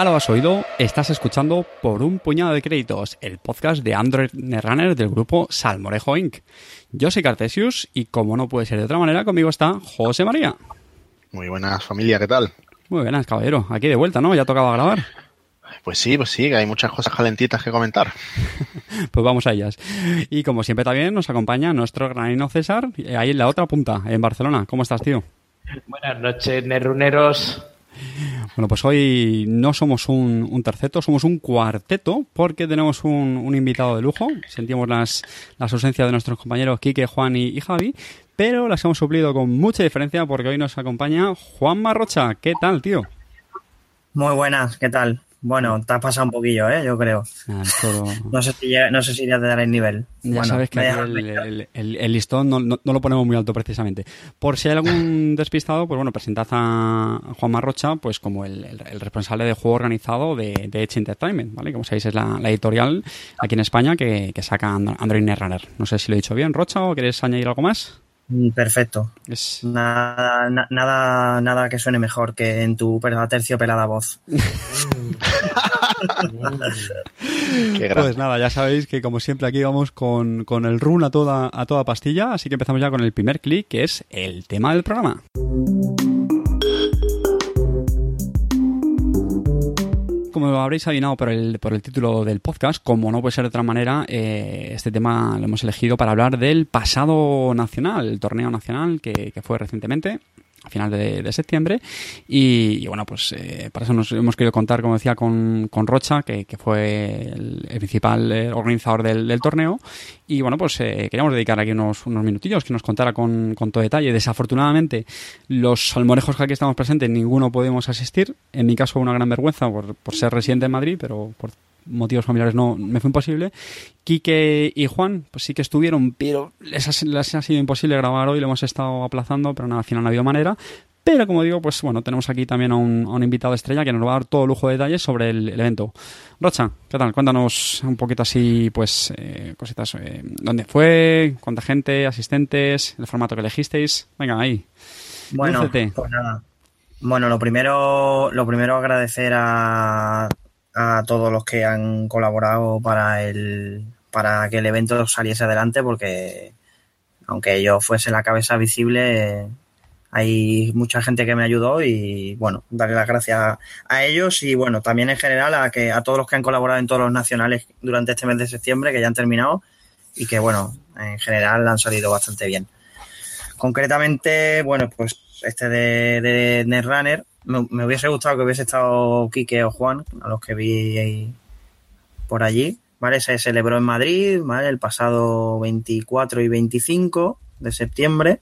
Ya lo has oído, estás escuchando por un puñado de créditos, el podcast de Android Netrunner del grupo Salmorejo Inc. Yo soy Cartesius y como no puede ser de otra manera, conmigo está José María. Muy buenas familia, ¿qué tal? Muy buenas, caballero. Aquí de vuelta, ¿no? Ya tocaba grabar. Pues sí, pues sí, que hay muchas cosas calentitas que comentar. Pues vamos a ellas. Y como siempre también nos acompaña nuestro granino César, eh, ahí en la otra punta, en Barcelona. ¿Cómo estás, tío? Buenas noches, nerruneros. Bueno, pues hoy no somos un, terceto, somos un cuarteto, porque tenemos un, un invitado de lujo. Sentimos las, las ausencias de nuestros compañeros Quique, Juan y, y Javi, pero las hemos suplido con mucha diferencia porque hoy nos acompaña Juan Marrocha. ¿Qué tal, tío? Muy buenas, ¿qué tal? Bueno, te has pasado un poquillo, ¿eh? Yo creo. Ah, No sé si ya, no sé si ya te daré el nivel. Ya Bueno, sabes que el, el- el- el listón no, no- no lo ponemos muy alto precisamente. Por si hay algún despistado, pues bueno, presentad a Juan Marrocha pues como el, responsable de juego organizado de, de Edge Entertainment, ¿vale? Como sabéis es la, la editorial aquí en España que, que saca And- Android Netrunner. No sé si lo he dicho bien, Rocha, o quieres añadir algo más. Mm, Perfecto. Es- Nada, na- nada, nada que suene mejor que en tu terciopelada voz. Qué Pues nada, ya sabéis que como siempre aquí vamos con, con el run a toda, a toda pastilla, así que empezamos ya con el primer clic, que es el tema del programa. Como habréis adivinado por el, por el título del podcast, como no puede ser de otra manera, eh, este tema lo hemos elegido para hablar del pasado nacional, el torneo nacional que, que fue recientemente, a final de, septiembre. Y, bueno, pues eh, para eso nos hemos querido contar, como decía, con, con Rocha, que, fue el, principal eh, organizador del, torneo. Y bueno, pues eh, queríamos dedicar aquí unos, unos minutillos que nos contara con, con todo detalle. Desafortunadamente, los salmorejos que aquí estamos presentes, ninguno podemos asistir. En mi caso, una gran vergüenza por, por ser residente en Madrid, pero por motivos familiares no me fue imposible. Quique y Juan, pues sí que estuvieron, pero les ha, les ha sido imposible grabar hoy, lo hemos estado aplazando, pero nada, al final no ha habido manera. Pero como digo, pues bueno, tenemos aquí también a un, a un invitado estrella que nos va a dar todo lujo de detalles sobre el, el evento. Rocha, ¿qué tal? Cuéntanos un poquito así, pues, eh, cositas. eh, ¿Dónde fue? ¿Cuánta gente? ¿Asistentes? ¿El formato que elegisteis? Venga, ahí. Bueno, Lúcete. pues nada. Bueno, lo primero, lo primero agradecer a, a todos los que han colaborado para el, para que el evento saliese adelante, porque aunque yo fuese la cabeza visible, hay mucha gente que me ayudó y bueno, darle las gracias a ellos y bueno, también en general a que a todos los que han colaborado en todos los nacionales durante este mes de septiembre, que ya han terminado y que bueno, en general han salido bastante bien. Concretamente, bueno, pues este de, de Netrunner, me, me hubiese gustado que hubiese estado Quique o Juan, a los que vi ahí por allí, ¿vale? Se celebró en Madrid, ¿vale? El pasado 24 y 25 de septiembre.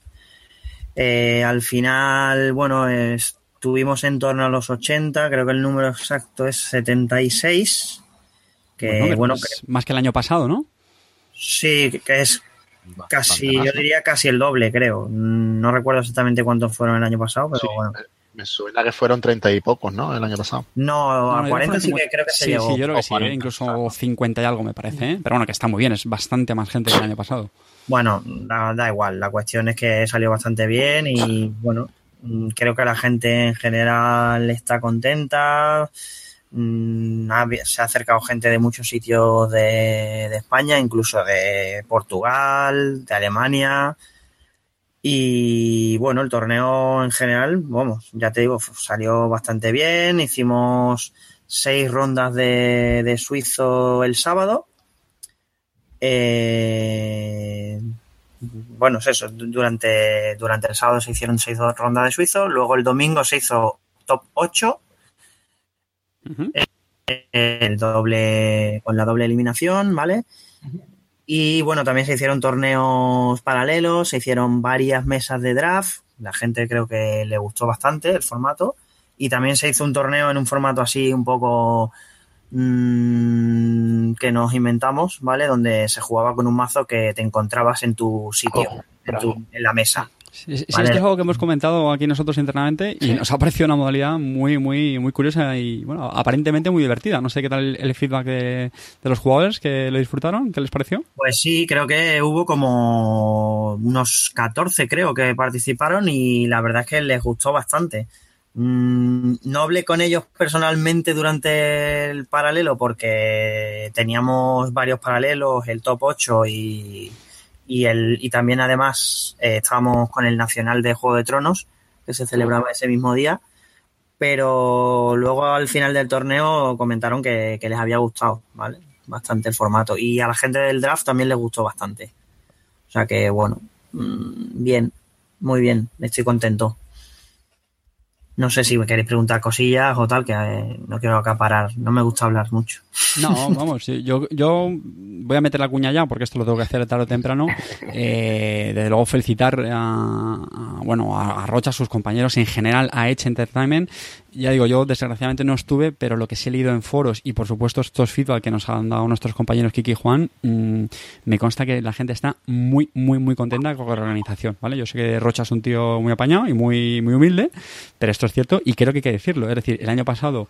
Eh, al final, bueno, estuvimos en torno a los 80, creo que el número exacto es 76. Que Bueno, pues, más que el año pasado, ¿no? sí, que es casi, yo ¿no? diría casi el doble, creo. Mm, No recuerdo exactamente cuántos fueron el año pasado, pero Sí, bueno. Me suena que fueron treinta y pocos, ¿no? El año pasado. No, No, a no, 40 yo sí que creo que se sí, llegó. Sí, yo creo que O sí, ¿eh? 40, incluso exacto. 50 y algo me parece, ¿eh? Pero bueno, que está muy bien, es bastante más gente que el año pasado. Bueno, da, da igual, la cuestión es que salió bastante bien y bueno, mm, creo que la gente en general está contenta. Mm, Se ha acercado gente de muchos sitios de, España, incluso de Portugal, de Alemania. Y bueno, el torneo en general, vamos, ya te digo, salió bastante bien. Hicimos seis rondas de, de suizo el sábado. Eh, bueno, es eso, du- durante, durante el sábado se hicieron seis rondas de suizo, luego el domingo se hizo top 8, El doble, con la doble eliminación, ¿vale? Y bueno, también se hicieron torneos paralelos, se hicieron varias mesas de draft, la gente creo que le gustó bastante el formato, y también se hizo un torneo en un formato así un poco mm, que nos inventamos, ¿vale? Donde se jugaba con un mazo que te encontrabas en tu sitio, Oh, en, tu- en la mesa. Sí, sí, esto es algo que hemos comentado aquí nosotros internamente y nos ha parecido una modalidad muy, muy, muy curiosa y, bueno, aparentemente muy divertida. No sé qué tal el feedback de, de los jugadores que lo disfrutaron, ¿qué les pareció? Pues sí, creo que hubo como unos 14, creo, que participaron y la verdad es que les gustó bastante. Mm, no hablé con ellos personalmente durante el paralelo porque teníamos varios paralelos, el top 8 y, y, el, y también además eh, estábamos con el Nacional de Juego de Tronos, que se celebraba ese mismo día, pero luego al final del torneo comentaron que, que les había gustado, ¿vale? Bastante el formato. Y a la gente del draft también les gustó bastante. O sea que, bueno, mm, bien, muy bien, estoy contento. No sé si me queréis preguntar cosillas o tal, que eh, no quiero acaparar, no me gusta hablar mucho. No, vamos, yo, yo voy a meter la cuña ya, porque esto lo tengo que hacer tarde o temprano. Eh, desde luego felicitar a, bueno, a Rocha, a sus compañeros, en general a Edge Entertainment. Ya digo, yo desgraciadamente no estuve, pero lo que sí he leído en foros y por supuesto estos feedback que nos han dado nuestros compañeros Kiki y Juan, mmm, me consta que la gente está muy, muy, muy contenta con la organización, ¿vale? Yo sé que Rocha es un tío muy apañado y muy, muy humilde, pero esto es cierto y creo que hay que decirlo. Es decir, el año pasado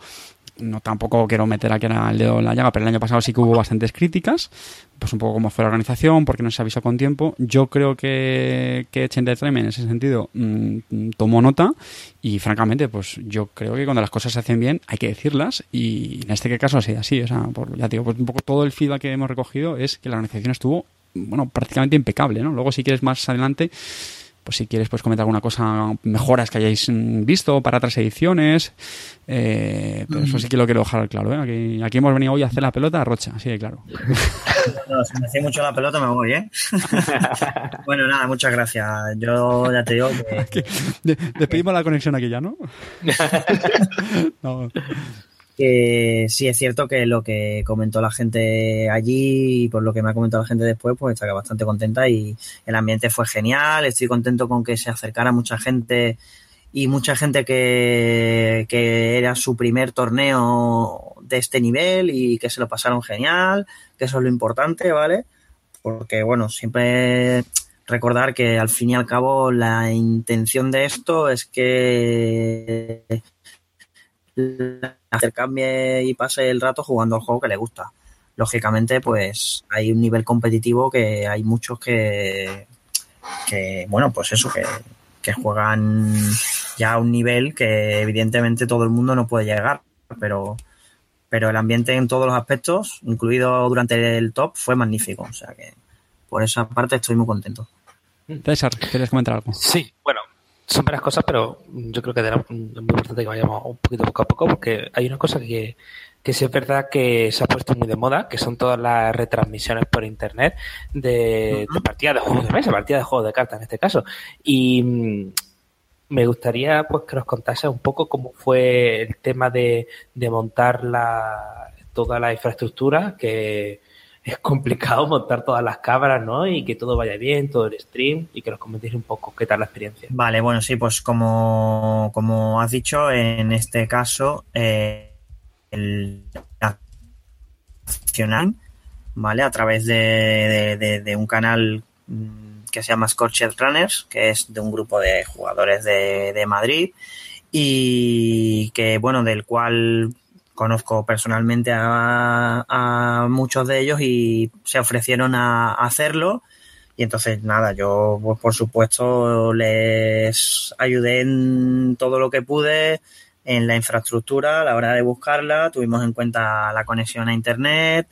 no tampoco quiero meter aquí el dedo la llaga, pero el año pasado sí que hubo bastantes críticas, pues un poco como fue la organización, porque no se avisó con tiempo. Yo creo que, que Entertainment en ese sentido mmm, tomó nota y francamente, pues yo creo que cuando las cosas se hacen bien hay que decirlas y en este caso ha sido así. O sea, por, ya digo, pues un poco todo el feedback que hemos recogido es que la organización estuvo, bueno, prácticamente impecable, ¿no? Luego si quieres más adelante pues si quieres pues comentar alguna cosa, mejoras que hayáis visto para otras ediciones, eh, pero eso sí que lo quiero dejar claro, ¿eh? aquí, aquí, hemos venido hoy a hacer la pelota a Rocha, así de claro. No, si me hace mucho la pelota me voy, ¿eh? bueno, nada, muchas gracias. Yo ya te digo que... Despedimos la conexión aquí ya, ¿no? no que sí es cierto que lo que comentó la gente allí y por lo que me ha comentado la gente después, pues está bastante contenta y el ambiente fue genial. Estoy contento con que se acercara mucha gente y mucha gente que, que era su primer torneo de este nivel y que se lo pasaron genial, que eso es lo importante, ¿vale? Porque, bueno, siempre recordar que al fin y al cabo la intención de esto es que cambie y pase el rato jugando al juego que le gusta. Lógicamente, pues hay un nivel competitivo que hay muchos que, que bueno, pues eso, que, que juegan ya a un nivel que evidentemente todo el mundo no puede llegar, pero, pero el ambiente en todos los aspectos, incluido durante el top, fue magnífico. O sea que por esa parte estoy muy contento. César, ¿quieres comentar algo? Sí, bueno, son varias cosas, pero yo creo que es muy importante que vayamos un poquito poco a poco, porque hay una cosa que, que sí es verdad que se ha puesto muy de moda, que son todas las retransmisiones por internet de, de partidas de juegos de mesa, partidas de juegos de cartas en este caso. Y mm, me gustaría pues que nos contase un poco cómo fue el tema de, de montar la, toda la infraestructura que es complicado montar todas las cámaras, ¿no? Y que todo vaya bien, todo el stream, y que nos comentéis un poco qué tal la experiencia. Vale, bueno, sí, pues como, como has dicho, en este caso, eh, el nacional, ¿vale? A través de, de, de, un canal que se llama Scorched Runners, que es de un grupo de jugadores de Madrid, y que, bueno, del cual conozco personalmente a, muchos de ellos y se ofrecieron a, a, hacerlo. Y entonces, nada, yo, pues, por supuesto, les ayudé en todo lo que pude, en la infraestructura a la hora de buscarla. Tuvimos en cuenta la conexión a Internet.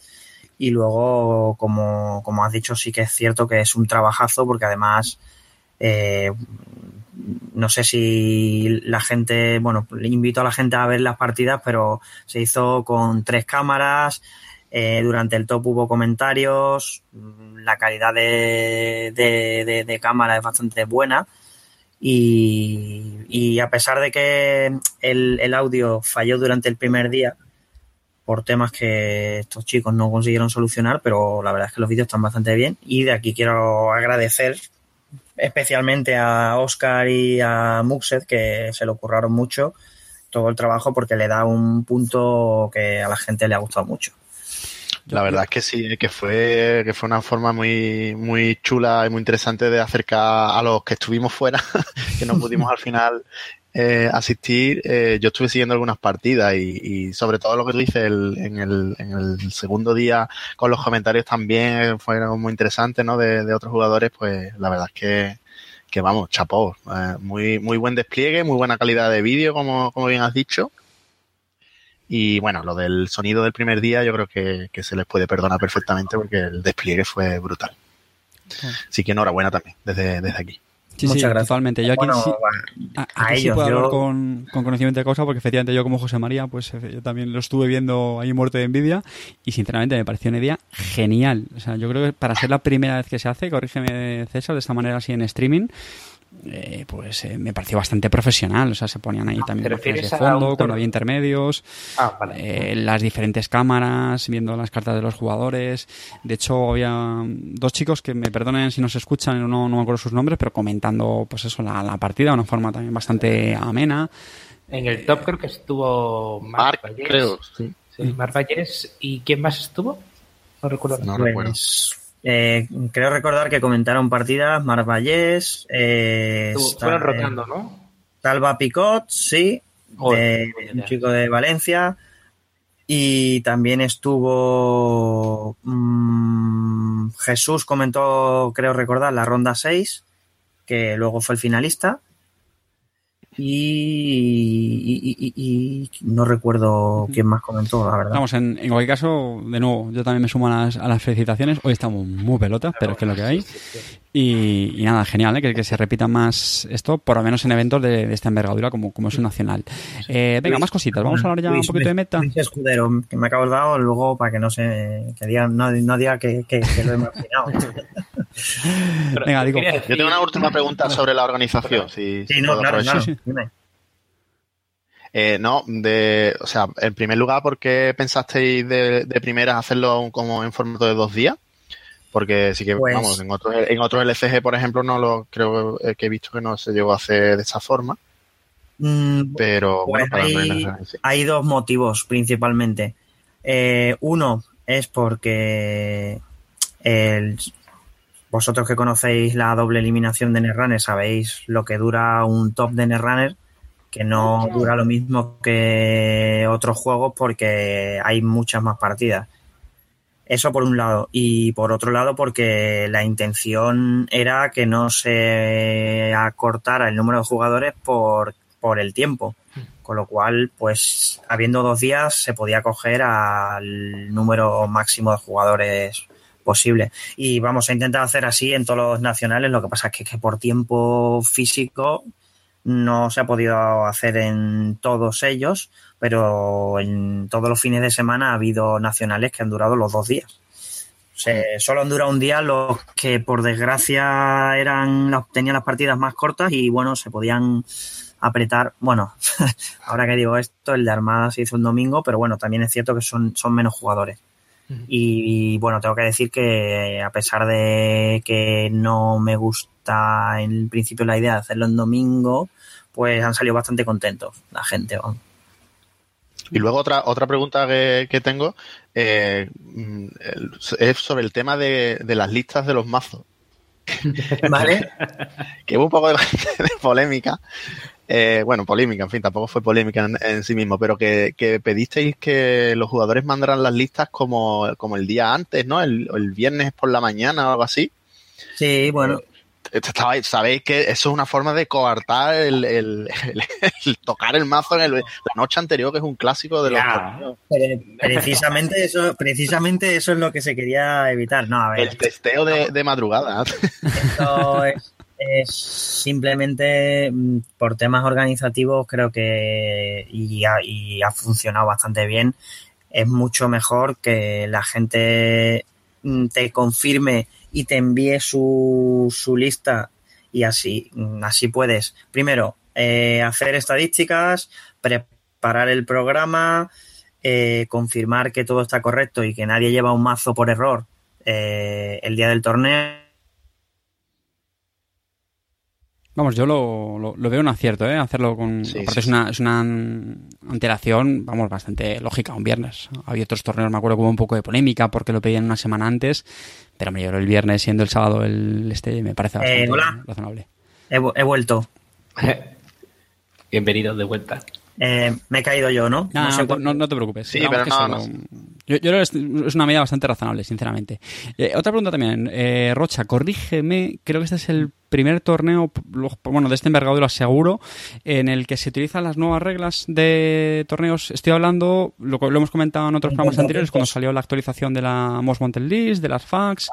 Y luego, como, como has dicho, sí que es cierto que es un trabajazo porque además eh, no sé si la gente, bueno, invito a la gente a ver las partidas, pero se hizo con tres cámaras. Eh, durante el top hubo comentarios. La calidad de, de, de, de cámara es bastante buena. Y, y, a pesar de que el, el audio falló durante el primer día, por temas que estos chicos no consiguieron solucionar, pero la verdad es que los vídeos están bastante bien. Y de aquí quiero agradecer especialmente a Oscar y a Muxet, que se le ocurraron mucho todo el trabajo porque le da un punto que a la gente le ha gustado mucho. La verdad es que sí, que fue, que fue una forma muy, muy chula y muy interesante de acercar a los que estuvimos fuera, que no pudimos al final eh, asistir. Eh, yo estuve siguiendo algunas partidas y, y, sobre todo lo que tú dices el, en, el, en el segundo día con los comentarios también fueron muy interesantes, ¿no? De, de otros jugadores, pues la verdad es que, que vamos, chapó. Eh, muy, muy buen despliegue, muy buena calidad de vídeo, como, como bien has dicho. Y bueno, lo del sonido del primer día yo creo que, que se les puede perdonar perfectamente porque el despliegue fue brutal. Así que enhorabuena también desde, desde aquí. Sí, Muchas sí, gracias. totalmente. Yo aquí Bueno, sí, a- a aquí sí ellos, puedo hablar yo- con, con conocimiento de causa porque efectivamente yo como José María, pues eh, yo también lo estuve viendo ahí muerto de envidia y sinceramente me pareció una idea genial. O sea, yo creo que para ser la primera vez que se hace, corrígeme César, de esta manera así en streaming, eh, pues eh, me pareció bastante profesional. O sea, se ponían ahí también ¿te los planes de fondo, cuando había intermedios, Ah, vale. eh, las diferentes cámaras, viendo las cartas de los jugadores. De hecho, había dos chicos que me perdonen si no se escuchan, no, no me acuerdo sus nombres, pero comentando, pues eso, la, la partida de una forma también bastante amena. En el top creo que estuvo Mark, Marc Vallés. creo. Sí. Sí, Marc Vallés. ¿Y quién más estuvo? No recuerdo. No Pues, recuerdo. Eh, creo recordar que comentaron partidas Mar Vallés, eh, rotando, ¿no? Salva Picot, sí, Joder, de- buena un chico de Valencia. Y también estuvo mm, Jesús comentó, creo recordar, la ronda 6, que luego fue el finalista. Y, y- y- y no recuerdo quién más comentó, la verdad. Vamos, en, en cualquier caso, de nuevo, yo también me sumo a las, a las felicitaciones. Hoy estamos muy pelotas, pero es que es lo que hay. Y, y nada, genial, ¿eh? que, que se repita más esto, por lo menos en eventos de, de esta envergadura como, como es un nacional. Eh, venga, más cositas. Vamos a hablar ya un Luis- poquito de meta. Luis Escudero, que me acabo de dar luego para que no se que digan, no, no diga que, que- que lo he imaginado. Venga, digo. Yo tengo una última pregunta sobre la organización, si, Sí, si no, puedo claro, aprovechar. claro. Sí, sí. dime. Eh, no, de, o sea, en primer lugar, ¿por qué pensasteis de, de primeras hacerlo un- como en formato de dos días? Porque sí que, Pues- vamos, en otros, en otros LCG, por ejemplo, no lo creo que he visto que no se llegó a hacer de esa forma, Mm, pero Pues bueno, para hay, sí. hay dos motivos principalmente. Eh, uno es porque el- vosotros que conocéis la doble eliminación de Netrunner sabéis lo que dura un top de Netrunner, que no dura lo mismo que otros juegos porque hay muchas más partidas. Eso por un lado. Y por otro lado, porque la intención era que no se acortara el número de jugadores por, por el tiempo. Con lo cual, pues, habiendo dos días, se podía coger al número máximo de jugadores posible. Y vamos a intentar hacer así en todos los nacionales. Lo que pasa es que, que por tiempo físico no se ha podido hacer en todos ellos, pero en todos los fines de semana ha habido nacionales que han durado los dos días. O sea, solo han durado un día los que por desgracia eran tenían las partidas más cortas y bueno, se podían apretar. Bueno, ahora que digo esto, el de Armada se hizo el domingo, pero bueno, también es cierto que son, son menos jugadores. Y bueno, tengo que decir que a pesar de que no me gusta en principio la idea de hacerlo en domingo, pues han salido bastante contentos la gente. vamos. Y luego otra otra pregunta que, que tengo eh, mm, es sobre el tema de, de las listas de los mazos. ¿Vale? que hubo un poco de, de polémica. Eh, bueno, polémica, en fin, tampoco fue polémica en, en sí mismo, pero que, que pedisteis que los jugadores mandaran las listas como, como el día antes, ¿no? El, el viernes por la mañana o algo así. Sí, bueno. Sabéis que eso es una forma de coartar el, el- el- el tocar el mazo en el- la noche anterior, que es un clásico de los Ya. Precisamente eso, precisamente eso es lo que se quería evitar. No, a ver, El testeo de, de madrugada. esto es, es simplemente mm, por temas organizativos, creo que y ha, y ha funcionado bastante bien. Es mucho mejor que la gente mm, te confirme y te envíe su, su lista y así, mm, así puedes, primero, eh, hacer estadísticas, preparar el programa, eh, confirmar que todo está correcto y que nadie lleva un mazo por error eh, el día del torneo. Vamos, yo lo, lo, lo veo un acierto, ¿eh? Hacerlo con... Sí, aparte sí, es, una, es una antelación, vamos, bastante lógica, un viernes. Había otros torneos, me acuerdo que hubo un poco de polémica porque lo pedían una semana antes, pero me llevo el viernes siendo el sábado el este, me parece bastante Eh, hola. razonable. He, vu- he vuelto. Bienvenidos de vuelta. Eh, me he caído yo, ¿no? No, no, sé no, cuánto- no- no te preocupes. Sí, pero que no, solo- Yo, yo creo que es, una medida bastante razonable, sinceramente. Eh, otra pregunta también. Eh, Rocha, corrígeme. Creo que este es el primer torneo, bueno, de este envergadura seguro, en el que se utilizan las nuevas reglas de torneos. Estoy hablando, lo, lo hemos comentado en otros programas anteriores, cuando puntos. salió la actualización de la Most Wanted List, de las fax,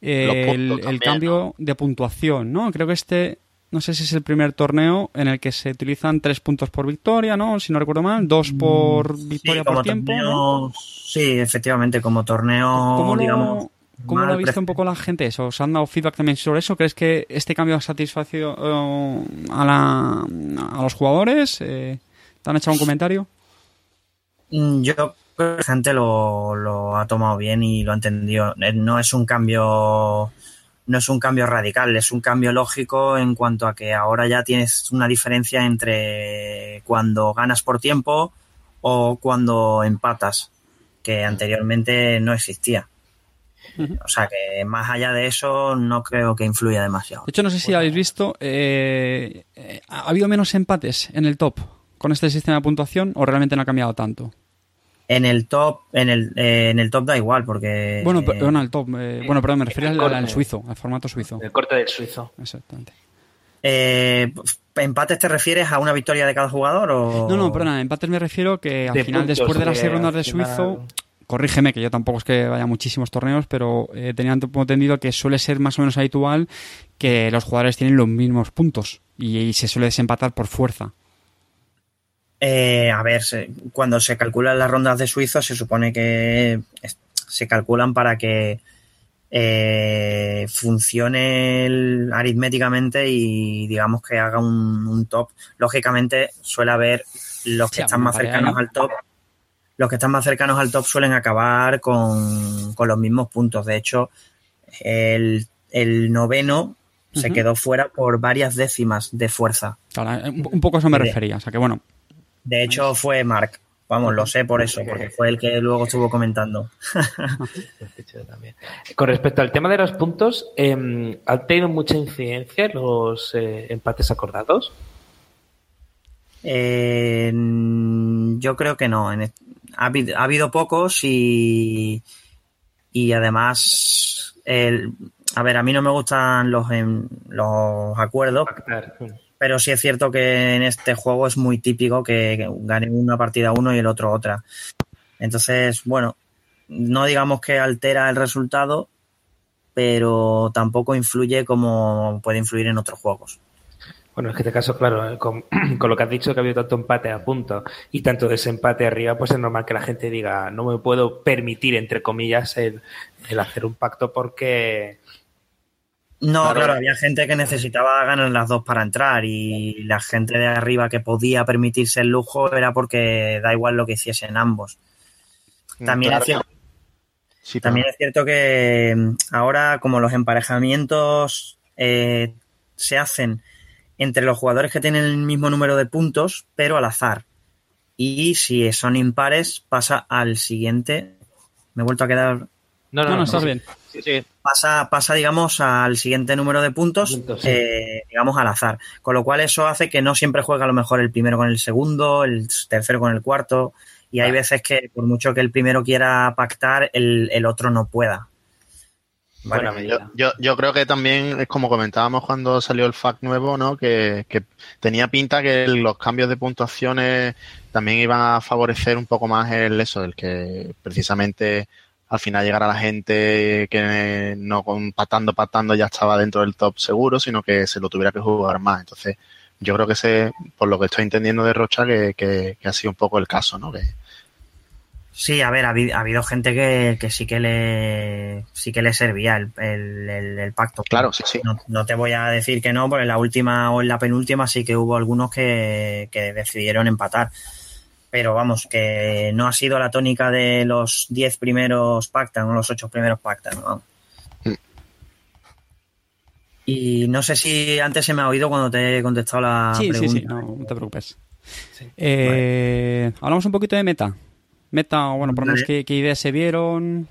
eh, el, el cambio de puntuación, ¿no? Creo que este no sé si es el primer torneo en el que se utilizan tres puntos por victoria, ¿no? Si no recuerdo mal, dos por victoria Mm, Sí, como por tiempo. Sí, efectivamente, como torneo, ¿Cómo lo, digamos. cómo lo ha visto un poco la gente eso? ¿Os han dado feedback también sobre eso? ¿Crees que este cambio ha satisfacido eh, a, la, a los jugadores? Eh, ¿Te han echado un comentario? Mm, Yo creo que la gente lo, lo ha tomado bien y lo ha entendido. Eh, No es un cambio, no es un cambio radical, es un cambio lógico en cuanto a que ahora ya tienes una diferencia entre cuando ganas por tiempo o cuando empatas, que anteriormente no existía. O sea que más allá de eso no creo que influya demasiado. De hecho, no sé si habéis visto, eh, eh, ¿ha habido menos empates en el top con este sistema de puntuación o realmente no ha cambiado tanto? En el top, en el, eh, en el top da igual porque Bueno, per- bueno, el top, eh, bueno, perdón, me refería al, suizo, al formato suizo. El corte del suizo. Exactamente. Eh, ¿Empates te refieres a una victoria de cada jugador o...? No, no, perdona, empates me refiero que al De final, puntos, después de las seis rondas de final- suizo, corrígeme, que yo tampoco es que vaya a muchísimos torneos, pero eh, tenía entendido que suele ser más o menos habitual que los jugadores tienen los mismos puntos y, y se suele desempatar por fuerza. Eh, a ver, se- cuando se calculan las rondas de suizo se supone que es- se calculan para que eh, funcione el- aritméticamente y digamos que haga un, un top. Lógicamente suele haber los que Sí, están más cercanos al top. Los que están más cercanos al top suelen acabar con, con los mismos puntos. De hecho, el, el noveno se quedó fuera por varias décimas de fuerza. Claro, eh, un, poco a eso me refería. O sea que bueno, De hecho, fue Mark. Vamos, lo sé por eso, porque fue el que luego estuvo comentando. también. Con respecto al tema de los puntos, eh, ¿han tenido mucha incidencia los eh, empates acordados? Eh, yo creo que no. Ha, habido, ha habido pocos y, y además, el, a ver, a mí no me gustan los, em, los acuerdos, Pactar. Pero sí es cierto que en este juego es muy típico que gane una partida uno y el otro otra. Entonces, bueno, no digamos que altera el resultado, pero tampoco influye como puede influir en otros juegos. Bueno, es que este caso, claro, con, con lo que has dicho que ha habido tanto empate a punto y tanto desempate arriba, pues es normal que la gente diga, no me puedo permitir, entre comillas, el, el hacer un pacto porque... No, Claro. claro. había gente que necesitaba ganar las dos para entrar y la gente de arriba que podía permitirse el lujo era porque da igual lo que hiciesen ambos. También, Claro. es, cierto, Sí, también es cierto que mm, ahora como los emparejamientos eh, se hacen entre los jugadores que tienen el mismo número de puntos, pero al azar. Y si son impares, pasa al siguiente. Me he vuelto a quedar No, no, no, estás bien. Sí, sí. pasa, pasa, digamos, al siguiente número de puntos, Puntos, sí. eh, digamos, al azar. Con lo cual eso hace que no siempre juegue a lo mejor el primero con el segundo, el tercero con el cuarto, y hay veces que por mucho que el primero quiera pactar, el, el otro no pueda. Vale. Medida. Yo, yo, yo creo que también es como comentábamos cuando salió el FAQ nuevo, ¿no? Que, que tenía pinta que los cambios de puntuaciones también iban a favorecer un poco más el eso, el que precisamente al final llegara la gente que no con patando, patando ya estaba dentro del top seguro, sino que se lo tuviera que jugar más. Entonces, yo creo que ese, por lo que estoy entendiendo de Rocha, que, que, que ha sido un poco el caso, ¿no? Que, Sí, a ver, ha habido, ha habido gente que, que sí que le sí que le servía el, el, el- el pacto. claro, sí, sí. No, no te voy a decir que no, porque en la última o en la penúltima sí que hubo algunos que, que decidieron empatar. Pero vamos, que no ha sido la tónica de los 10 primeros pactan o los 8 primeros pactan. ¿no? Mm. Y no sé si antes se me ha oído cuando te he contestado la Sí, sí, pregunta. sí, no, no te preocupes. Eh, Hablamos un poquito de meta. Meta, bueno, por lo menos qué, qué ideas se vieron.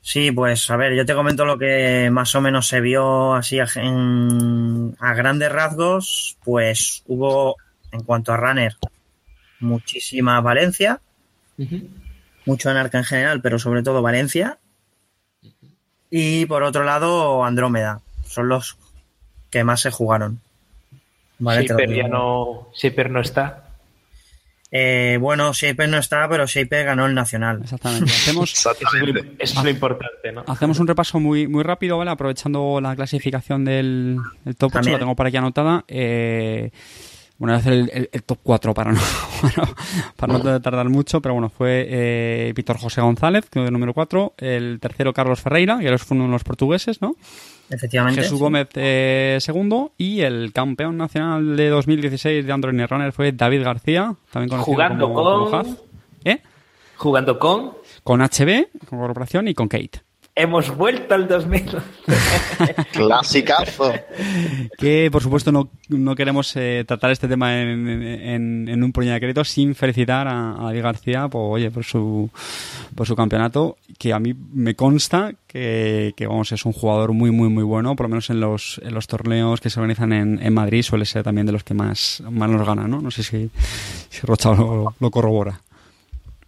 Sí, pues a ver, yo te comento lo que más o menos se vio así en- a grandes rasgos. Pues hubo, en cuanto a runner, muchísima Valencia, mucho anarca en general, pero sobre todo Valencia. Y por otro lado, Andrómeda. Son los que más se jugaron. Vale, Shaper ya no, Shaper no está. Eh, bueno, Shaper no está, pero Shaper ganó el nacional. Exactamente. Hacemos, Eso es lo, Exactamente. eso es lo importante, ¿no? hacemos un repaso muy, muy rápido, ¿vale? Aprovechando la clasificación del, del top 8, También. la tengo por aquí anotada. Eh, bueno, voy a hacer el, el- el top 4 para no, para, para no tardar mucho, pero bueno, fue eh, Víctor José González, que es el número 4, el tercero Carlos Ferreira, que fue uno de los portugueses, ¿no? Efectivamente. Jesús sí. Gómez eh, segundo y el campeón nacional de 2016 de Android Runner fue David García, también conocido Jugando como con- Haz. ¿Eh? Jugando con. Con HB, con corporación y con Kate. Hemos vuelto al 2000. Clasicazo. Que por supuesto no, no queremos eh, tratar este tema en, en- en un puñado de crédito sin felicitar a, a David García por, oye, por su por su campeonato, que a mí me consta que, que, vamos, es un jugador muy muy muy bueno, por lo menos en los, en los torneos que se organizan en, en Madrid suele ser también de los que más, más nos gana, ¿no? No sé si, si Rocha lo, lo corrobora.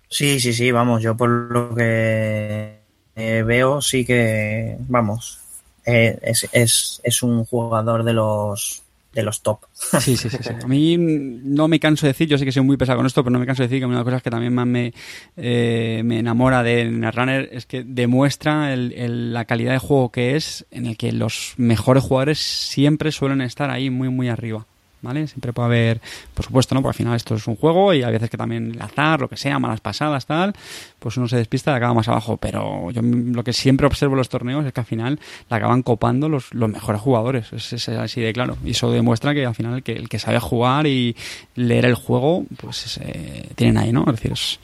Sí, sí, sí, vamos, yo por lo que eh, veo sí que, vamos, eh, es, es, es un jugador de los de los top. Sí, sí, sí. A mí no me canso de decir, yo sé que soy muy pesado con esto, pero no me canso de decir que una de las cosas que también más me, eh, me enamora de Netrunner es que demuestra el- el- la calidad de juego que es, en el que los mejores jugadores siempre suelen estar ahí muy, muy arriba. ¿Vale? Siempre puede haber, por supuesto, ¿no? Porque al final esto es un juego y a veces que también el azar, lo que sea, malas pasadas, tal, pues uno se despista y acaba más abajo. Pero yo lo que siempre observo en los torneos es que al final la acaban copando los, los mejores jugadores. Es, es así de claro. Y eso demuestra que al final el que, el que sabe jugar y leer el juego, pues eh, tienen ahí, ¿no? Es decir, es-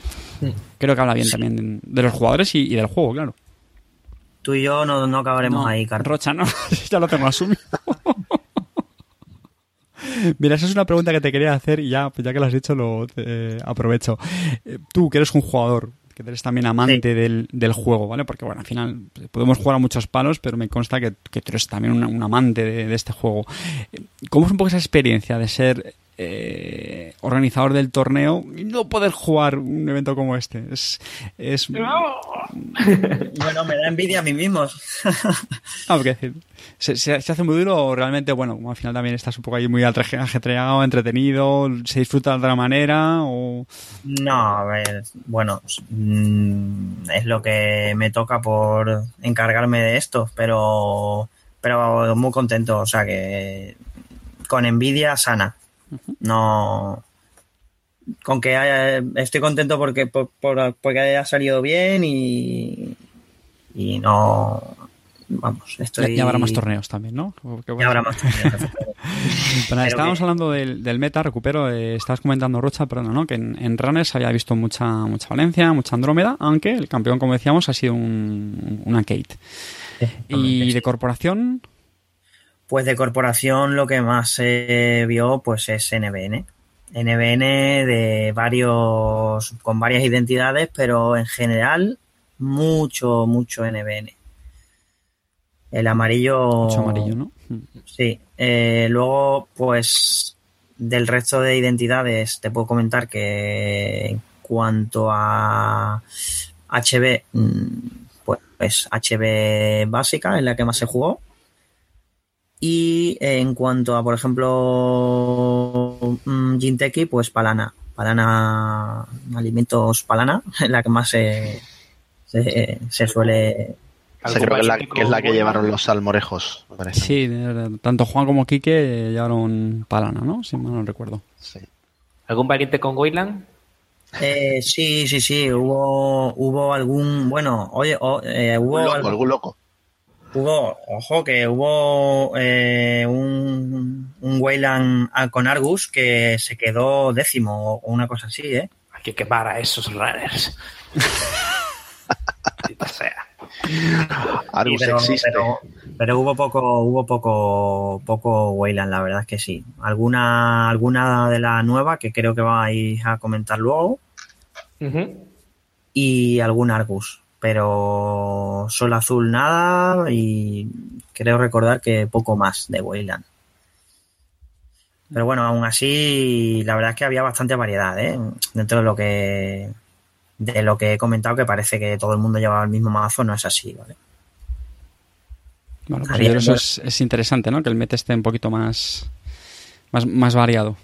creo que habla bien también de los jugadores y, y del juego, claro. Tú y yo no, no acabaremos No, ahí, Carlos. Rocha, no, ya lo tengo asumido. Mira, esa es una pregunta que te quería hacer y ya, pues ya que lo has dicho, lo eh, aprovecho. Eh, Tú, que eres un jugador, que eres también amante del, del juego, ¿vale? Porque, bueno, al final eh, podemos jugar a muchos palos, pero me consta que, que tú eres también un, un amante de, de este juego. ¿Cómo es un poco esa experiencia de ser eh, organizador del torneo y no poder jugar un evento como este? Es, es, Bueno, me da envidia a mí mismo. Ah, porque decir, ¿se, se, se hace muy duro o realmente, bueno, al final también estás un poco ahí muy ajetreado, entretenido, se disfruta de otra manera o... No, a ver, bueno, mm, es lo que me toca por encargarme de esto, pero, pero muy contento, o sea que con envidia sana. No, con que haya- estoy contento porque por- por- porque haya salido bien y, y no, vamos, estoy. Ya habrá más torneos también, ¿no? Porque, Ya bueno, habrá más torneos. Pero estábamos que- hablando del, del meta, recupero, eh, estabas comentando Rocha, perdón, ¿no? Que en, en Runners había visto mucha, mucha Valencia, mucha Andrómeda, aunque el campeón, como decíamos, ha sido un, una Kate. Y de corporación, Pues de corporación lo que más se vio pues es NBN. NBN de varios, con varias identidades, pero en general mucho, mucho NBN. El amarillo. mucho amarillo, ¿no? Sí. Eh, luego, pues del resto de identidades te puedo comentar que en cuanto a HB, mm, pues HB básica es la que más se jugó. Y en cuanto a, por ejemplo, mm, Jinteki, pues Palana. Palana, alimentos Palana, es la que más se, se, se suele O sea, creo que es, la, que es la que llevaron los salmorejos. Sí, tanto Juan como Quique llevaron palana, ¿no? Si mal no recuerdo. Sí. ¿Algún valiente con Wayland? Eh, sí, sí, sí, hubo, hubo algún, bueno, oye, o- eh, hubo, Algún loco, algún- algún loco. Hubo, ojo, que hubo eh, un, un Weyland a- con Argus que se quedó décimo o una cosa así, ¿eh? Hay que quemar a esos runners. Sea. Argus Sí, pero, existe. pero- pero hubo poco, hubo poco, poco Wayland, la verdad es que sí. Alguna, alguna de las nuevas que creo que vais a comentar luego y algún Argus. Pero Sol Azul nada y creo recordar que poco más de Wayland. Pero bueno, aún así, la verdad es que había bastante variedad, ¿eh? Dentro de lo que de lo que he comentado, que parece que todo el mundo llevaba el mismo mazo, no es así, ¿vale? Bueno, pues yo creo eso es, es interesante, ¿no? Que el meta esté un poquito más, más, más variado.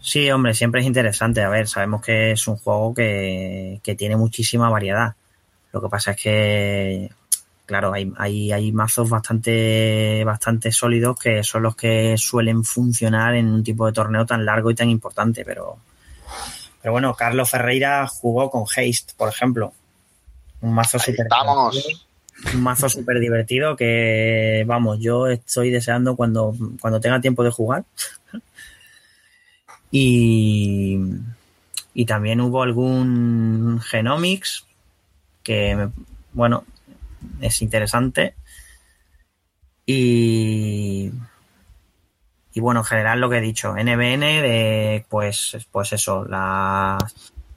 Sí, hombre, siempre es interesante. A ver, sabemos que es un juego que, que tiene muchísima variedad. Lo que pasa es que, claro, hay, hay, hay mazos bastante, bastante sólidos que son los que suelen funcionar en un tipo de torneo tan largo y tan importante. Pero, pero bueno, Carlos Ferreira jugó con Haste, por ejemplo. Un mazo súper un mazo súper divertido que, vamos, yo estoy deseando cuando, cuando tenga tiempo de jugar. Y, y también hubo algún Genomics que, bueno, es interesante. Y, y bueno, en general lo que he dicho, NBN, de, pues, pues eso, las,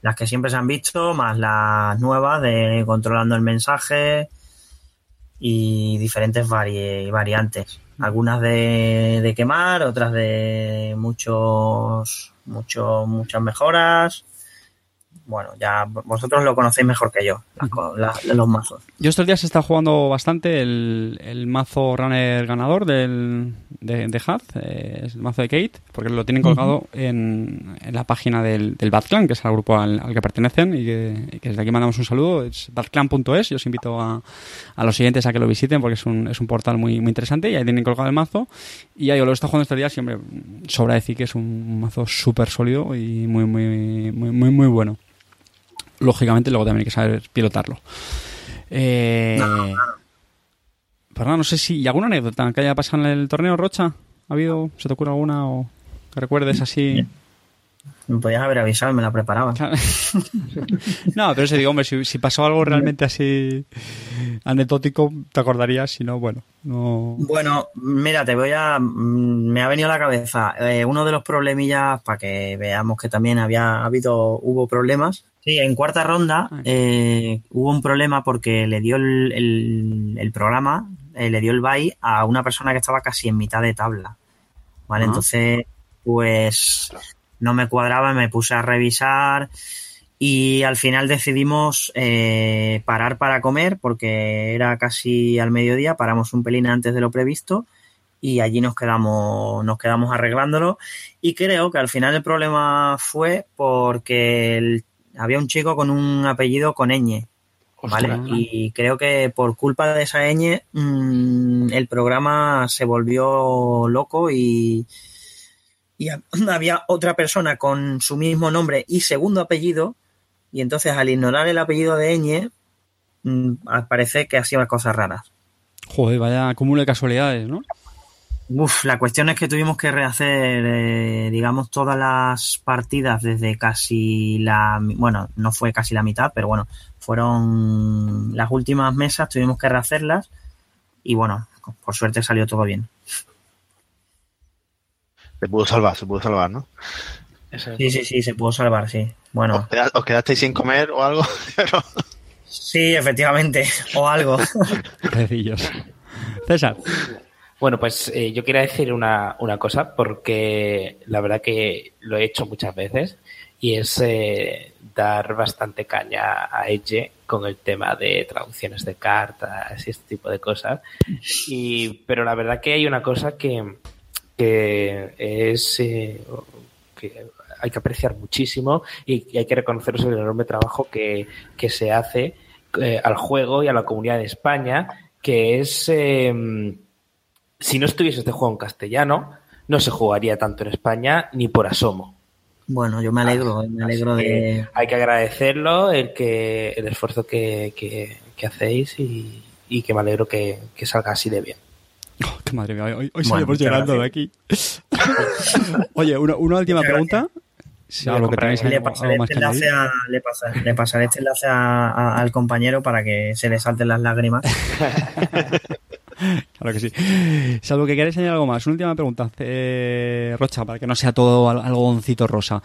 las que siempre se han visto, más las nuevas de controlando el mensaje y diferentes vari- variantes. Algunas de, de quemar, otras de muchos, muchos, muchas mejoras. Bueno, ya vosotros lo conocéis mejor que yo, las la- los mazos. Yo estos días he estado jugando bastante el, el mazo runner ganador del, de, de Haz, eh, es el mazo de Kate, porque lo tienen colgado en, en la página del, del Bad Clan, que es el grupo al, al que pertenecen y que, y que desde aquí mandamos un saludo. Es badclan.es. Yo os invito a, a los siguientes a que lo visiten porque es un, es un portal muy, muy interesante y ahí tienen colgado el mazo. Y ya yo lo he estado jugando estos días hombre, sobra decir que es un mazo súper sólido y muy, muy, muy, muy, muy bueno. Lógicamente, luego también hay que saber pilotarlo. Eh, pues nada, no sé si. ¿Y alguna anécdota que haya pasado en el torneo, Rocha? ¿Ha habido? ¿Se te ocurre alguna o que recuerdes así? Me podías haber avisado y me la preparaba. no, pero se digo, hombre, si, si pasó algo realmente así anecdótico, te acordarías, si no, bueno, no. Bueno, mira, te voy a. mm, Me ha venido a la cabeza eh, uno de los problemillas para que veamos que también había habido, hubo problemas. Sí, en cuarta ronda eh, hubo un problema porque le dio el, el- el programa, eh, le dio el bye a una persona que estaba casi en mitad de tabla. ¿Vale? Ah. Entonces, pues no me cuadraba, me puse a revisar y al final decidimos eh, parar para comer porque era casi al mediodía, paramos un pelín antes de lo previsto y allí nos quedamos, nos quedamos arreglándolo y creo que al final el problema fue porque el- había un chico con un apellido con ñ, ¿vale? Ostras. Y creo que por culpa de esa ñ mm, el programa se volvió loco y, y ha- había otra persona con su mismo nombre y segundo apellido y entonces al ignorar el apellido de ñ mm, parece que hacía cosas raras. Joder, vaya acúmulo de casualidades, ¿no? Uf, la cuestión es que tuvimos que rehacer, eh, digamos, todas las partidas desde casi la, bueno, no fue casi la mitad, pero bueno, fueron las últimas mesas, tuvimos que rehacerlas y bueno, por suerte salió todo bien. Se pudo salvar, se pudo salvar, ¿no? Sí, sí, sí, se pudo salvar, sí. Bueno, ¿Os, os quedasteis sin comer o algo? Pero- sí, efectivamente, o algo. César. Bueno, pues eh, yo quería decir una, una cosa porque la verdad que lo he hecho muchas veces y es eh, dar bastante caña a Edge con el tema de traducciones de cartas y este tipo de cosas. Y, pero la verdad que hay una cosa que, que es eh, que hay que apreciar muchísimo y, hay que reconoceros el enorme trabajo que, que se hace eh, al juego y a la comunidad de España, que es eh, si no estuviese este juego en castellano, no se jugaría tanto en España ni por asomo. Bueno, yo me alegro, me alegro que de... Hay que agradecerlo, el que el esfuerzo que, que- que hacéis y, y que me alegro que, que salga así de bien. Oh, qué madre mía, hoy, hoy salimos llorando de aquí. Oye, una, una última pregunta. Salvo que tengáis Le algo, pasaré, este que enlace, a- le, pasa- le pasaré este enlace a- a- al compañero para que se le salten las lágrimas. Claro que sí. Salvo que queréis añadir algo más. Una última pregunta, eh, Rocha, para que no sea todo al- algodoncito rosa.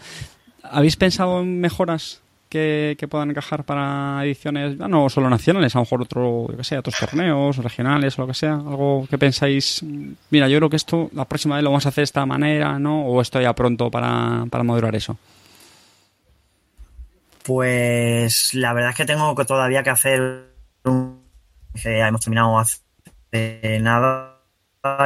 ¿Habéis pensado en mejoras que, que puedan encajar para ediciones, ya no solo nacionales, a lo mejor otro, yo que sé, otros torneos regionales o lo que sea? ¿Algo que pensáis, mira, yo creo que esto la próxima vez lo vamos a hacer de esta manera, ¿no? ¿O esto ya pronto para, para madurar eso? Pues la verdad es que tengo todavía que hacer un... hemos terminado hace nada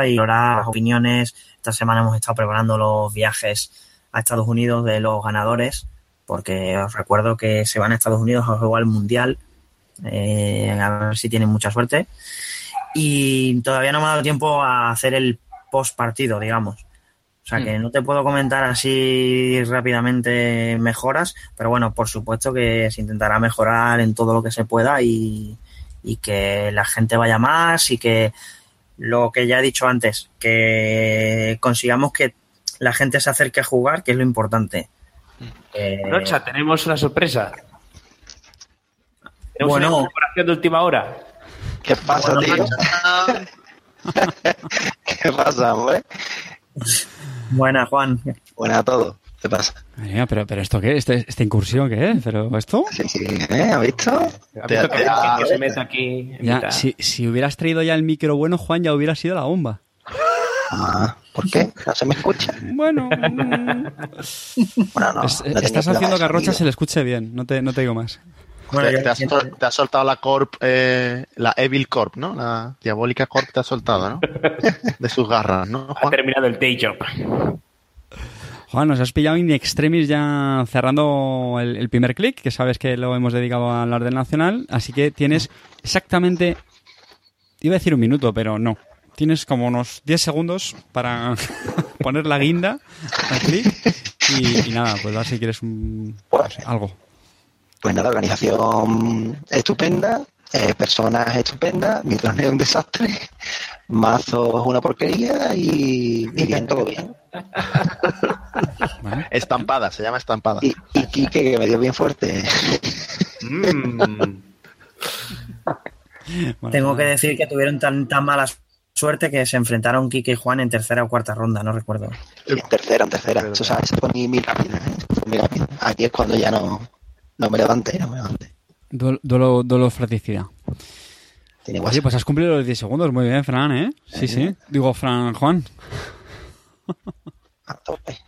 y ahora las opiniones. Esta semana hemos estado preparando los viajes a Estados Unidos de los ganadores, porque os recuerdo que se van a Estados Unidos a jugar el Mundial, eh, a ver si tienen mucha suerte. Y todavía no me ha dado tiempo a hacer el post partido, digamos. O sea que no te puedo comentar así rápidamente mejoras, pero bueno, por supuesto que se intentará mejorar en todo lo que se pueda y, y que la gente vaya más y que lo que ya he dicho antes, que consigamos que la gente se acerque a jugar, que es lo importante. Eh, Rocha, tenemos una sorpresa. Tenemos Bueno. una colaboración de última hora. ¿Qué pasa, Bueno, tío? ¿Qué pasa, hombre? buena, Juan. Buenas a todos. ¿Qué pasa? Mira, pero, pero ¿esto qué? ¿Este- ¿Esta incursión qué es? ¿Pero esto? Sí, sí, ¿eh? ¿Has visto? ¿Has Te- visto que, ah, se mete aquí? en Ya, mitad? si, si hubieras traído ya el micro bueno, Juan, ya hubiera sido la bomba. Ah, ¿Por qué? No se me escucha. Bueno, Bueno, no. es- no tenía estás haciendo de que a Rocha sonido. se le escuche bien, no te, no te digo más. Bueno, te, has, sol- te has soltado la Corp, eh, la Evil Corp, ¿no? La diabólica Corp te ha soltado, ¿no? De sus garras, ¿no, Ha terminado el day job. Juan, nos has pillado in extremis ya cerrando el, el primer clic, que sabes que lo hemos dedicado a hablar del Nacional, así que tienes exactamente, iba a decir un minuto, pero no. Tienes como unos 10 segundos para poner la guinda al clic y, y nada, pues a ver si quieres un, sé, algo. Pues nada, organización estupenda, eh, personas estupendas, mi torneo es un desastre, mazo es una porquería y, y bien, todo bien. Estampada, se llama estampada. Y, y Quique, que me dio bien fuerte. Mm. Tengo que decir que tuvieron tan, tan mala suerte que se enfrentaron Kike y Juan en tercera o cuarta ronda, no recuerdo. En tercera, en tercera. Eso, fue muy, muy rápido, ¿eh? Eso fue muy rápido. Aquí es cuando ya no, no me levanté, no me levanté. Duelo, duelo, duelo fraticidad. Tiene Oye, pues has cumplido los 10 segundos, muy bien, Fran, ¿eh? Sí, sí. Digo, Fran, Juan. A tope.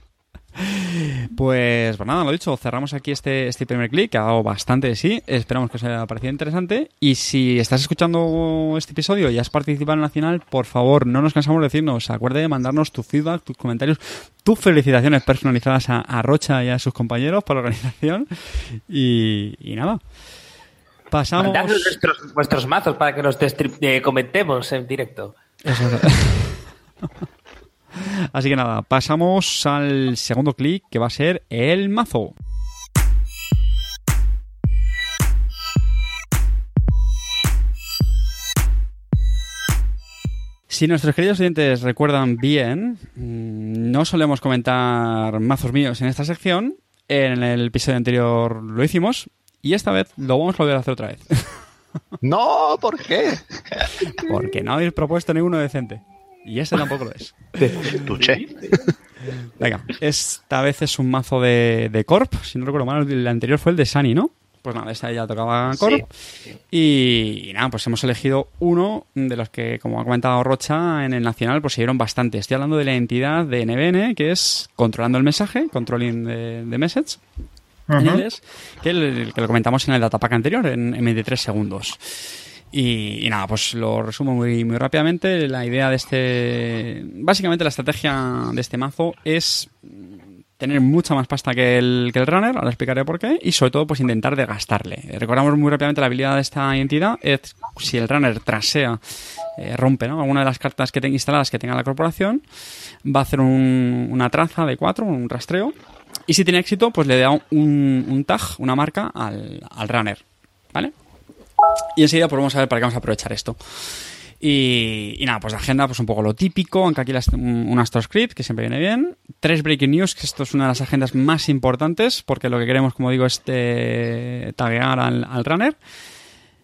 Pues, pues nada, lo dicho, cerramos aquí este, este primer clic, que ha dado bastante de sí. Esperamos que os haya parecido interesante. Y si estás escuchando este episodio y has participado en el Nacional, por favor, no nos cansamos de decirnos. Acuerde de mandarnos tu feedback, tus comentarios, tus felicitaciones personalizadas a, a Rocha y a sus compañeros por la organización. Y, y nada. Pasamos. Mandadnos vuestros mazos para que los eh, comentemos en directo. Eso es. Así que nada, pasamos al segundo clic que va a ser el mazo. Si nuestros queridos oyentes recuerdan bien, mm, no solemos comentar mazos míos en esta sección. En el episodio anterior lo hicimos y esta vez lo vamos a volver a hacer otra vez. No, ¿por qué? Porque no habéis propuesto ninguno decente. Y este tampoco lo es. Tuché. Venga, esta vez es un mazo de, de Corp. Si no recuerdo mal, el anterior fue el de Sunny, ¿no? Pues nada, esta ya tocaba Corp. Y, y nada, pues hemos elegido uno de los que, como ha comentado Rocha, en el Nacional pues se dieron bastante. Estoy hablando de la entidad de NBN, que es controlando el mensaje, controlling de, de message, en Ujú. inglés, que, el- que lo comentamos en el datapack anterior, en, en 23 segundos. Y, y nada, pues lo resumo muy, muy rápidamente. La idea de este. Básicamente, la estrategia de este mazo es tener mucha más pasta que el, que el runner, ahora explicaré por qué, y sobre todo, pues intentar desgastarle. Eh, Recordamos muy rápidamente la habilidad de esta entidad: es si el runner trasea, eh, rompe ¿no? alguna de las cartas que tenga instaladas que tenga la corporación, va a hacer un- una traza de cuatro, un rastreo, y si tiene éxito, pues le da un, un tag, una marca al, al runner. ¿Vale? Y enseguida pues vamos a ver para qué vamos a aprovechar esto. Y, nada, pues la agenda, pues un poco lo típico, aunque aquí las, un, un AstroScript, que siempre viene bien. Tres Breaking News, que esto es una de las agendas más importantes, porque lo que queremos, como digo, es eh, taguear al, al runner.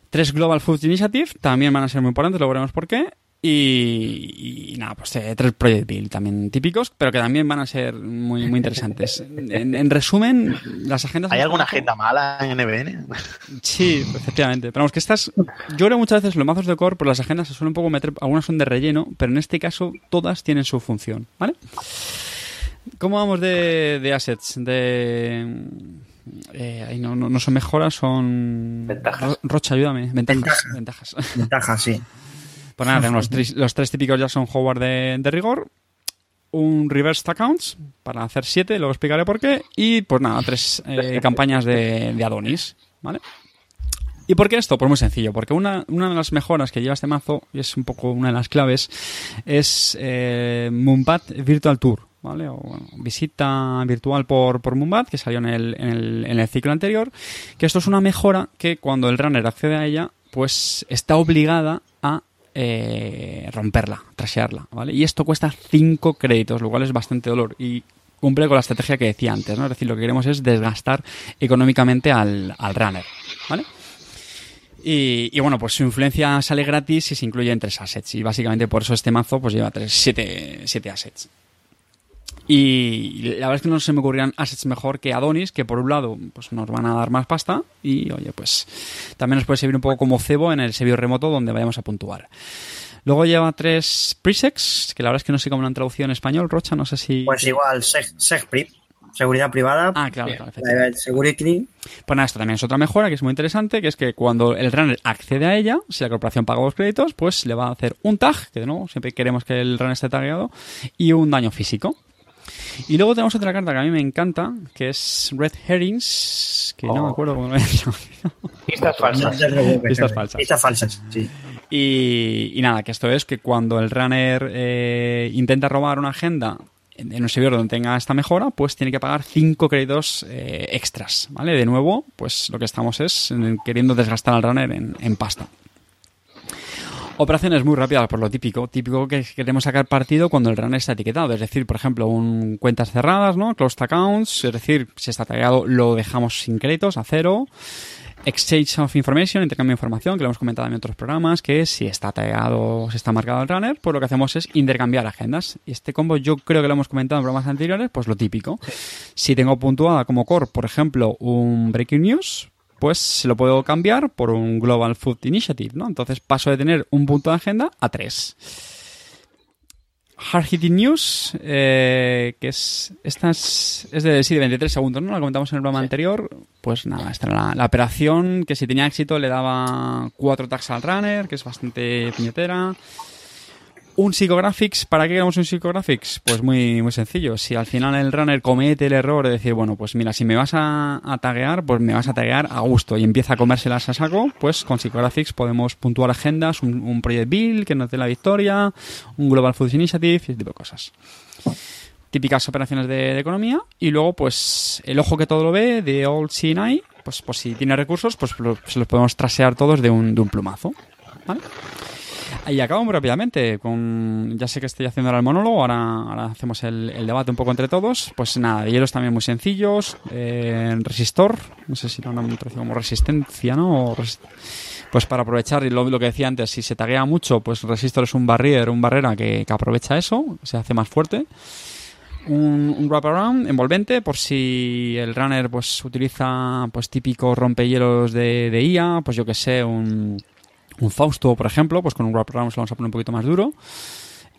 Tres Global Food Initiative, también van a ser muy importantes, lo veremos por qué. Y, y nada, pues eh, tres Project Build también típicos, pero que también van a ser muy, muy interesantes. En, en resumen, las agendas... ¿Hay alguna agenda mala en NBN? Sí, efectivamente. Pero vamos, que estas. Yo creo muchas veces los mazos de core, por las agendas se suelen un poco meter. Algunas son de relleno, pero en este caso todas tienen su función, ¿vale? ¿Cómo vamos de, de assets? De. Eh, ahí no, no, no son mejoras, son. Ventajas. Ro- Rocha, ayúdame. Ventajas. Ventajas. Ventajas. Ventaja, sí. Pues nada, tenemos los, tres- los tres típicos Jackson Howard de, de rigor. Un reversed accounts para hacer siete, luego explicaré por qué. Y pues nada, tres eh, campañas de, de Adonis, ¿vale? ¿Y por qué esto? Pues muy sencillo, porque una, una de las mejoras que lleva este mazo, y es un poco una de las claves, es eh, Moonbat Virtual Tour, ¿vale? O bueno, visita virtual por, por Moonbat, que salió en el, en, el, en el ciclo anterior, que esto es una mejora que cuando el runner accede a ella, pues está obligada eh, romperla, trashearla, ¿vale? Y esto cuesta 5 créditos, lo cual es bastante dolor. Y cumple con la estrategia que decía antes, ¿no? Es decir, lo que queremos es desgastar económicamente al, al runner, ¿vale? Y, y bueno, pues su influencia sale gratis y se incluye en tres assets. Y básicamente por eso este mazo pues lleva tres, siete, siete assets. Y la verdad es que no se me ocurrían assets mejor que Adonis, que por un lado pues nos van a dar más pasta y oye, pues también nos puede servir un poco como cebo en el servidor remoto donde vayamos a puntuar. Luego lleva tres presets, que la verdad es que no sé cómo lo han traducido en español, Rocha, no sé si... Pues igual, Seg- SegPrip, seguridad privada, Ah, claro, claro, Security, Pues nada, esto también es otra mejora que es muy interesante, que es que cuando el runner accede a ella, si la corporación paga los créditos, pues le va a hacer un tag, que de nuevo siempre queremos que el runner esté tagueado, y un daño físico. Y luego tenemos otra carta que a mí me encanta, que es Red Herrings, que no Oh. me acuerdo cómo lo he dicho. Pistas falsas. Pistas falsas. Pistas falsas, sí. Y, y nada, que esto es que cuando el runner eh, intenta robar una agenda en un servidor donde tenga esta mejora, pues tiene que pagar 5 créditos eh, extras, ¿vale? De nuevo, pues lo que estamos es queriendo desgastar al runner en, en pasta. Operaciones muy rápidas, por lo típico. Típico que queremos sacar partido cuando el runner está etiquetado. Es decir, por ejemplo, un cuentas cerradas, ¿no? Closed accounts. Es decir, si está tagueado, lo dejamos sin créditos, a cero. Exchange of Information, intercambio de información, que lo hemos comentado en otros programas, que si está tagueado, si está marcado el runner, pues lo que hacemos es intercambiar agendas. Y este combo yo creo que lo hemos comentado en programas anteriores, pues lo típico. Si tengo puntuada como core, por ejemplo, un Breaking News, pues se lo puedo cambiar por un Global Food Initiative, ¿no? Entonces paso de tener un punto de agenda a tres. Hard Hitting News, eh, que es, esta es, es de, sí, de 23 segundos, ¿no? La comentamos en el programa anterior. Pues nada, esta era la, la operación que si tenía éxito le daba cuatro tags al runner, que es bastante puñetera. Un Psychographics, ¿para qué queremos un Psychographics? Pues muy, muy sencillo. Si al final el runner comete el error de decir, bueno, pues mira, si me vas a, a taguear, pues me vas a taguear a gusto y empieza a comérselas a saco, pues con Psychographics podemos puntuar agendas, un, un Project Build que nos dé la victoria, un Global Food Initiative y ese tipo de cosas. Típicas operaciones de, economía y luego, pues, el ojo que todo lo ve, de Old CNI, pues, pues si tiene recursos, pues se los podemos trasear todos de un, de un plumazo. ¿Vale? Y acabo muy rápidamente con ya sé que estoy haciendo ahora el monólogo ahora, hacemos el, debate un poco entre todos. Pues nada hielos también muy sencillos eh, resistor no sé si lo han como resistencia no pues para aprovechar y lo, que decía antes si se taguea mucho pues resistor es un barrier un barrera que, que aprovecha eso se hace más fuerte. Un, un wraparound envolvente por si el runner pues utiliza pues típico rompehielos de, de IA pues yo que sé un un Fausto, por ejemplo, pues con un wraparound se lo vamos a poner un poquito más duro.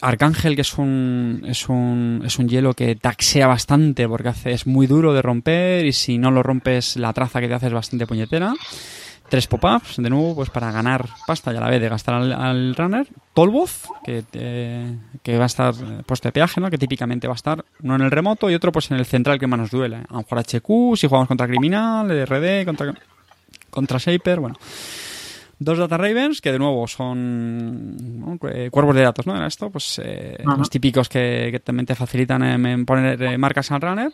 Arcángel, que es un, es un, es un hielo que taxea bastante porque hace, es muy duro de romper y si no lo rompes la traza que te hace es bastante puñetera. Tres pop-ups, de nuevo, pues para ganar pasta y a la vez de gastar al, runner. Tolboz, que, que va a estar puesto de peaje, ¿no? Que típicamente va a estar uno en el remoto y otro pues en el central que más nos duele. A lo mejor HQ, si jugamos contra Criminal, RD, contra, contra Shaper, bueno. Dos Data Ravens, que de nuevo son ¿no? Eh, cuervos de datos, ¿no? Era esto, pues eh, los típicos que, que también te facilitan en, en poner eh, marcas al runner.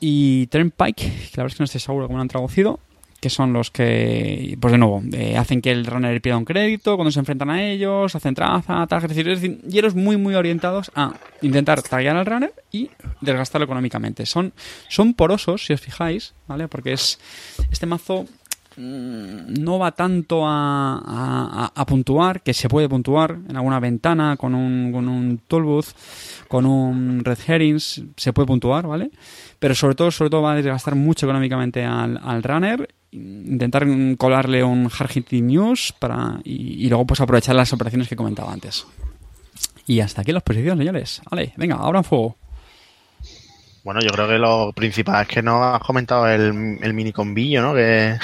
Y Turnpike, que la verdad es que no estoy seguro cómo lo han traducido, que son los que, pues de nuevo, eh, hacen que el runner pierda un crédito cuando se enfrentan a ellos, hacen traza, tal, es decir, hieros muy, muy orientados a intentar taguear al runner y desgastarlo económicamente. Son, son porosos, si os fijáis, ¿vale? Porque es este mazo no va tanto a, a, puntuar, que se puede puntuar en alguna ventana con un, con un toolbooth, con un red herrings, se puede puntuar, ¿vale? Pero sobre todo, sobre todo va a desgastar mucho económicamente al, al runner intentar colarle un hard hitting news para y, luego pues aprovechar las operaciones que comentaba antes. Y hasta aquí las posiciones, señores. Vale, venga, ahora en fuego. Bueno, yo creo que lo principal es que no has comentado el, el mini combillo, ¿no? Que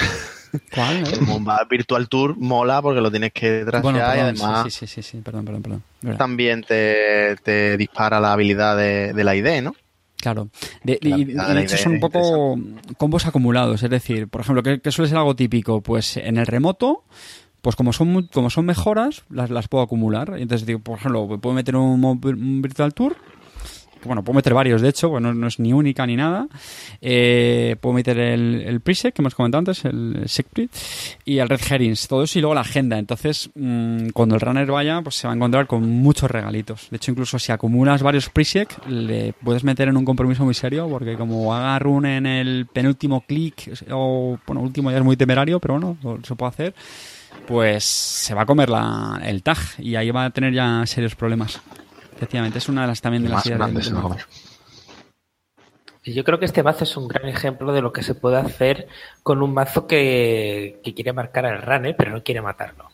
¿Cuál? el Virtual Tour mola porque lo tienes que trastear y además sí, sí, sí, sí, perdón, perdón, perdón. también te, te, dispara la habilidad de, de la ID, ¿no? Claro. De, y, de hecho son un poco combos acumulados. Es decir, por ejemplo, ¿qué, suele ser algo típico? Pues en el remoto, pues como son como son mejoras, las, las puedo acumular. Entonces, digo, por ejemplo, puedo meter un, un Virtual Tour bueno, puedo meter varios, de hecho, bueno, no es ni única ni nada. Eh, puedo meter el, el preset que hemos comentado antes, el SecPrit, y el Red Herrings, todo eso y luego la agenda. Entonces, mm, cuando el runner vaya, pues se va a encontrar con muchos regalitos. De hecho, incluso si acumulas varios preset, le puedes meter en un compromiso muy serio, porque como haga run en el penúltimo clic, o bueno, último ya es muy temerario, pero bueno, se puede hacer pues se va a comer la, el tag y ahí va a tener ya serios problemas. Efectivamente, es una de las también de las ideas Yo creo que este mazo es un gran ejemplo de lo que se puede hacer con un mazo que, quiere marcar al runner, pero no quiere matarlo.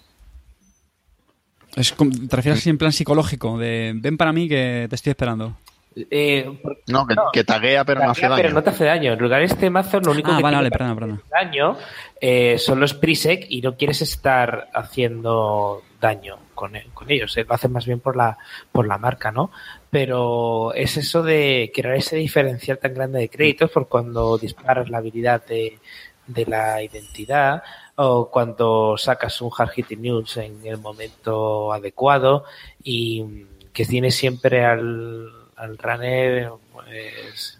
Es, ¿Te refieres así en plan psicológico? De ven para mí que te estoy esperando. Eh, no, que, taguea pero no hace daño. Pero no te hace daño. En lugar de este mazo, lo único ah, que vale, te hace daño eh, son los Prisec y no quieres estar haciendo daño con, con ellos. Lo hacen más bien por la, por la marca, ¿no? Pero es eso de crear ese diferencial tan grande de créditos por cuando disparas la habilidad de, de la identidad o cuando sacas un hard hitting news en el momento adecuado y que tiene siempre al al runner pues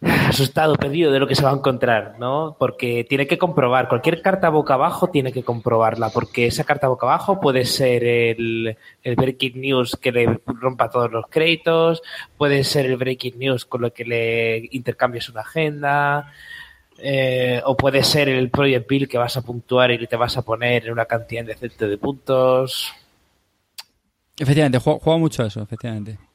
asustado, perdido de lo que se va a encontrar, ¿no? Porque tiene que comprobar, cualquier carta boca abajo tiene que comprobarla, porque esa carta boca abajo puede ser el, Breaking News que le rompa todos los créditos, puede ser el Breaking News con lo que le intercambies una agenda, eh, o puede ser el Project Bill que vas a puntuar y te vas a poner en una cantidad decente de puntos. Efectivamente, juega mucho eso, efectivamente.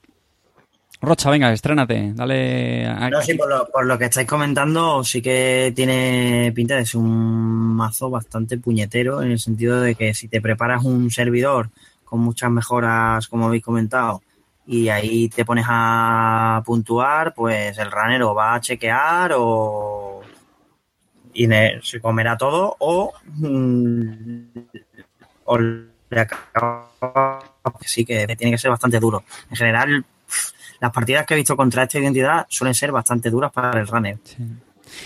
Rocha, venga, estrénate, dale. A... No, sí, por lo, por lo, que estáis comentando, sí que tiene pinta de ser un mazo bastante puñetero, en el sentido de que si te preparas un servidor con muchas mejoras, como habéis comentado, y ahí te pones a puntuar, pues el runner o va a chequear o. y se comerá todo, o. Mm, o le acaba. Sí, que tiene que ser bastante duro. En general, las partidas que he visto contra esta identidad suelen ser bastante duras para el runner.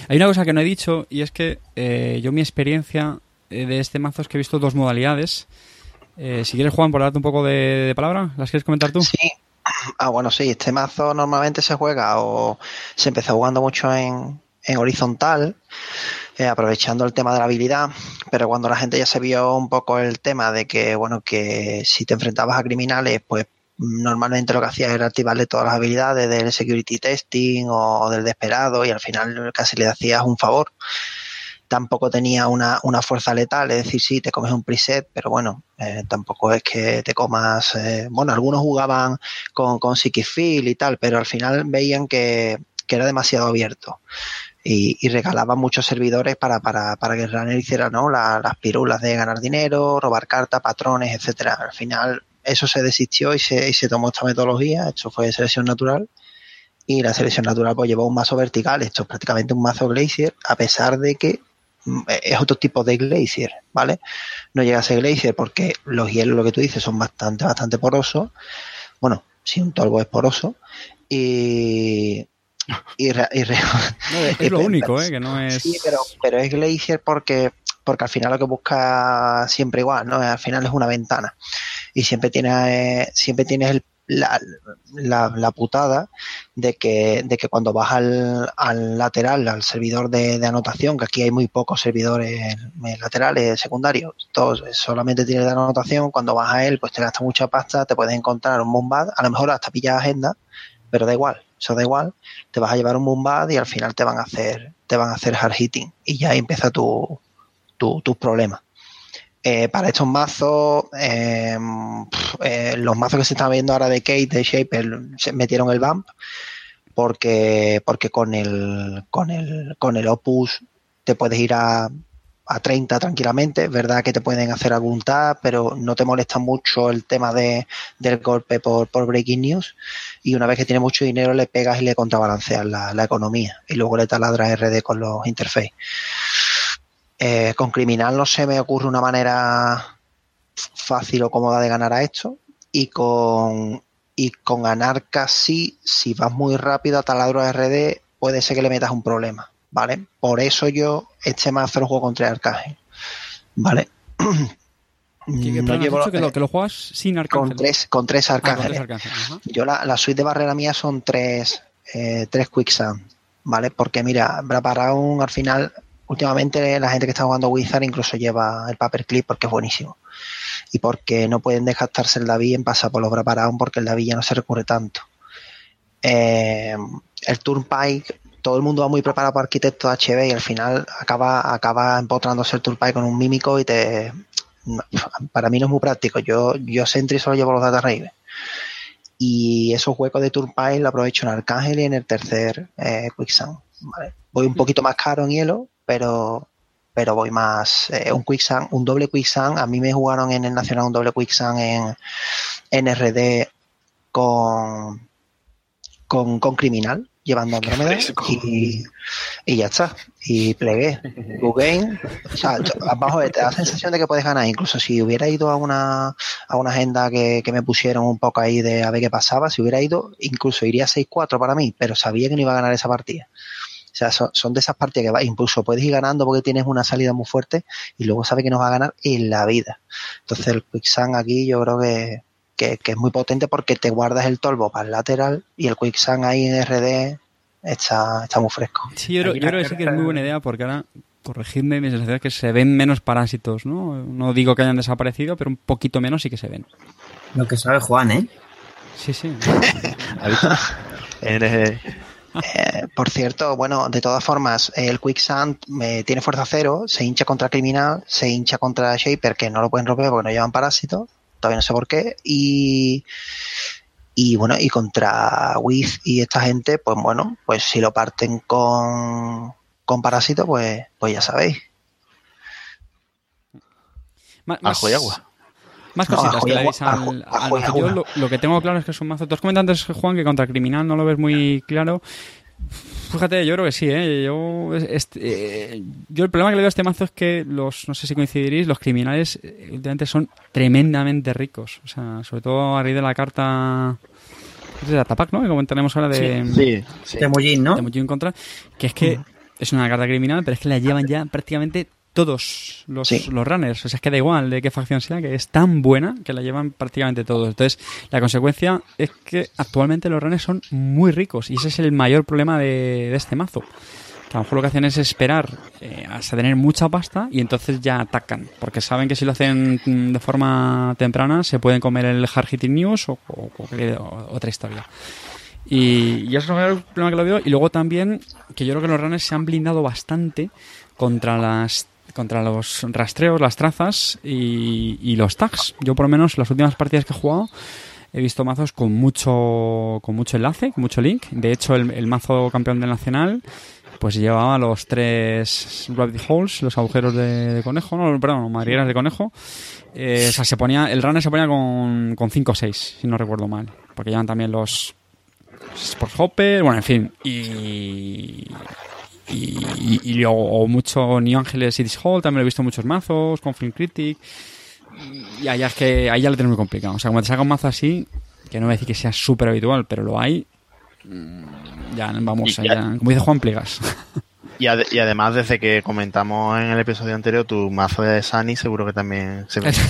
Hay una cosa que no he dicho y es que eh, yo mi experiencia eh, de este mazo es que he visto dos modalidades. Eh, si quieres, Juan, por darte un poco de, palabra, ¿las quieres comentar tú? Sí. Ah, bueno, sí, este mazo normalmente se juega o se empezó jugando mucho en, en horizontal, aprovechando el tema de la habilidad, pero cuando la gente ya se vio un poco el tema de que, bueno, que si te enfrentabas a criminales, pues normalmente lo que hacía era activarle todas las habilidades del security testing o del desesperado y al final casi le hacías un favor. Tampoco tenía una, una fuerza letal, es decir, sí, te comes un preset, pero bueno, eh, tampoco es que te comas. Eh, bueno, algunos jugaban con, con Feel y tal, pero al final veían que, que era demasiado abierto. Y, y, regalaban muchos servidores para, para, para que el runner hiciera ¿no? las pirulas de ganar dinero, robar cartas, patrones, etcétera. Al final eso se desistió y se, y se tomó esta metodología, esto fue selección natural, y la selección natural pues llevó un mazo vertical, esto es prácticamente un mazo Glacier, a pesar de que mm, es otro tipo de Glacier, ¿vale? No llega a ser Glacier porque los hielos, lo que tú dices, son bastante, bastante porosos, bueno, si un tolvo es poroso, y... y, es lo único, ¿eh? Que no es... Sí, pero, pero es Glacier porque porque al final lo que busca siempre igual, ¿no? Al final es una ventana y siempre tienes, siempre tienes la, la, la, putada de que, de que cuando vas al, al lateral, al servidor de, de, anotación, que aquí hay muy pocos servidores laterales, secundarios, todos solamente tienes de anotación, cuando vas a él, pues te gasta mucha pasta, te puedes encontrar un bombard, a lo mejor hasta pillas agenda, pero da igual, eso da igual, te vas a llevar un bombard y al final te van a hacer, te van a hacer hard hitting y ya empieza tu, tu, tus problemas. Eh, para estos mazos, eh, eh, los mazos que se están viendo ahora de Kate, de Shaper, se metieron el bump porque, porque con el, con el, con el Opus te puedes ir a, a 30 tranquilamente, es verdad que te pueden hacer algún tap, pero no te molesta mucho el tema de, del golpe por, por breaking news. Y una vez que tiene mucho dinero le pegas y le contrabalanceas la, la economía. Y luego le taladras RD con los interface. Eh, con criminal no se me ocurre una manera fácil o cómoda de ganar a esto. Y con y con anarca sí, si vas muy rápido a taladro RD puede ser que le metas un problema, ¿vale? Por eso yo este mazo lo juego contra Arcángel, ¿vale? ¿Qué, no llevo, dicho que, lo, que lo juegas sin Arcángel? Con tres, con tres Arcángeles. Ah, con tres arcángeles. Yo la, la, suite de barrera mía son tres, eh, tres Quicksand, ¿vale? Porque mira, Braparound al final últimamente la gente que está jugando Wizard incluso lleva el paperclip porque es buenísimo. Y porque no pueden desgastarse el David en pasar por los Braparound porque el David ya no se recurre tanto. Eh, el Turnpike, todo el mundo va muy preparado para arquitecto HB y al final acaba, acaba empotrándose el Turnpike con un mímico y te. Para mí no es muy práctico. Yo, yo Sentry solo llevo los data raves. Y esos huecos de Turnpike lo aprovecho en Arcángel y en el tercer eh, Quicksand. Voy un poquito más caro en hielo, pero pero voy más eh, un quicksand, un doble quicksand. A mí me jugaron en el Nacional un doble quicksand en, en RD con, con criminal, llevando Andrómeda y, y ya está. Y plegué. Game, o sea, abajo te da la sensación de que puedes ganar. Incluso si hubiera ido a una, a una agenda que, que me pusieron un poco ahí de a ver qué pasaba, si hubiera ido, incluso iría 6-4 para mí, pero sabía que no iba a ganar esa partida. O sea, son, son, de esas partidas que va, incluso puedes ir ganando porque tienes una salida muy fuerte y luego sabes que nos va a ganar en la vida. Entonces el Quicksand aquí yo creo que, que, que, es muy potente porque te guardas el tolvo para el lateral y el Quicksand ahí en RD está, está muy fresco. Sí, yo, yo creo que sí que es muy buena idea porque ahora corregidme, mi sensación es que se ven menos parásitos, ¿no? No digo que hayan desaparecido, pero un poquito menos sí que se ven. Lo que sabe Juan, ¿eh? Sí, sí. Eres... Eh, por cierto, bueno, de todas formas, el Quicksand eh, tiene fuerza cero, se hincha contra Criminal, se hincha contra Shaper, que no lo pueden romper porque no llevan parásitos, todavía no sé por qué, y, y bueno, y contra Wiz y esta gente, pues bueno, pues si lo parten con, con parásito, pues, pues ya sabéis. Más, Ajo y agua. Más cositas no, que le deis al. Yo lo, lo, que tengo claro es que es un mazo. Tú has comentado antes, Juan, que contra Criminal no lo ves muy claro. Fíjate, yo creo que sí, ¿eh? Yo, este, eh, yo el problema que le veo a este mazo es que los, no sé si coincidiréis, los criminales eh, últimamente son tremendamente ricos. O sea, sobre todo a raíz de la carta de Atapac, ¿no? Que comentaremos ahora de... Sí, sí. De Mullin, ¿no? De contra. Que es que mm. es una carta criminal, pero es que la llevan ya prácticamente todos los, sí. los, runners. O sea, es que da igual de qué facción sea, que es tan buena que la llevan prácticamente todos. Entonces, la consecuencia es que actualmente los runners son muy ricos y ese es el mayor problema de, de este mazo. Que a lo mejor lo que hacen es esperar eh, hasta tener mucha pasta y entonces ya atacan. Porque saben que si lo hacen de forma temprana se pueden comer el hard hitting news o, o, o otra historia. Y, y, eso es el problema que lo veo. Y luego también que yo creo que los runners se han blindado bastante contra las contra los rastreos, las trazas y, y, los tags. Yo por lo menos las últimas partidas que he jugado he visto mazos con mucho con mucho enlace, con mucho link. De hecho, el, mazo campeón del nacional pues llevaba los tres rabbit holes, los agujeros de, conejo, no, perdón, madrigueras de conejo. Eh, o sea, se ponía, el runner se ponía con, con 5 o 6, si no recuerdo mal. Porque llevan también los Sport Hopper, bueno, en fin. Y, y, y, y luego mucho New Angeles City Hall, también lo he visto muchos mazos, con Film Critic. Y allá es que ahí ya lo tengo muy complicado. O sea, cuando te saca un mazo así, que no voy a decir que sea súper habitual, pero lo hay, ya vamos, ya, ya, como dice Juan Plegas. Y, ad y, además, desde que comentamos en el episodio anterior, tu mazo de Sunny seguro que también se ve mucho.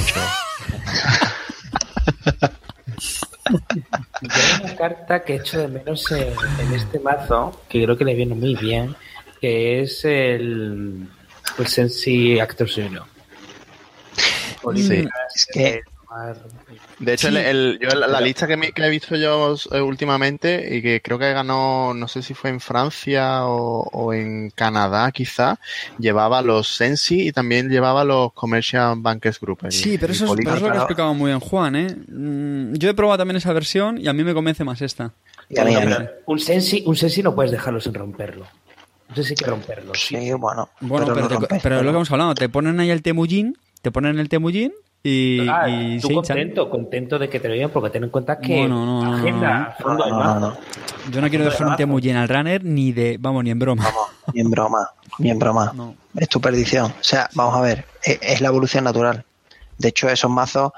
Yo hay una carta que he hecho de menos en, en este mazo, que creo que le viene muy bien, que es el, el Sensi Actor Zero. Sí. Es que De hecho, el, el- yo la, la lista que, me- que he visto yo eh, últimamente y que creo que ganó, no sé si fue en Francia o, o en Canadá quizá, llevaba los Sensi y también llevaba los Commercial Bankers Group. Sí, pero eso es, polígono. pero eso lo que explicado muy bien Juan, ¿eh? Mm, Yo he probado también esa versión y a mí me convence más esta. y a mí, a mí. Un Sensi, un Sensi no puedes dejarlo sin romperlo. Sensi hay que romperlo. Sí, bueno. Bueno, pero, lo te- rompes, pero es lo que hemos hablado, te ponen ahí el temullín, te ponen el temullín y, Ah, y tú se hinchan. contento, contento de que te lo digan, porque ten en cuenta que No, no, no, no, agenda no, fondo No, del no, no, mazo. no. Yo no quiero dejar un temullín al runner ni de, vamos, ni en broma. Vamos, ni en broma, ni en broma. No. Es tu perdición. O sea, vamos a ver, es, es la evolución natural. De hecho, esos mazos,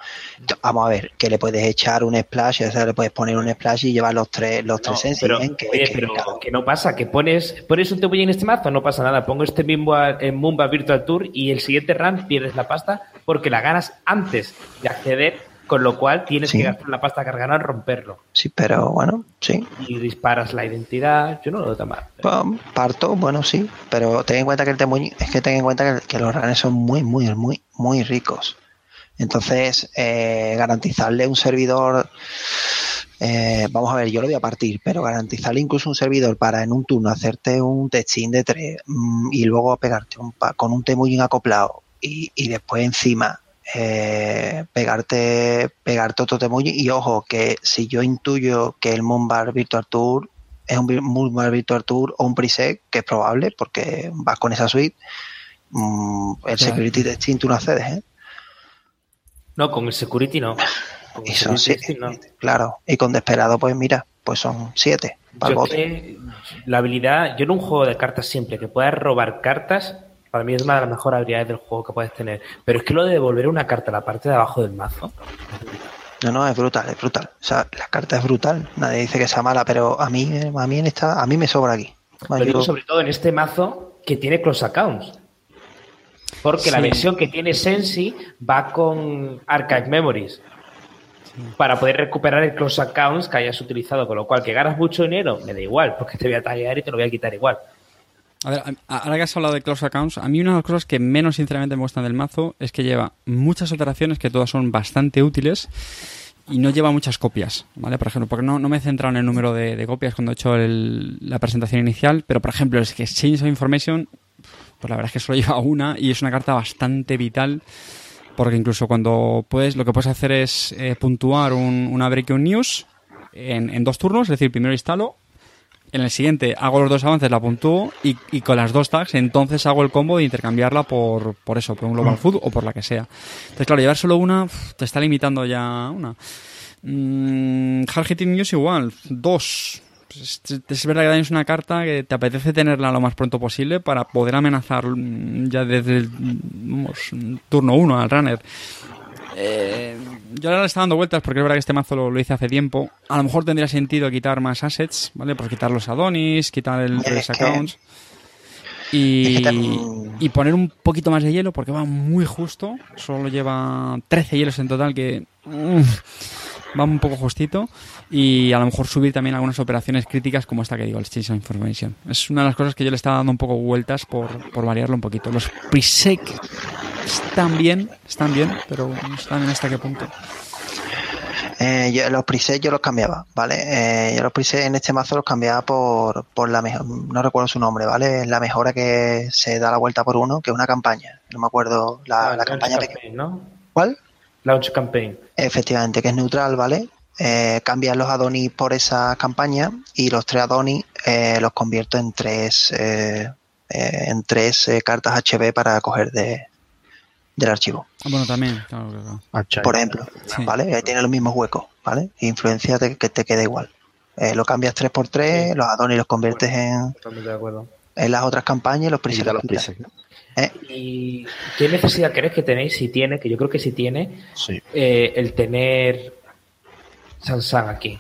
vamos a ver, que le puedes echar un splash, o sea, le puedes poner un splash y llevar los tres, los No, tres sensi, pero, ¿eh? que, oye, que- pero claro. que no pasa, que pones, pones un temullín en este mazo, no pasa nada. Pongo este mismo en Mumba Virtual Tour y el siguiente run pierdes la pasta porque la ganas antes de acceder, con lo cual tienes Sí. que gastar la pasta ganado en romperlo. Sí, pero bueno, sí. Y disparas la identidad, yo no lo veo tan mal. Pues, Parto, bueno, sí, pero ten en cuenta que el temuño, es que ten en cuenta que, que los runners son muy, muy, muy, muy ricos. Entonces, eh, garantizarle un servidor, eh, vamos a ver, yo lo voy a partir, pero garantizarle incluso un servidor para en un turno hacerte un testing de tres mm, y luego pegarte un pa- con un temullin acoplado y, y después encima eh, pegarte, pegarte otro temullin y ojo que si yo intuyo que el Moonbar Virtual Tour es un Moonbar Virtual Tour o un preset, que es probable porque vas con esa suite, mm, el Claro. Security Testing tú no accedes, ¿eh? No, con el security no. Con el Y son security siete, no. claro. Y con Desperado, pues mira, pues son siete para el Yo bote. la habilidad, yo en un juego de cartas simple que puedas robar cartas, para mí es una de las mejores habilidades del juego que puedes tener. Pero es que lo de devolver una carta a la parte de abajo del mazo, No, no, es brutal, es brutal. O sea, la carta es brutal. Nadie dice que sea mala, pero a mí, a mí en esta, a mí me sobra aquí. lo Yo- digo sobre todo en este mazo que tiene close accounts. Porque la versión que tiene Sensi va con Archive Memories. Para poder recuperar el close accounts que hayas utilizado, con lo cual que ganas mucho dinero, me da igual, porque te voy a tallar y te lo voy a quitar igual. A ver, ahora que has hablado de Close Accounts, a mí una de las cosas que menos sinceramente me gustan del mazo es que lleva muchas operaciones que todas son bastante útiles y no lleva muchas copias, ¿vale? Por ejemplo, porque no, no me he centrado en el número de, de copias cuando he hecho el- la presentación inicial, pero por ejemplo, es que Exchange of Information, pues la verdad es que solo lleva una y es una carta bastante vital porque incluso cuando puedes, lo que puedes hacer es eh, puntuar un- una Breaking News en, en dos turnos, es decir, primero instalo, en el siguiente hago los dos avances, la puntúo y, y con las dos tags entonces hago el combo de intercambiarla por, por eso, por un Global Food o por la que sea. Entonces, claro, llevar solo una te está limitando ya una. Mm, Hard Hitting News igual, dos. Pues Es, es verdad que es una carta que te apetece tenerla lo más pronto posible para poder amenazar mm, ya desde el vamos, turno uno al runner. Eh, yo ahora le está dando vueltas porque es verdad que este mazo lo, lo hice hace tiempo. A lo mejor tendría sentido quitar más assets, ¿vale? Pues quitar los Adonis, quitar el Es Trace que- Accounts. Y, y poner un poquito más de hielo porque va muy justo. Solo lleva 13 hielos en total que mm, va un poco justito. Y a lo mejor subir también algunas operaciones críticas como esta que digo, el Exchange of Information. Es una de las cosas que yo le estaba dando un poco vueltas por, por variarlo un poquito. Los pre-sec están bien, están bien, pero no están en hasta qué punto. Eh, yo, los presets yo los cambiaba, ¿vale? Eh, yo los presets en este mazo los cambiaba por, por la mejor, no recuerdo su nombre, ¿vale? La mejora que se da la vuelta por uno, que es una campaña. No me acuerdo la, la Launch campaña campaign, pequeña. ¿no? ¿Cuál? Launch Campaign. Efectivamente, que es neutral, ¿vale? Eh, cambias los Adonis por esa campaña y los tres Adonis eh, los convierto en tres eh, eh, en tres eh, cartas HB para coger de, del archivo. Ah, bueno, también, claro, claro. Archive. por ejemplo, Sí. ¿vale? Ahí tiene los mismos huecos, ¿vale? Influencia te- que te queda igual. Eh, lo cambias 3 por 3 Sí. los adonis los conviertes en, de acuerdo. en las otras campañas y los Y Eh, ¿Y qué necesidad crees que tenéis? Si tiene, que yo creo que sí tiene, Sí. eh, el tener Sansan aquí.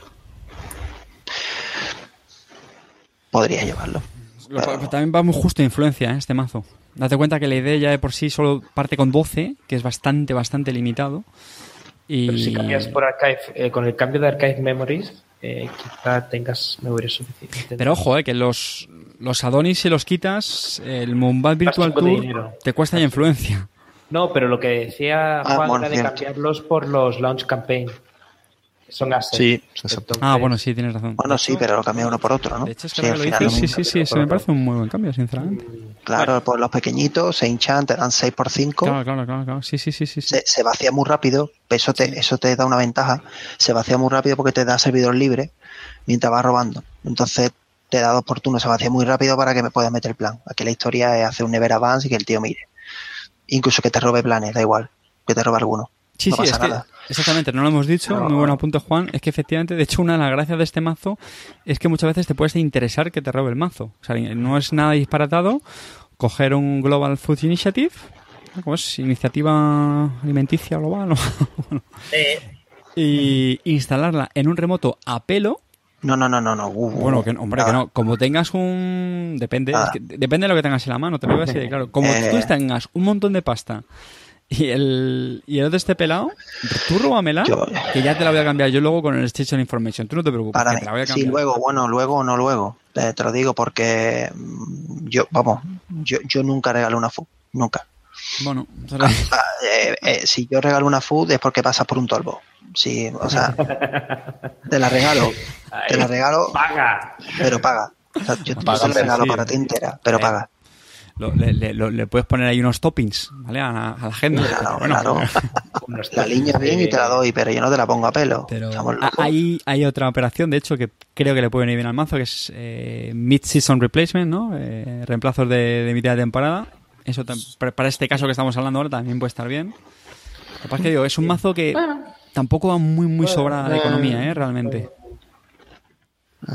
podrías llevarlo. Lo cual- pero también va muy justo de influencia, ¿eh? este mazo. Date cuenta que la idea ya de por sí solo parte con 12, que es bastante, bastante limitado. Y... Pero si cambias por Archive, eh, con el cambio de Archive Memories, eh, quizá tengas memoria suficiente. Pero ojo, eh, que los, los Adonis si los quitas, el Moonbat Virtual Tour dinero. te cuesta ya influencia. No, pero lo que decía Ah, Juan bueno, era de cierto. cambiarlos por los launch campaign. Son assets. Sí, exacto. Entonces, Ah, bueno, sí, tienes razón. Bueno, sí, pero lo cambia uno por otro, ¿no? De hecho, es que Sí, lo final dices, no- sí, sí, sí, eso me parece un muy buen cambio, sinceramente. Claro, pues los pequeñitos se hinchan, te dan 6 por 5 Claro, claro, claro, claro. Sí, sí, sí, sí. se, se vacía muy rápido, eso te, eso te da una ventaja, se vacía muy rápido porque te da servidor libre mientras vas robando. Entonces te da dos por turno, se vacía muy rápido para que me puedas meter plan. Aquí la historia es hacer un never advance y que el tío mire. Incluso que te robe planes, da igual, que te robe alguno. Sí, no sí, pasa es que, nada. Exactamente, no lo hemos dicho, muy buen apunte Juan, es que efectivamente, de hecho una de las gracias de este mazo es que muchas veces te puede interesar que te robe el mazo, o sea, no es nada disparatado coger un Global Food Initiative, ¿cómo es? Iniciativa alimenticia global, ¿no? Bueno, y instalarla en un remoto a pelo, No, no, no, no, no. uh, bueno, que, no, hombre, que no, como tengas un... Depende, es que depende de lo que tengas en la mano, te lo digo así de claro, como Eh. tú tengas un montón de pasta y el, y el otro esté pelado, tú róbamela, Yo- que ya te la voy a cambiar yo luego con el Station Information. Tú no te preocupes, Para que te la voy a sí, cambiar. luego, bueno, luego o no luego. Eh, te lo digo porque mm, yo, vamos, yo, yo nunca regalo una food, nunca. Bueno, Ah, eh, eh, si yo regalo una food es porque pasas por un tolvo. Sí, o sea, te la regalo, te la regalo, ¡Paga! pero paga. O sea, yo, yo Paga, te la regalo sí. para ti entera, pero Eh, paga. Lo- le, le- lo- le puedes poner ahí unos toppings, ¿vale? A, la- a la agenda. Claro, pero bueno, claro. La línea es bien y te la doy, pero yo no te la pongo a pelo. Pero hay, hay otra operación, de hecho, que creo que le puede venir bien al mazo, que es eh, Mid-Season Replacement, ¿no? Eh, reemplazos de, de mitad de temporada. Eso tam- para para este caso que estamos hablando ahora también puede estar bien. Lo que pasa es que digo, es un mazo que tampoco va muy, muy sobrada de economía, ¿eh? Realmente.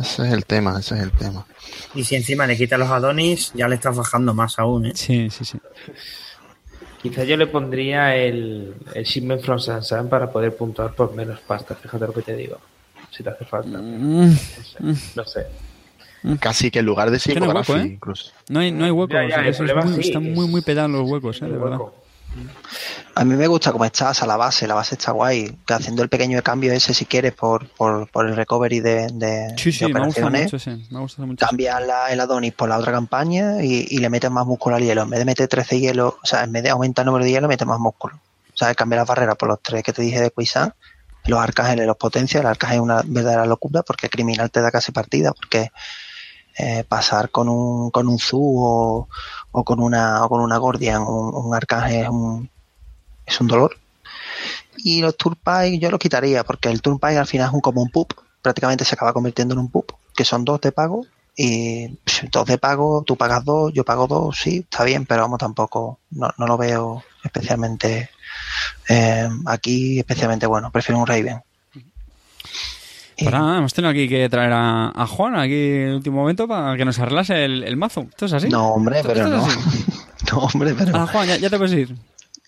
Ese es el tema, ese es el tema. Y si encima le quitas los Adonis, ya le estás bajando más aún, ¿eh? Sí, sí, sí. Quizá yo le pondría el, el Shipment from Sansan para poder puntuar por menos pasta. Fíjate lo que te digo. Si te hace falta. Mm, No sé. No sé. Casi que en lugar de que no hay hueco, psicografía, ¿eh? incluso. No hay, no hay huecos. Ya, es muy- sí, están es- muy, muy pegados los huecos, ¿eh? De verdad. hueco. A mí me gusta cómo está, o sea, la base, la base está guay. Que haciendo el pequeño cambio ese, si quieres, por, por, por el recovery de, de, Sí, sí, de me gusta operaciones. mucho. Me gusta mucho. la, el Adonis por la otra campaña y, y le metes más músculo al hielo. En vez de meter 13 hielos, o sea, en vez de aumentar el número de hielo, metes más músculo. O sea, cambiar las barreras por los tres que te dije de Quisan, los arcángeles los potencia, el arcángel es una verdadera locura porque criminal te da casi partida, porque eh, pasar con un, con un Zu o, o con una o con una Gordian, un, un arcángel es un, es un dolor. Y los Turpai yo los quitaría, porque el Turpai al final es un como un pup, prácticamente se acaba convirtiendo en un pup, que son dos de pago, y dos de pago, tú pagas dos, yo pago dos, sí, está bien, pero vamos, tampoco, no, no lo veo especialmente eh, aquí, especialmente bueno, prefiero un Raven. Y- Pues nada, hemos tenido aquí que traer a, a Juan aquí en el último momento para que nos arreglase el, el mazo. ¿Esto es así? no, hombre, ¿Esto- pero no. no, hombre, pero. Ah, Juan, ya, ya te puedes ir.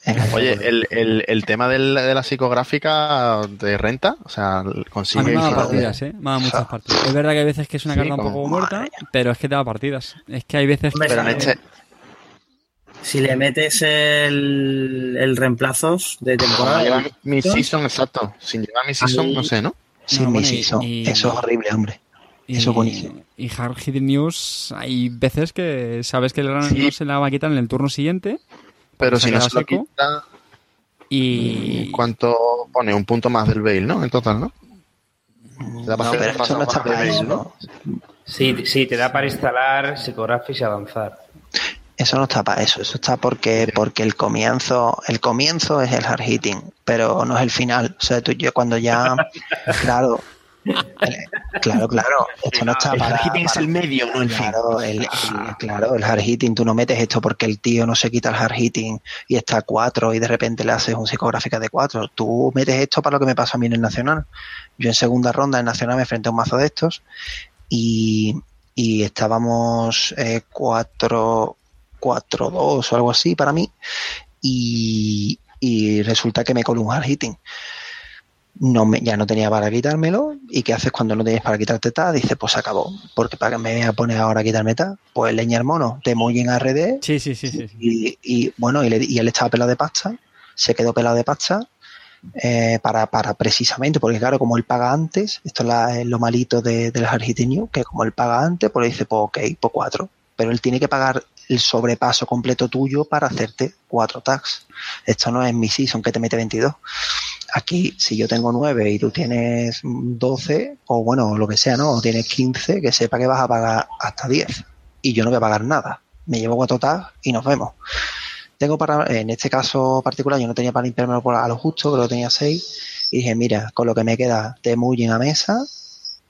Venga, Oye, el, el, el tema del- de la psicográfica de renta, o sea, A mí consigue... me de- partidas, ¿eh? Me dado muchas partidas. Es verdad que hay veces que es una Sí, carta un poco madre muerta, mía. pero es que te da partidas. Es que hay veces Hombre, que... Pero en este... Si le metes el, el reemplazos de temporada. lleva mi season, exacto. Sin llevar mi season, no sé, ¿no? No, bueno, y- season. y- Eso es horrible, hombre. Y, Eso es buenísimo. Y Hard Hitting News, hay veces que sabes que el runner Sí. no se la va a quitar en el turno siguiente Pero si no se lo quita, y... ¿cuánto pone? Un punto más del bail, ¿no? En total, ¿no? Te da para No, hacer pero eso no está bail, eso, ¿no? Sí, sí, te da para instalar psicographics y avanzar. Eso no está para eso, eso está porque porque el comienzo, el comienzo es el hard hitting, pero no es el final. O sea, tú yo cuando ya, claro, el- claro, claro, esto no está El para, hard hitting es el medio, no el fin. Claro, el, el- claro, el hard hitting, tú no metes esto porque el tío no se quita el hard hitting y está a 4 y de repente le haces un psicográfica de 4. Tú metes esto para lo que me pasó a mí en el Nacional. Yo en segunda ronda en Nacional me enfrenté a un mazo de estos y, y estábamos 4 4-2 o algo así para mí y, y resulta que me coló un hard hitting no me, ya no tenía para quitármelo. ¿Y qué haces cuando no tienes para quitarte TAD? Dice, pues se acabó. Porque para que me voy a poner ahora a quitarme TAD, pues leña el mono, te en RD Sí, sí, sí, sí. y, y, bueno, y, le- y él estaba pelado de pasta, se quedó pelado de pasta eh, para, para precisamente, porque claro, como él paga antes, esto es, la- es lo malito de, del Hard New, que como él paga antes, pues le dice, pues ok, pues cuatro. Pero él tiene que pagar el sobrepaso completo tuyo para hacerte cuatro tags. Esto no es mi season que te mete 22. Aquí, si yo tengo 9 y tú tienes 12, o bueno, lo que sea, ¿no? O tienes 15, que sepa que vas a pagar hasta 10. Y yo no voy a pagar nada. Me llevo cuatro tags y nos vemos. Tengo para, en este caso particular, yo no tenía para limpiarme a lo justo, que tenía 6. Y dije, mira, con lo que me queda, te en a mesa,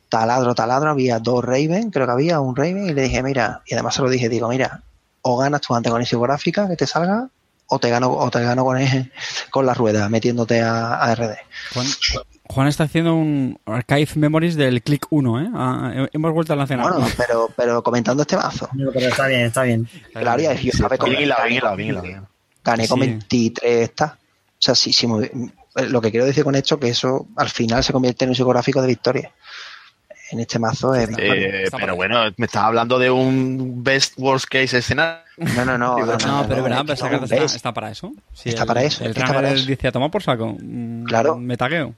taladro, taladro, había dos Raven, creo que había un Raven, y le dije, mira, y además se lo dije, digo, mira, o ganas tu antagonismo gráfica que te salga, o te gano, o te gano con, el- con la rueda, metiéndote a, a RD. Juan, Juan está haciendo un Archive Memories del Click 1, ¿eh? Ah, hemos vuelto al nacional. Bueno, pero, pero comentando este mazo, No, pero está bien, está bien. claro, y yo sabe gané con Sí. 23 está. O sea, sí, sí, muy- lo que quiero decir con esto que eso al final se convierte en un psicográfico de victoria. En este mazo es... Eh, pero bueno, me estás hablando de un best worst case escenario. No, no, no. no, pero verdad, esa carta está, para eso. Está el- para eso, El está para eso. dice a tomar por saco. Mm, Claro. Me tagueo.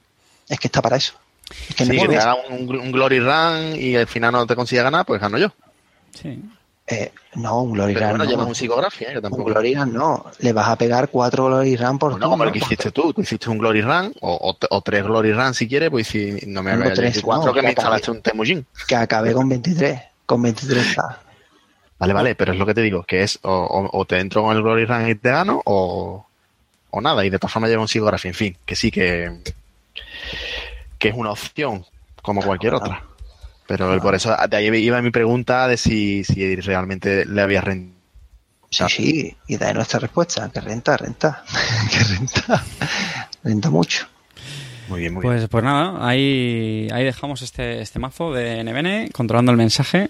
Es que está para eso. Es que Sí, que te haga un, un glory run y al final no te consiga ganar, pues gano yo. Sí. Eh, no, un Glory Run bueno, no. llevas un psicografía, Un. Glory Run no. Le vas a pegar cuatro Glory Run por Bueno, como el que hiciste tú, tú hiciste un glory run o, o, o tres glory run si quieres, pues si no me No, hagas tres, 24 no, que me que instalaste un Temujin. Que acabé con 23. Con 23 está. Vale, vale, pero es lo que te digo, que es o, o- o te entro con el glory run y te gano o, o nada, y de todas formas llevo un psicografía, en fin, que sí que, que es una opción, como cualquier otra. Pero por eso de ahí iba mi pregunta de si, si realmente le había rendido. Sí, sí. Y da nuestra respuesta. Que renta, renta. que renta. Renta mucho. Muy bien, muy bien. Pues, pues nada, ahí, ahí dejamos este, este mazo de NBN, controlando el mensaje.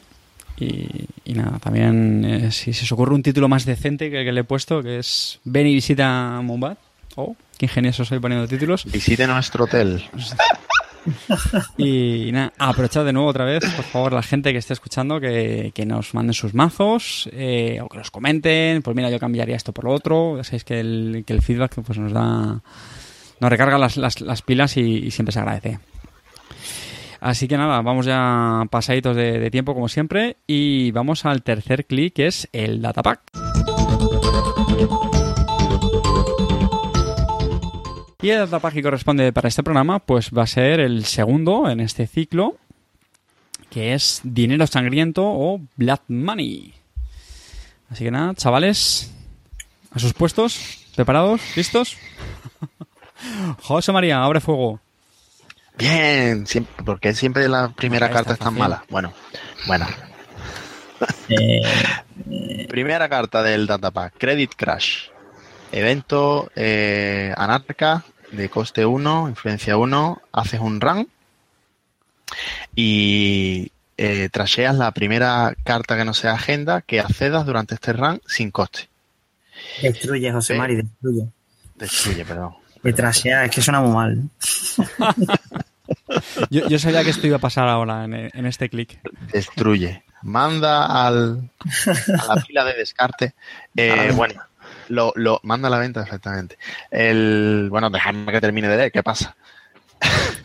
Y, y nada, también eh, si se os ocurre un título más decente que el que le he puesto, que es Ven y visita Mumbat. Oh, qué ingenioso soy poniendo títulos. Visite nuestro hotel. Y nada, aprovechad de nuevo otra vez, por favor, la gente que esté escuchando, que, que nos manden sus mazos eh, o que los comenten. Pues mira, yo cambiaría esto por lo otro. Ya sabéis que el, que el feedback pues nos da. Nos recarga las, las, las pilas y, siempre se agradece. Así que nada, vamos ya pasaditos de tiempo como siempre y vamos al tercer clic que es el datapack. Y el datapack que corresponde para este programa pues va a ser el segundo en este ciclo que es Dinero Sangriento o Blood Money. Así que nada, chavales, a sus puestos, preparados, listos. José María, abre fuego. Bien, siempre, porque siempre la primera carta está es tan mala. Bueno, bueno. Eh, Primera carta del datapack, Credit Crash. Evento eh, anarca de coste 1, influencia 1, haces un run y eh, trasheas la primera carta que no sea agenda que accedas durante este run sin coste. destruye, José Sí. Mari, destruye. Destruye, perdón. De trasea, es que suena muy mal. Yo, yo sabía que esto iba a pasar ahora en, en este clic. Destruye. Manda al, a la pila de descarte. Eh, bueno, lo, lo manda a la venta, exactamente. El, bueno, dejadme que termine de leer, ¿qué pasa?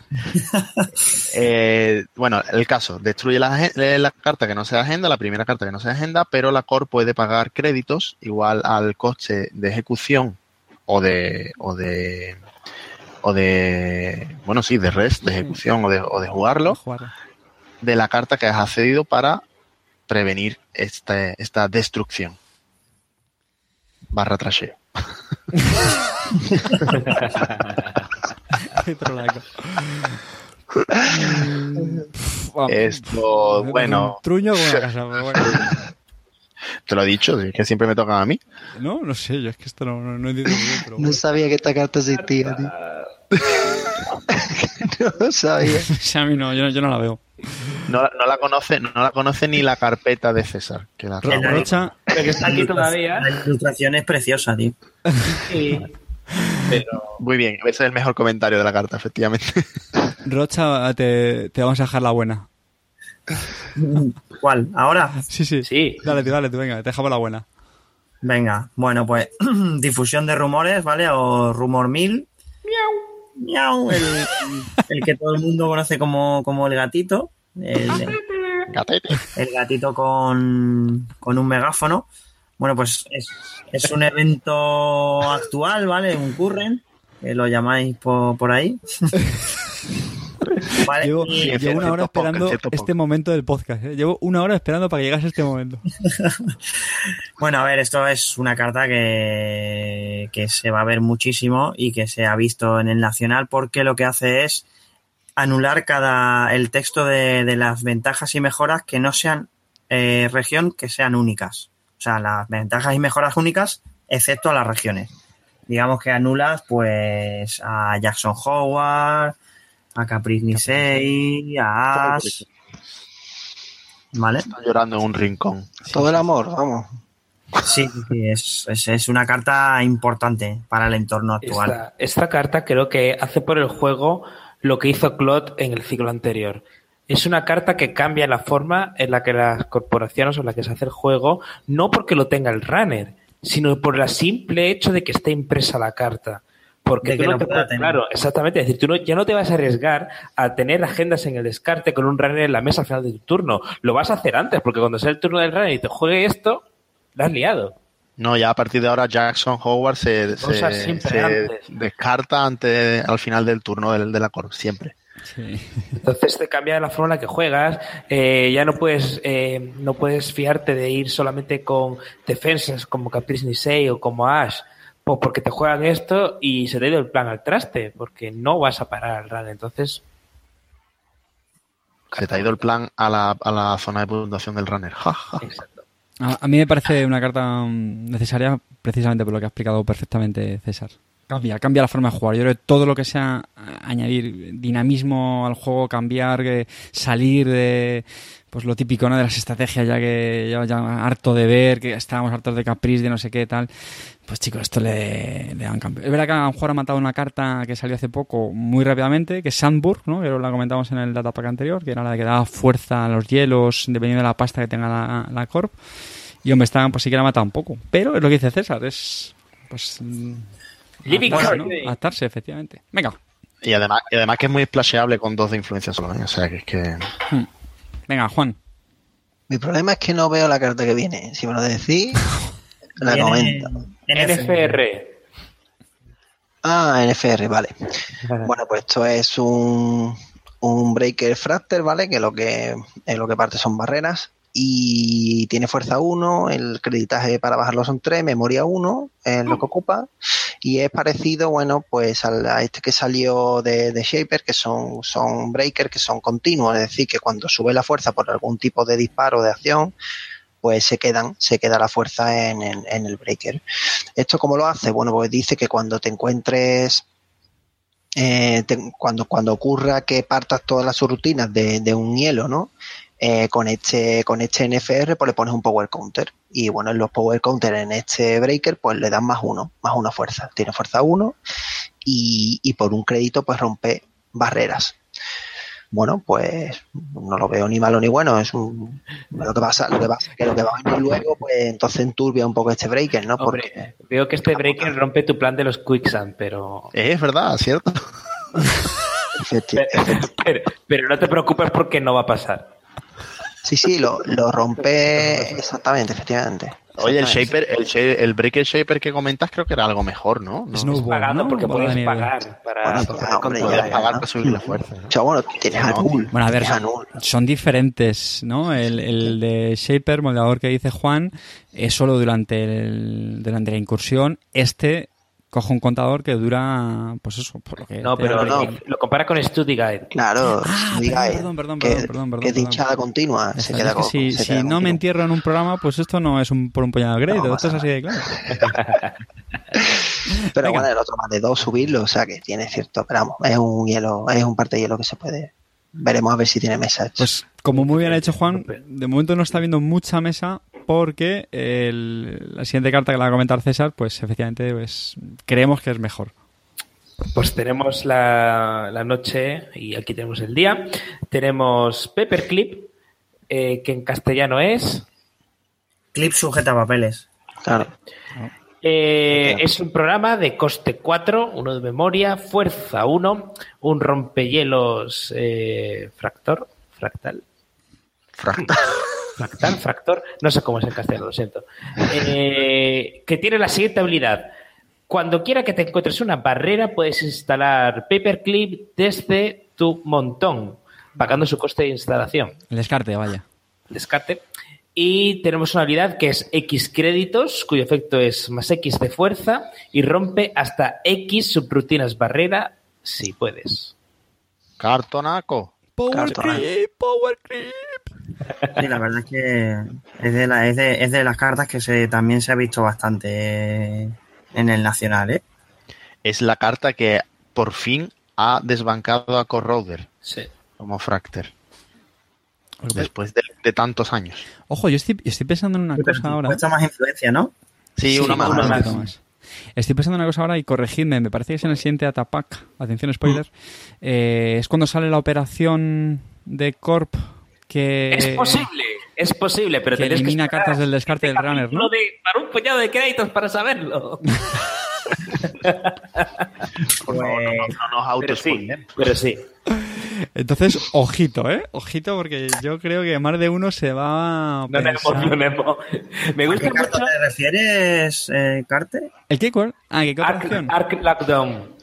Eh, bueno, el caso, destruye la, eh, la carta que no sea agenda, la primera carta que no sea agenda, pero la core puede pagar créditos igual al coste de ejecución o de, o de, o de, bueno, sí, de rest, de ejecución o de, o de jugarlo Jugar. de la carta que has accedido para prevenir este- esta destrucción. Barra trasheo. Qué trolaco. Esto, bueno, truño con una casa, pero bueno. te lo he dicho, es que siempre me toca a mí. No, no sé, yo es que esto no, no, no bien, pero No sabía que esta carta existía, tío. no lo sabía. O sea, a mí no, yo, yo no la veo. No, la- no la conoce, no la conoce ni la carpeta de César. Que la Rocha, que está aquí todavía. La ilustración es preciosa, tío. Sí. Pero Muy bien, ese es el mejor comentario de la carta, efectivamente. Rocha, te, te vamos a dejar la buena. ¿Cuál? ¿Ahora? Sí, sí. Sí. Dale, tú, dale, tú, venga, te dejamos la buena. Venga, bueno, pues difusión de rumores, ¿vale? O rumor mil. miau, el, el que todo el mundo conoce como, como el gatito. El, gatito con, con un megáfono. Bueno, pues es, es un evento actual, ¿vale? Un current, que lo llamáis por, por ahí. ¿Vale? Llevo, Y- en llevo una hora esperando este momento del podcast. ¿eh? Llevo una hora esperando para que llegase este momento. Bueno, a ver, esto es una carta que, que se va a ver muchísimo y que se ha visto en el Nacional porque lo que hace es anular cada el texto de, de las ventajas y mejoras que no sean eh, región, que sean únicas. O sea, las ventajas y mejoras únicas, excepto a las regiones. Digamos que anulas pues a Jackson Howard, a Caprice Nisei, a Ash. ¿Vale? Está llorando en un rincón. Todo el amor, vamos. Sí, sí, es, es, es una carta importante para el entorno actual. Esta, esta carta creo que hace por el juego lo que hizo Claude en el ciclo anterior. Es una carta que cambia la forma en la que las corporaciones o en la que se hace el juego, no porque lo tenga el runner, sino por el simple hecho de que esté impresa la carta. Porque De tú que no lo te puedes- claro, exactamente. Es decir, tú no- ya no te vas a arriesgar a tener agendas en el descarte con un runner en la mesa al final de tu turno. Lo vas a hacer antes, porque cuando sea el turno del runner y te juegue esto, la has liado. No, ya a partir de ahora Jackson Howard se, descarta ante, al final del turno del, de la cor, siempre. Sí. Entonces te cambia la forma en la que juegas. eh, ya no puedes eh, no puedes fiarte de ir solamente con defensas como Caprice Nisei o como Ash, pues porque te juegan esto y se te ha ido el plan al traste, porque no vas a parar al run. Entonces, Se te ha ido el plan a la, a la zona de puntuación del runner. Ja, ja. exacto. A, a mí me parece una carta mm, necesaria precisamente por lo que ha explicado perfectamente César. Cambia, cambia la forma de jugar. Yo creo que todo lo que sea a- añadir dinamismo al juego, cambiar, que salir de pues lo típico ¿no? de las estrategias ya que ya, ya harto de ver, que estábamos hartos de Caprice, de no sé qué tal. Pues chicos, esto le, le dan cambio. Es verdad que a lo mejor ha matado una carta que salió hace poco muy rápidamente, que es Sandburg, ¿no? que la comentamos en el datapack anterior, que era la que daba fuerza a los hielos, dependiendo de la pasta que tenga la, la Corp. Y hombre, está, pues sí que la ha matado un poco. Pero es lo que dice César, es pues mm, Living adaptarse, Card. ¿no? Adaptarse, efectivamente. Venga, Y además, y además que es muy splasheable con dos de influencia solo. ¿eh? O sea que es que. Venga, Juan. Mi problema es que no veo la carta que viene. Si me lo decís, la Viene comento. NFR. Ah, NFR, vale. Bueno, pues esto es un, un breaker fractal, ¿vale? Que lo que en lo que parte son barreras y tiene fuerza 1, el creditaje para bajarlo son 3, memoria 1, es lo que ocupa y es parecido, bueno, pues a este que salió de, Shaper, que son, son breakers que son continuos, es decir, que cuando sube la fuerza por algún tipo de disparo de acción, pues se quedan, se queda la fuerza en, en- en el breaker. ¿Esto cómo lo hace? Bueno, pues dice que cuando te encuentres, eh, te- cuando, cuando ocurra que partas todas las rutinas de, de un hielo, ¿no? Eh, con este con este NFR pues le pones un power counter y bueno en los power counter en este breaker pues le dan más uno más una fuerza tiene fuerza uno y, y por un crédito pues rompe barreras bueno pues no lo veo ni malo ni bueno es un lo que pasa lo que pasa es que lo que va a venir luego pues entonces enturbia un poco este breaker no porque Hombre, veo que este breaker rompe tu plan de los quicksand, pero, Es verdad, ¿cierto? pero, pero no te preocupes porque no va a pasar. Sí sí lo, lo rompe exactamente efectivamente Oye, el shaper, el, el breaker shaper que comentas creo que era algo mejor, ¿no? ¿No? Snowball, Pagando ¿no? porque nieve. pagar para, Bueno, para hombre. Podías ya, pagar ¿no? para subir la fuerza. ¿no? O sea, bueno, tienes No. Anul. Bueno, a ver, son, son diferentes, ¿no? El, el de Shaper, moldeador que dice Juan, es solo durante, el, durante la incursión. Este coge un contador que dura, pues eso, por lo que... No, pero no. lo- lo compara con Study Guide. Claro, Ah, diga, perdón, perdón, que, perdón, perdón, perdón, que es de perdón. hinchada continua. Se queda es que con- si, se si queda no me entierro en un programa, pues esto no es un, por un puñado de crédito, No esto es así de claro. Pero Venga. bueno, el otro más de dos subirlo, o sea que tiene cierto, pero vamos, es un hielo, es un parte de hielo que se puede. Veremos a ver si tiene mesa. Pues como muy bien ha hecho Juan, de momento no está viendo mucha mesa porque el- la siguiente carta que la va a comentar César, pues efectivamente pues, creemos que es mejor. Pues tenemos la, la noche y aquí tenemos el día. Tenemos Paperclip, eh, que en castellano es. Clip sujeta papeles. Claro. Eh, es un programa de coste 4, uno de memoria, fuerza 1, un rompehielos eh, fractor, fractal. Fractal. Fractal, fractor, no sé cómo es en castellano, lo siento. Eh, que tiene la siguiente habilidad. Cuando quiera que te encuentres una barrera, puedes instalar Paperclip desde tu montón, pagando su coste de instalación. El descarte, vaya. Descarte. Y tenemos una habilidad que es X créditos, cuyo efecto es más X de fuerza y rompe hasta X subrutinas barrera si puedes. Cartonaco. Power Cartona. creep, power creep. Sí, la verdad es que es de, la- es de, es de las cartas que se, también se ha visto bastante en el Nacional, ¿eh? Es la carta que por fin ha desbancado a Corroder Sí. como Fracter. Después de, de tantos años. Ojo, yo estoy, estoy pensando en una Pero cosa ahora. cuesta más influencia, ¿no? Sí, Sí, una más. una Un más. Estoy pensando en una cosa ahora y corregidme, me parece que es en el siguiente Atapack, atención spoiler, eh, es cuando sale la operación de Corp que... Es posible, es posible, pero que elimina cartas del descarte este del runner, ¿no? de- para un puñado de créditos para saberlo. Por favor, no, no, no nos Pero sí, pero sí. Entonces, ojito, ¿eh? Ojito porque yo creo que más de uno se va a No pensar-. Me ¿A gusta qué carta mucho te refieres, eh, Carte? ¿El qué, cuál? Ah, ¿qué Arc? Arc Lockdown.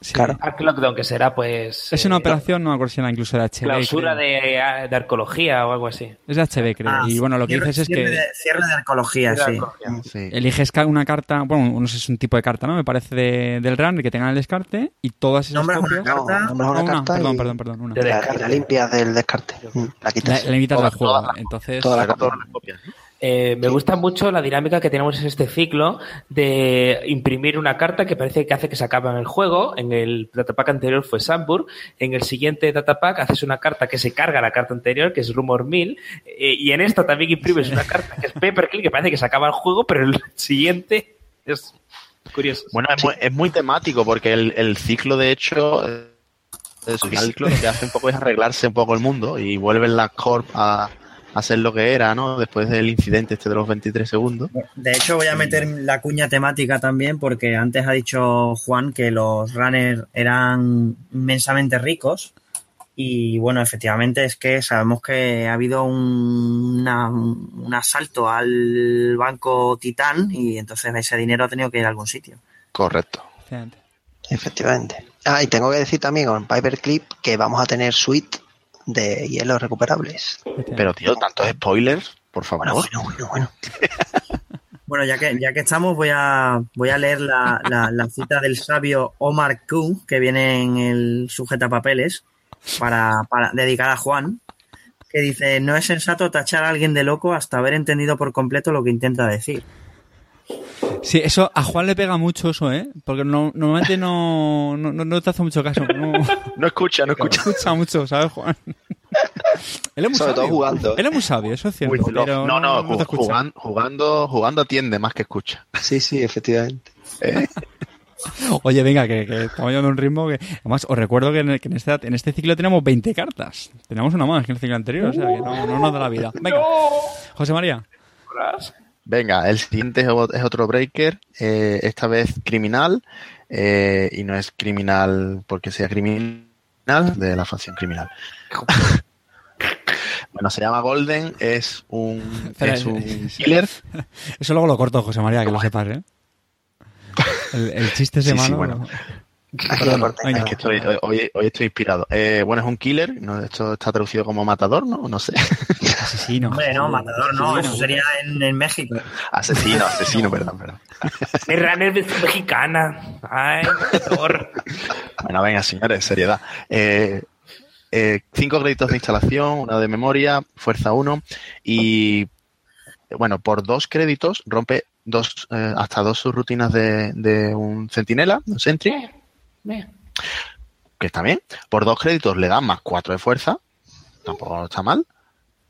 Sí. Claro. Arc Lockdown, que será pues... Es una eh, operación, no me acuerdo si era incluso de HB. Clausura de, de arqueología o algo así. Es de HB, creo. Ah, y bueno, lo que cierre- dices es cierre que... de- cierre de arqueología, De sí. arqueología. Sí. Eliges una carta, bueno, no sé, es un tipo de carta, ¿no? Me parece de- del runner que tenga el descarte y todas esas Nombras una copias... carta. No, nombras una Ah, una, carta perdón, y, perdón, perdón, una. De la, la limpias del descarte. La La, quitas. la limitas Todas- al juego. todas Entonces, todas las copias. Eh, me gusta mucho la dinámica que tenemos en este ciclo de imprimir una carta que parece que hace que se acabe en el juego. En el datapack anterior fue Sandburg. En el siguiente datapack haces una carta que se carga la carta anterior, que es Rumor 1000. Eh, y en esta también imprimes una carta que es Paperclip, que parece que se acaba el juego, pero el siguiente es curioso. Bueno, es, muy, es muy temático porque el, el ciclo, de hecho, eh, el ciclo lo que hace un poco es arreglarse un poco el mundo y vuelven las Corp a, a ser lo que era, ¿no? Después del incidente este de los 23 segundos. De hecho, voy a meter la cuña temática también porque antes ha dicho Juan que los runners eran inmensamente ricos y bueno, efectivamente es que sabemos que ha habido un, una- un asalto al banco Titán y entonces ese dinero ha tenido que ir a algún sitio. Correcto. efectivamente. Efectivamente. Ah, y tengo que decir también con Paperclip que vamos a tener suite de hielos recuperables. Pero, tío, tantos spoilers, por favor. bueno, bueno, bueno. Bueno, ya que, ya que estamos, voy a, voy a leer la, la- la cita del sabio Omar Q, que viene en el sujetapapeles, para, para dedicar a Juan, que dice, no es sensato tachar a alguien de loco hasta haber entendido por completo lo que intenta decir. Sí, eso a Juan le pega mucho eso, ¿eh? Porque no, normalmente no, no, no- te hace mucho caso. No, No escucha, no escucha. escucha mucho, ¿sabes, Juan? Él es muy Sobre todo jugando. Él es muy sabio, eso es cierto. Pero no, no, jugando, jugando, jugando atiende más que escucha. Sí, sí, efectivamente. Oye, venga, que, que estamos llevando un ritmo que... Además, os recuerdo que en, el- que en este, en este ciclo tenemos 20 cartas. Tenemos una más que en el ciclo anterior, o sea que no, no nos da la vida. Venga, José María. Venga, el siguiente es otro breaker, eh, esta vez criminal, eh, y no es criminal porque sea criminal, de la facción criminal. bueno, se llama Golden, es un, Espera, es un killer. Eso luego lo corto, José María, que lo sepas, ¿eh? El, el chiste ese Sí, sí, bueno. Es que estoy, hoy, hoy estoy inspirado. Eh, bueno, es un killer, no, esto está traducido como matador, ¿no? No sé. Asesino. Hombre, no, matador no, Asesino. eso sería en, en México. Asesino, asesino, perdón, perdón. Es runner mexicana. Ay, doctor. Bueno, venga, señores, seriedad. Eh, eh, cinco créditos de instalación, una de memoria, fuerza 1 y bueno, por dos créditos rompe dos eh, hasta dos subrutinas de, de un centinela, un sentry, que está bien. Por dos créditos le dan más cuatro de fuerza, tampoco está mal.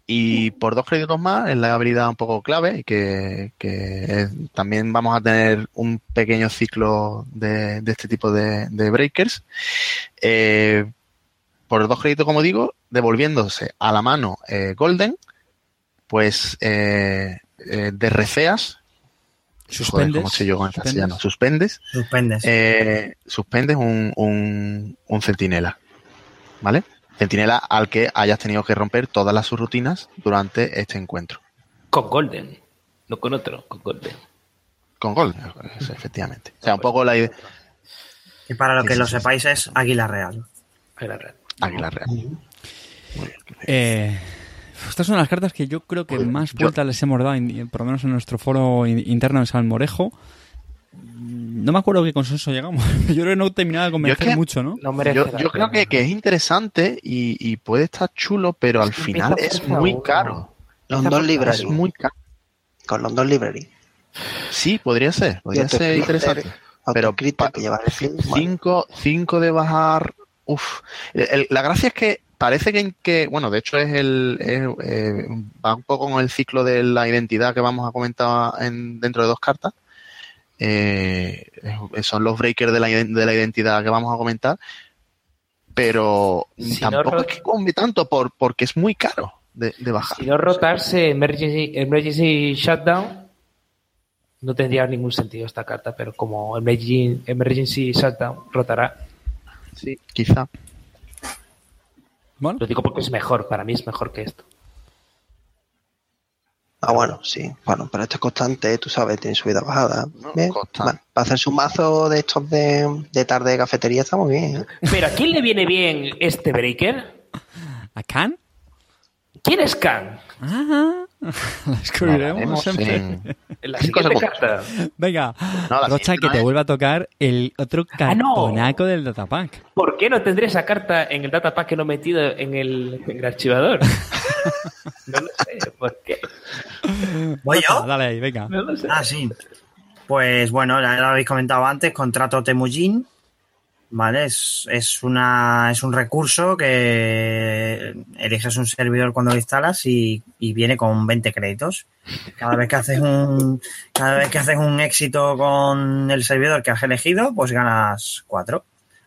Y por dos créditos más es la habilidad un poco clave, que, que también vamos a tener un pequeño ciclo de, este tipo de, breakers. Eh, por dos créditos, como digo, devolviéndose a la mano eh, Golden, pues eh, eh, Suspendes. ¿Cómo sé yo con el Suspendes. castellano? Suspendes. Suspendes. eh, suspendes un, un, un centinela. ¿Vale? Centinela al que hayas tenido que romper todas las subrutinas durante este encuentro. Con Golden. No con otro, con Golden. Con gol, eso, efectivamente. O sea, un poco la idea. y para lo sí, que sí, lo sí, sepáis es Águila Real. Era real. Águila Real. Eh, estas son las cartas que yo creo que más yo- vueltas les hemos dado, por lo menos en nuestro foro in- interno de Salmorejo. No me acuerdo qué consenso llegamos. Yo creo que no terminaba de convencer que- mucho, ¿no? Yo, creo que, que es interesante y, y puede estar chulo, pero al final es muy uno. caro. London Es Library. muy caro. Con London Library. Sí, podría ser. Podría ser interesante. Pero Autocritter pa- que lleva el flip, bueno, Cinco, cinco de bajar. Uf. El- el- la gracia es que parece que, que bueno, de hecho es el es, eh, va un poco con el ciclo de la identidad que vamos a comentar en, dentro de dos cartas. Eh, son los breakers de la, de la identidad que vamos a comentar. Pero Si tampoco es que come tanto por, porque es muy caro de, de bajar. Si no rotarse Emergency, emergency Shutdown, no tendría ningún sentido esta carta, pero como Emergency, emergency Shutdown rotará, Sí, quizá. Bueno, lo digo porque es mejor, para mí es mejor que esto. Ah, bueno, sí. Bueno, pero esto es constante, tú sabes, tiene subida bajada. No, Bien. para hacerse un mazo de estos de, de tarde de cafetería está muy bien. ¿eh? Pero ¿a quién le viene bien este breaker? ¿a Khan? ¿Quién es Khan? Ah, la descubriremos siempre. en- En la Cinco siguiente carta. Venga, No, la Rocha, que no te es. vuelva a tocar el otro Ah, no. cartonaco del datapack. ¿Por qué no tendré esa carta en el datapack que no he metido en el, en el archivador? no lo sé, ¿por qué? ¿Voy Rocha, yo? Dale ahí, venga. No lo sé. Ah, sí. Pues bueno, ya lo habéis comentado antes, contrato Temujin. ¿Vale? Es, es, una, es un recurso que eliges un servidor cuando lo instalas y, y viene con 20 créditos. Cada vez que haces un cada vez que haces un éxito con el servidor que has elegido, pues ganas 4.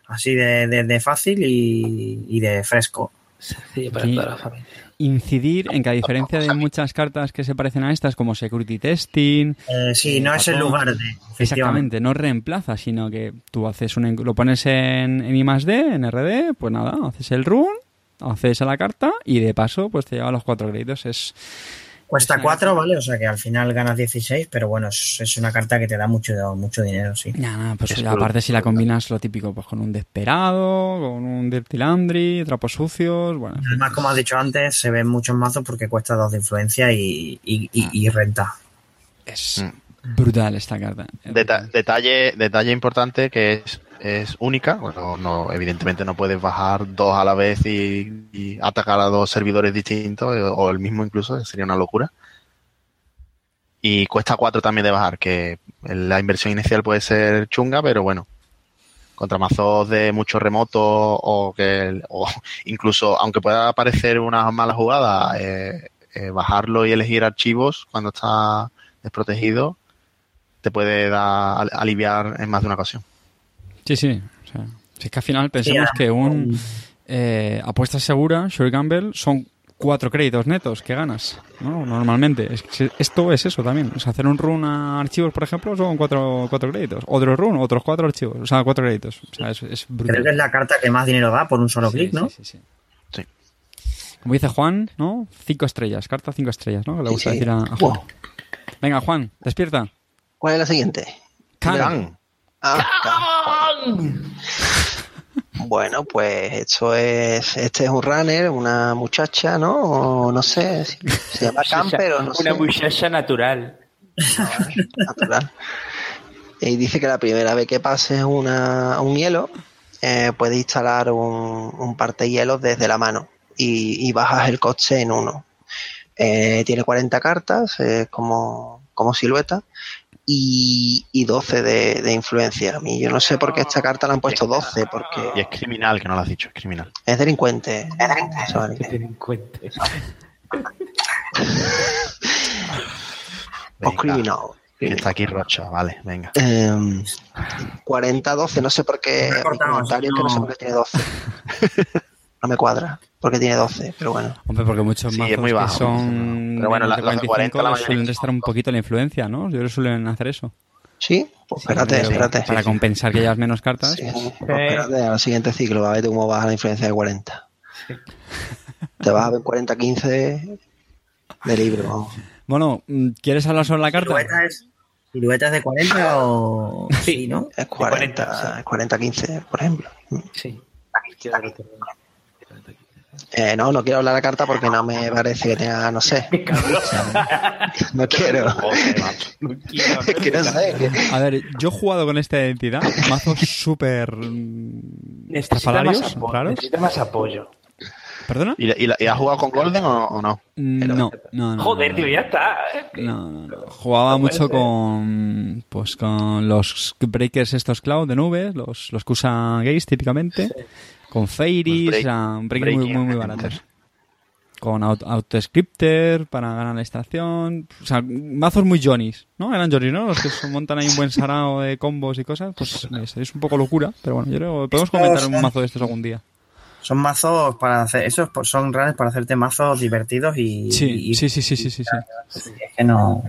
Así de, de- de fácil y, y de fresco. Sencillo para toda la familia. Incidir en que a diferencia de muchas cartas que se parecen a estas, como Security Testing, Eh, sí, Eh, no es el lugar de. Exactamente, no reemplaza, sino que tú haces un, lo pones en, en I más D, en RD, pues nada, haces el run, haces a la carta y de paso pues te lleva los cuatro créditos. Es Cuesta Sí. 4, ¿vale? O sea que al final ganas 16, pero bueno, es, es una carta que te da mucho, mucho dinero, sí. nada, nada, pues Es aparte si la brutal. combinas lo típico, pues con un desesperado, con un Dirty Landry, trapos sucios, bueno. Además, como has dicho antes, se ven muchos mazos porque cuesta 2 de influencia y, y, y- y renta. Es Mm. brutal esta carta. Deta- detalle, detalle importante que es, es única. Bueno, no, evidentemente no puedes bajar dos a la vez y, atacar a dos servidores distintos eh, o el mismo incluso, sería una locura. Y cuesta cuatro también de bajar, que la inversión inicial puede ser chunga, pero bueno, contra mazos de mucho remoto o que o incluso aunque pueda parecer una mala jugada, eh, eh, bajarlo y elegir archivos cuando está desprotegido te puede dar al- aliviar en más de una ocasión. Sí, sí. o sea, si es que al final pensemos que un eh, apuesta segura, Sherry Campbell, son cuatro créditos netos que ganas, ¿no? Normalmente. Es que esto es eso también. O sea, hacer un run a archivos, por ejemplo, son cuatro, cuatro créditos. Otro run, otros cuatro archivos. O sea, cuatro créditos. O sea, es, es brutal. Creo que es la carta que más dinero da por un solo Sí, clic, ¿no? sí, sí, sí. Como dice Juan, ¿no? Cinco estrellas. Carta cinco estrellas, ¿no? Que le gusta sí. decir a, a Juan. Wow. Venga, Juan, despierta. ¿Cuál es la siguiente? Khan. Khan. Ah, Bueno, pues esto es, este es un runner, una muchacha, ¿no? O no sé, si- se llama Camper o no sé. Una muchacha natural. natural. Y dice que la primera vez que pases una, un hielo, eh, puedes instalar un, un partehielos desde la mano y, y bajas el coste en uno. Eh, tiene 40 cartas, es como, como silueta, y, y 12 de, de influencia. A mí yo no sé por qué esta carta la han puesto 12, Y porque es criminal, que no lo has dicho, es criminal. es delincuente. Cuenta. O Venga, criminal. que está aquí Rocha, vale, venga. Em, 40-12, no sé por qué. Mi comentario es que no sé por qué tiene 12. No me cuadra. Porque tiene 12, pero bueno. Hombre, porque muchos Sí, es mazos muy que bajo, son pero bueno, la- de los de 40 la 45 mayoría suelen restar un poquito la influencia, ¿no? Yo creo que suelen hacer eso. ¿Sí? Pues espérate, que espérate. Para compensar que llevas menos cartas. Sí, pues espérate al siguiente ciclo, a ver cómo vas a la influencia de 40. Te vas a ver 40-15 de, libro. Bueno, mm, ¿quieres hablar sobre la carta? ¿Silueta es, silueta es de 40 o...? Sí, ¿no? Es 40, 40, 40-15, por ejemplo. Sí. Eh, no, no quiero hablar la carta porque no me parece que tenga, no sé. No quiero. No A ver, yo he jugado con esta identidad, mazos súper mm, Necesita más, estrafalarios, apo- raros. necesita más apoyo. ¿Perdona? ¿Y, y, y has jugado con Golden o, o no? No, no, no. Joder, no, tío, ya está. No, no, no. Jugaba mucho ser. con pues con los breakers estos cloud de nubes, los, los que usa Gaze típicamente, con Fairies, Los break- sea, breakers muy, muy, muy baratos. Con auto, autoscripter para ganar la estación, o sea, mazos muy Johnnies, ¿no? Eran Johnnies, ¿no? Los que se montan ahí un buen sarao de combos y cosas, pues es, es un poco locura, pero bueno, yo creo que podemos comentar un mazo de estos algún día. Son mazos para hacer... Esos pues, son runs para hacerte mazos divertidos y... Sí, y- sí, sí, sí, sí, sí, sí. Es que no...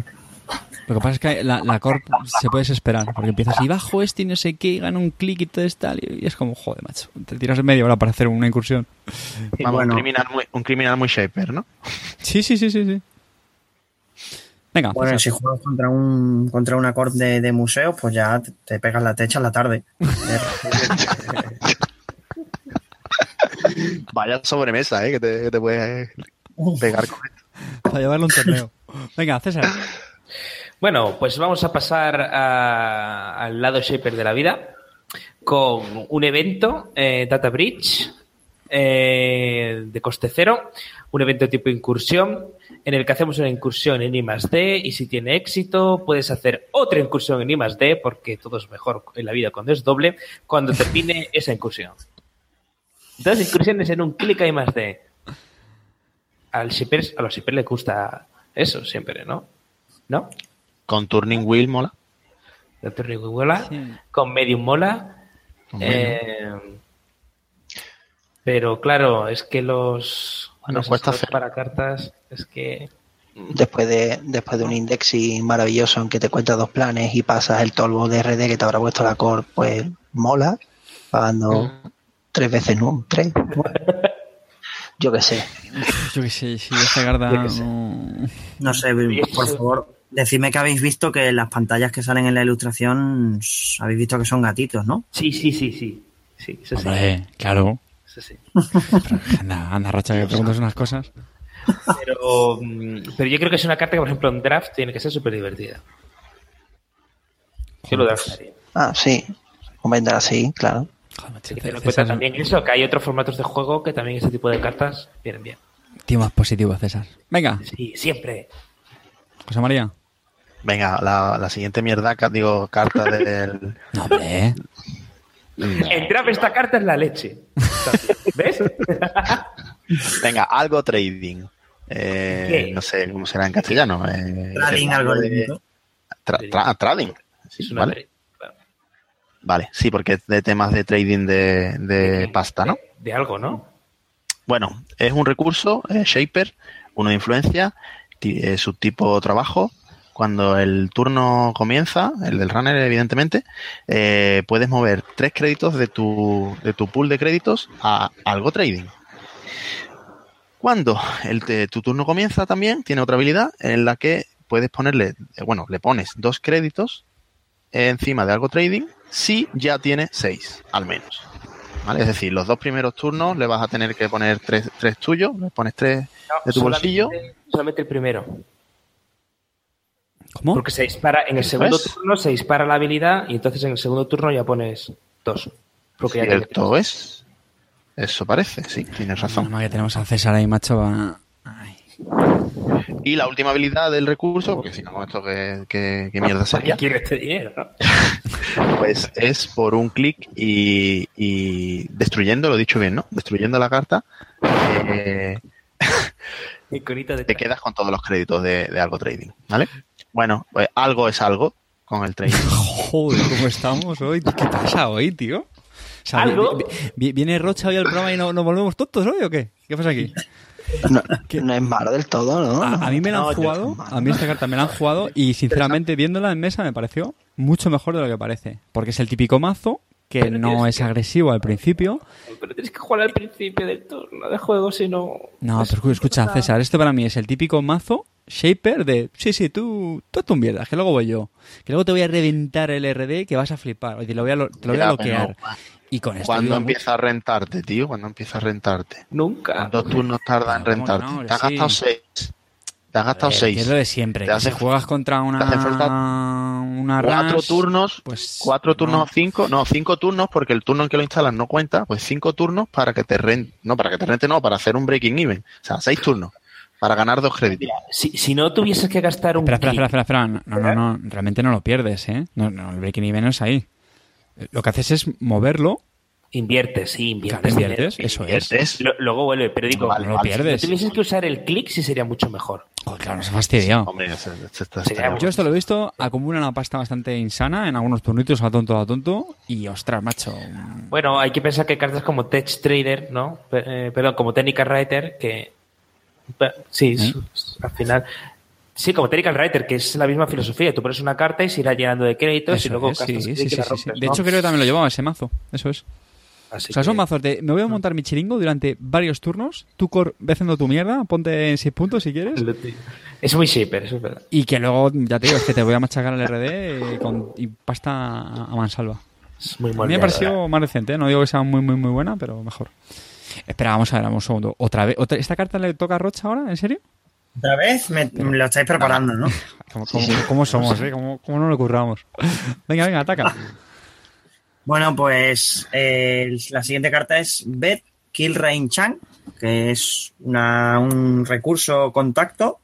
Lo que pasa es que la, la Corp se puede desesperar, porque empiezas y bajo este y no sé qué, y gana un clic y todo es tal, y es como, joder, macho, te tiras media hora para hacer una incursión. Vamos, bueno. un, criminal muy, un criminal muy shaper, ¿no? Sí, sí, sí, sí, sí. Venga, Bueno, César. si juegas contra un contra una corp de, de museo, pues ya te, te pegas la techa en la tarde. Vaya sobremesa, ¿eh? Que te, que te puedes pegar con esto. para llevarlo a un torneo. Venga, César. Bueno, pues vamos a pasar a- al lado shaper de la vida con un evento, eh, Data Bridge, eh, de coste cero, un evento tipo incursión, en el que hacemos una incursión en I D y si tiene éxito puedes hacer otra incursión en I D porque todo es mejor en la vida cuando es doble, cuando termine esa incursión. Dos incursiones en un clic a I D. Al shipper, a los shippers les gusta eso siempre, ¿no? ¿No? Con Turning Wheel mola. Doctor Rico mola, Sí. con Medium mola. Con eh, pero claro, es que los, Bueno, los cuesta hacer. para cartas es que Después de, después de un indexing maravilloso en que te cuentas dos planes y pasas el tolvo de RD que te habrá puesto la core, pues mola, pagando tres veces, ¿no? Tres. Yo qué sé. Yo qué sé, si esta carta... Yo qué sé. no- No sé, por favor, decidme que habéis visto que las pantallas que salen en la ilustración habéis visto que son gatitos, ¿no? sí, sí, sí, sí. Sí, eso sí. Claro. eso sí. Anda, anda, Rocha, que preguntas unas cosas. Pero, mm, pero yo creo que es una carta que, por ejemplo, en draft tiene que ser súper divertida. Yo lo draftaría. Ah, sí. Comentar así, claro. Joder, cuenta también eso, que hay otros formatos de juego que también ese tipo de cartas vienen bien. tío más positivo, César. Venga, Sí, siempre. José María. Venga, la, la siguiente mierda, digo, carta del... No, hombre. En draft esta carta es la leche. ¿Ves? Venga, algo trading. Eh, ¿Qué? no sé cómo será en castellano. Eh, Trading algo de- tra- tra- trading. Sí, Es una vale. claro. Vale, sí, porque es de temas de trading de, de pasta, ¿no? De, de algo, ¿no? Bueno, es un recurso, eh, Shaper, uno de influencia, eh, subtipo trabajo. Cuando el turno comienza, el del runner, evidentemente, eh, puedes mover tres créditos de tu, de tu pool de créditos a algo trading. Cuando el te- tu turno comienza también, tiene otra habilidad en la que puedes ponerle, eh, bueno, le pones dos créditos encima de algo trading si ya tiene seis, al menos. ¿Vale? Es decir, los dos primeros turnos le vas a tener que poner tres, tres tuyos, le pones tres de tu bolsillo. solamente- Solamente el primero. ¿Cómo? Porque se dispara, en el segundo es. turno se dispara la habilidad y entonces en el segundo turno ya pones dos. Porque ya tiene Cierto es. Eso parece, sí, tienes razón. mal que tenemos a César ahí, macho. va- Ay. Y la última habilidad del recurso, porque si no, con esto que, que, que mierda ¿Para qué sería, quiere este dinero? pues es por un clic y, y destruyendo, lo he dicho bien, ¿no? Destruyendo la carta, eh, te quedas con todos los créditos de, de algo trading, ¿vale? Bueno, pues algo es algo con el trading. Joder, ¿cómo estamos hoy? ¿Qué pasa hoy, tío? sea, ¿Algo? vi- vi- viene Rocha hoy al programa y no- nos volvemos tontos hoy o qué? ¿Qué pasa aquí? No, ¿Qué? no es malo del todo, ¿no? A, a mí me la han jugado, a mí esta carta me la han jugado y sinceramente viéndola en mesa me pareció mucho mejor de lo que parece. Porque es el típico mazo que Pero no es que- agresivo al principio. Pero tienes que jugar al principio del turno de juego, si no... No, es pero escucha, César, esto para mí es el típico mazo shaper de, sí, sí, tú, tú tú mierdas, que luego voy yo. Que luego te voy a reventar el RD que vas a flipar. Oye, te lo voy a, lo- te lo voy a Mira, bloquear. Y con esto ¿Cuándo empieza a rentarte, tío? ¿Cuándo empieza a rentarte? Nunca. ¿Cuántos turnos tarda en Pero, ¿cómo que rentarte? no? Te has Sí. gastado seis. Te has gastado mucho. seis. Es lo de siempre. Te hace- si juegas contra una, te hace falta una Cuatro Rush, turnos, pues, cuatro turnos no. o cinco, no, cinco turnos porque el turno en que lo instalas no cuenta, pues cinco turnos para que te rente, no, para que te rente no, para hacer un breaking even. O sea, seis turnos para ganar dos créditos. Si, si no tuvieses que gastar un Espera, espera, clic- espera, espera, espera. No, no, no, realmente no lo pierdes, ¿eh? No, no, el breaking even no es ahí. Lo que haces es moverlo. Inviertes, sí, Claro, inviertes. inviertes, dinero. eso es. Es, Lo- luego vuelve, pero digo, Vale, no vale. pierdes. si tuvieses que usar el clic, sí sería mucho mejor. Oh, claro, nos ha fastidiado. hombre, ese- ese está- Sería está- Yo esto lo he visto, acumula una pasta bastante insana en algunos turnitos a tonto a tonto y ostras, macho. Bueno, hay que pensar que cartas como Tech Trader, ¿no? Eh, perdón, como Technical Writer, que. Sí, ¿Eh? al final. Sí, como Technical Writer, que es la misma filosofía. Tú pones una carta y se irá llenando de créditos Eso y luego es, sí, sí, sí, sí, sí. rompes, De ¿no? hecho, creo que también lo llevaba ese mazo. Eso es. Así O sea, son que- mazos de me voy a montar mi chiringo durante varios turnos. Tú cor, ve haciendo tu mierda, ponte en 6 puntos si quieres. Es muy shaper, eso es verdad. Y que luego, ya te digo, es que te voy a machacar el RD con, y pasta a, mansalva. Es muy A mí me ha parecido más reciente, ¿eh? no digo que sea muy, muy, muy buena, pero mejor. Espera, vamos a ver, vamos un segundo. ¿Otra vez? ¿Otra- ¿Esta carta le toca a Rocha ahora? ¿En serio? Otra vez me, me lo estáis preparando, ¿no? ¿Cómo, cómo- cómo somos, eh? ¿Cómo, cómo no lo curramos? Venga, venga, ataca. Bueno, pues eh, la siguiente carta es Bet Kill Rain Chang, que es una- un recurso contacto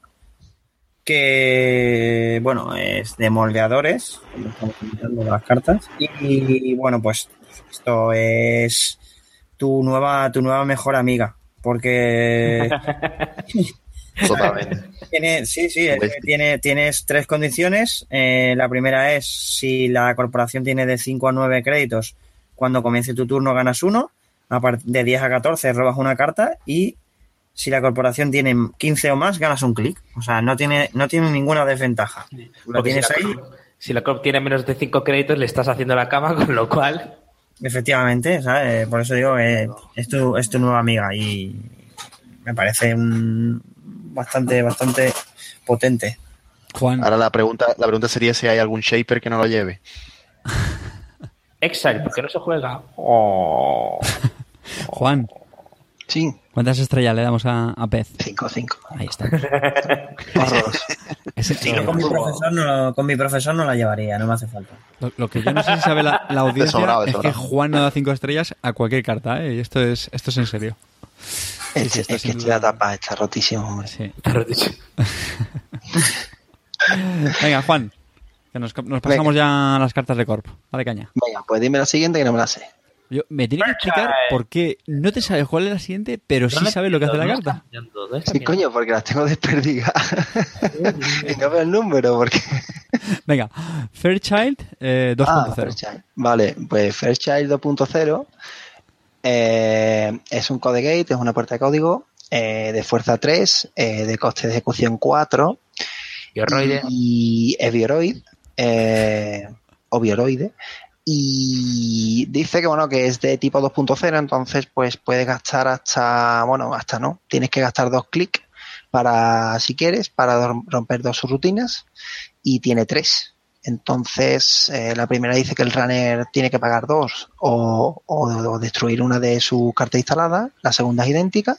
que, bueno, es de moldeadores, como las cartas. Y, bueno, pues esto es tu nueva, tu nueva mejor amiga, porque Totalmente. tiene, sí, sí, es tiene, tienes tres condiciones. Eh, la primera es si la corporación tiene de 5 a 9 créditos, cuando comience tu turno ganas uno. De 10 a 14 robas una carta y si la corporación tiene 15 o más, ganas un clic. O sea, no tiene, no tiene ninguna desventaja. Porque tienes si, la ahí, Corp, si la Corp tiene menos de 5 créditos, le estás haciendo la cama, con lo cual. efectivamente, ¿sabes? Por eso digo, eh, es, tu, es tu nueva amiga y me parece un, bastante, bastante potente. Juan, Ahora la pregunta, la pregunta sería si hay algún shaper que no lo lleve. Exile, porque no se juega. Oh. Juan, Sí, ¿cuántas estrellas le damos a, a Pez? 5, 5. Ahí está. Con mi, profesor no, lo- con mi profesor no la llevaría, no me hace falta. Lo, lo que yo no sé si sabe la, la audiencia sobrado, de es que. Juan no da cinco estrellas a cualquier carta, ¿eh? Y esto es, esto es en serio. Es, sí, está es que la tapa está rotísimo, hombre. Sí. Te lo he dicho. Venga, Juan, que nos, nos pasamos ya a las cartas de Corp. Dale caña. Venga, pues dime la siguiente que no me la sé. Yo, me tiene que explicar por qué no te sabes cuál es la siguiente, pero sí ¿Dónde sabes lo que hace la ¿Dónde carta. está está Sí, coño, porque las tengo desperdigadas. y no veo el número, porque... Venga, Fairchild eh, 2.0. Ah, Fairchild. Vale, pues Fairchild 2.0 eh, es un code gate, es una puerta de código eh, de fuerza 3, eh, de coste de ejecución 4 Y es bioroid, eh, o bioroide. Y dice que bueno que es de tipo 2.0, entonces pues puedes gastar hasta, bueno, hasta no, tienes que gastar dos clics para, si quieres, para romper dos rutinas y tiene tres. Entonces, eh, la primera dice que el runner tiene que pagar dos o, o- o destruir una de sus cartas instaladas. La segunda es idéntica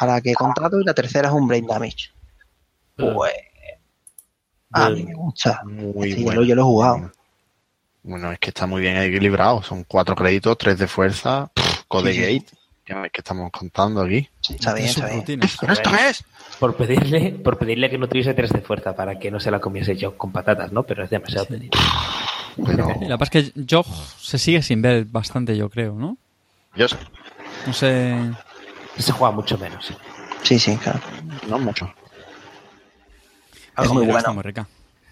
a la que he contado y la tercera es un brain damage. Pues a mí me gusta. Muy Sí, bueno. yo, lo he jugado. Bueno, es que está muy bien equilibrado. Son cuatro créditos, tres de fuerza, pff, code Sí, sí, gate. Que estamos contando aquí. Está bien, está bien. ¡Esto es! Por pedirle, por pedirle que no tuviese tres de fuerza para que no se la comiese yo con patatas, ¿no? Pero es demasiado pedir. Pero la verdad es que Jog se sigue sin ver bastante, yo creo, ¿no? yo sé, No sé. Se juega mucho menos. sí. Sí, claro. no mucho. Es muy bueno. muy rica.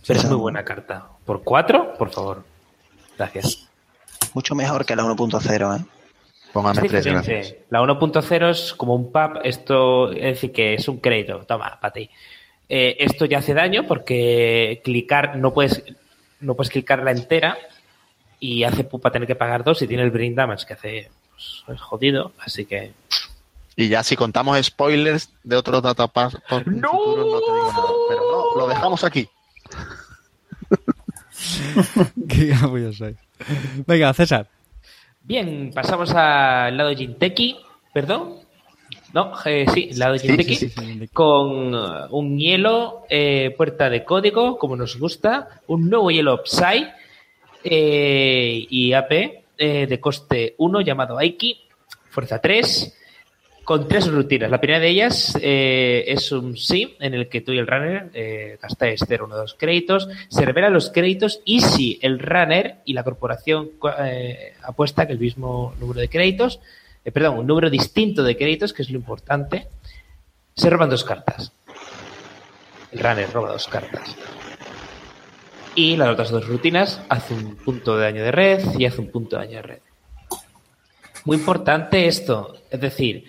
Pero es muy buena carta. ¿Por cuatro? Por favor. Gracias. Mucho mejor que la 1.0, ¿eh? Póngame Es tres, gracias. La 1.0 es como un pub, esto es decir que es un crédito, toma, para ti. Eh, esto ya hace daño porque clicar, no puedes, no puedes clicarla entera y hace pupa tener que pagar dos y tiene el brain damage que hace, pues, es jodido, así que... Y ya si contamos spoilers de otros datapass por ¡No! futuro, no te digo nada. Pero no, lo dejamos aquí. Venga, César. Bien, pasamos al lado Jinteki, perdón. No, eh, sí, lado Jinteki, sí, sí, sí. con uh, un hielo, eh, puerta de código, como nos gusta, un nuevo hielo Psy eh, y AP eh, de coste 1 llamado Aiki, fuerza 3, con tres rutinas. La primera de ellas eh, es un sí, en el que tú y el runner eh, gastáis 0, 1, 2 créditos, se revelan los créditos y si el runner y la corporación eh, apuesta que el mismo número de créditos, eh, perdón, un número distinto de créditos, que es lo importante, se roban dos cartas. El runner roba dos cartas. Y las otras dos rutinas hace un punto de daño de red y hace un punto de daño de red. Muy importante esto, es decir,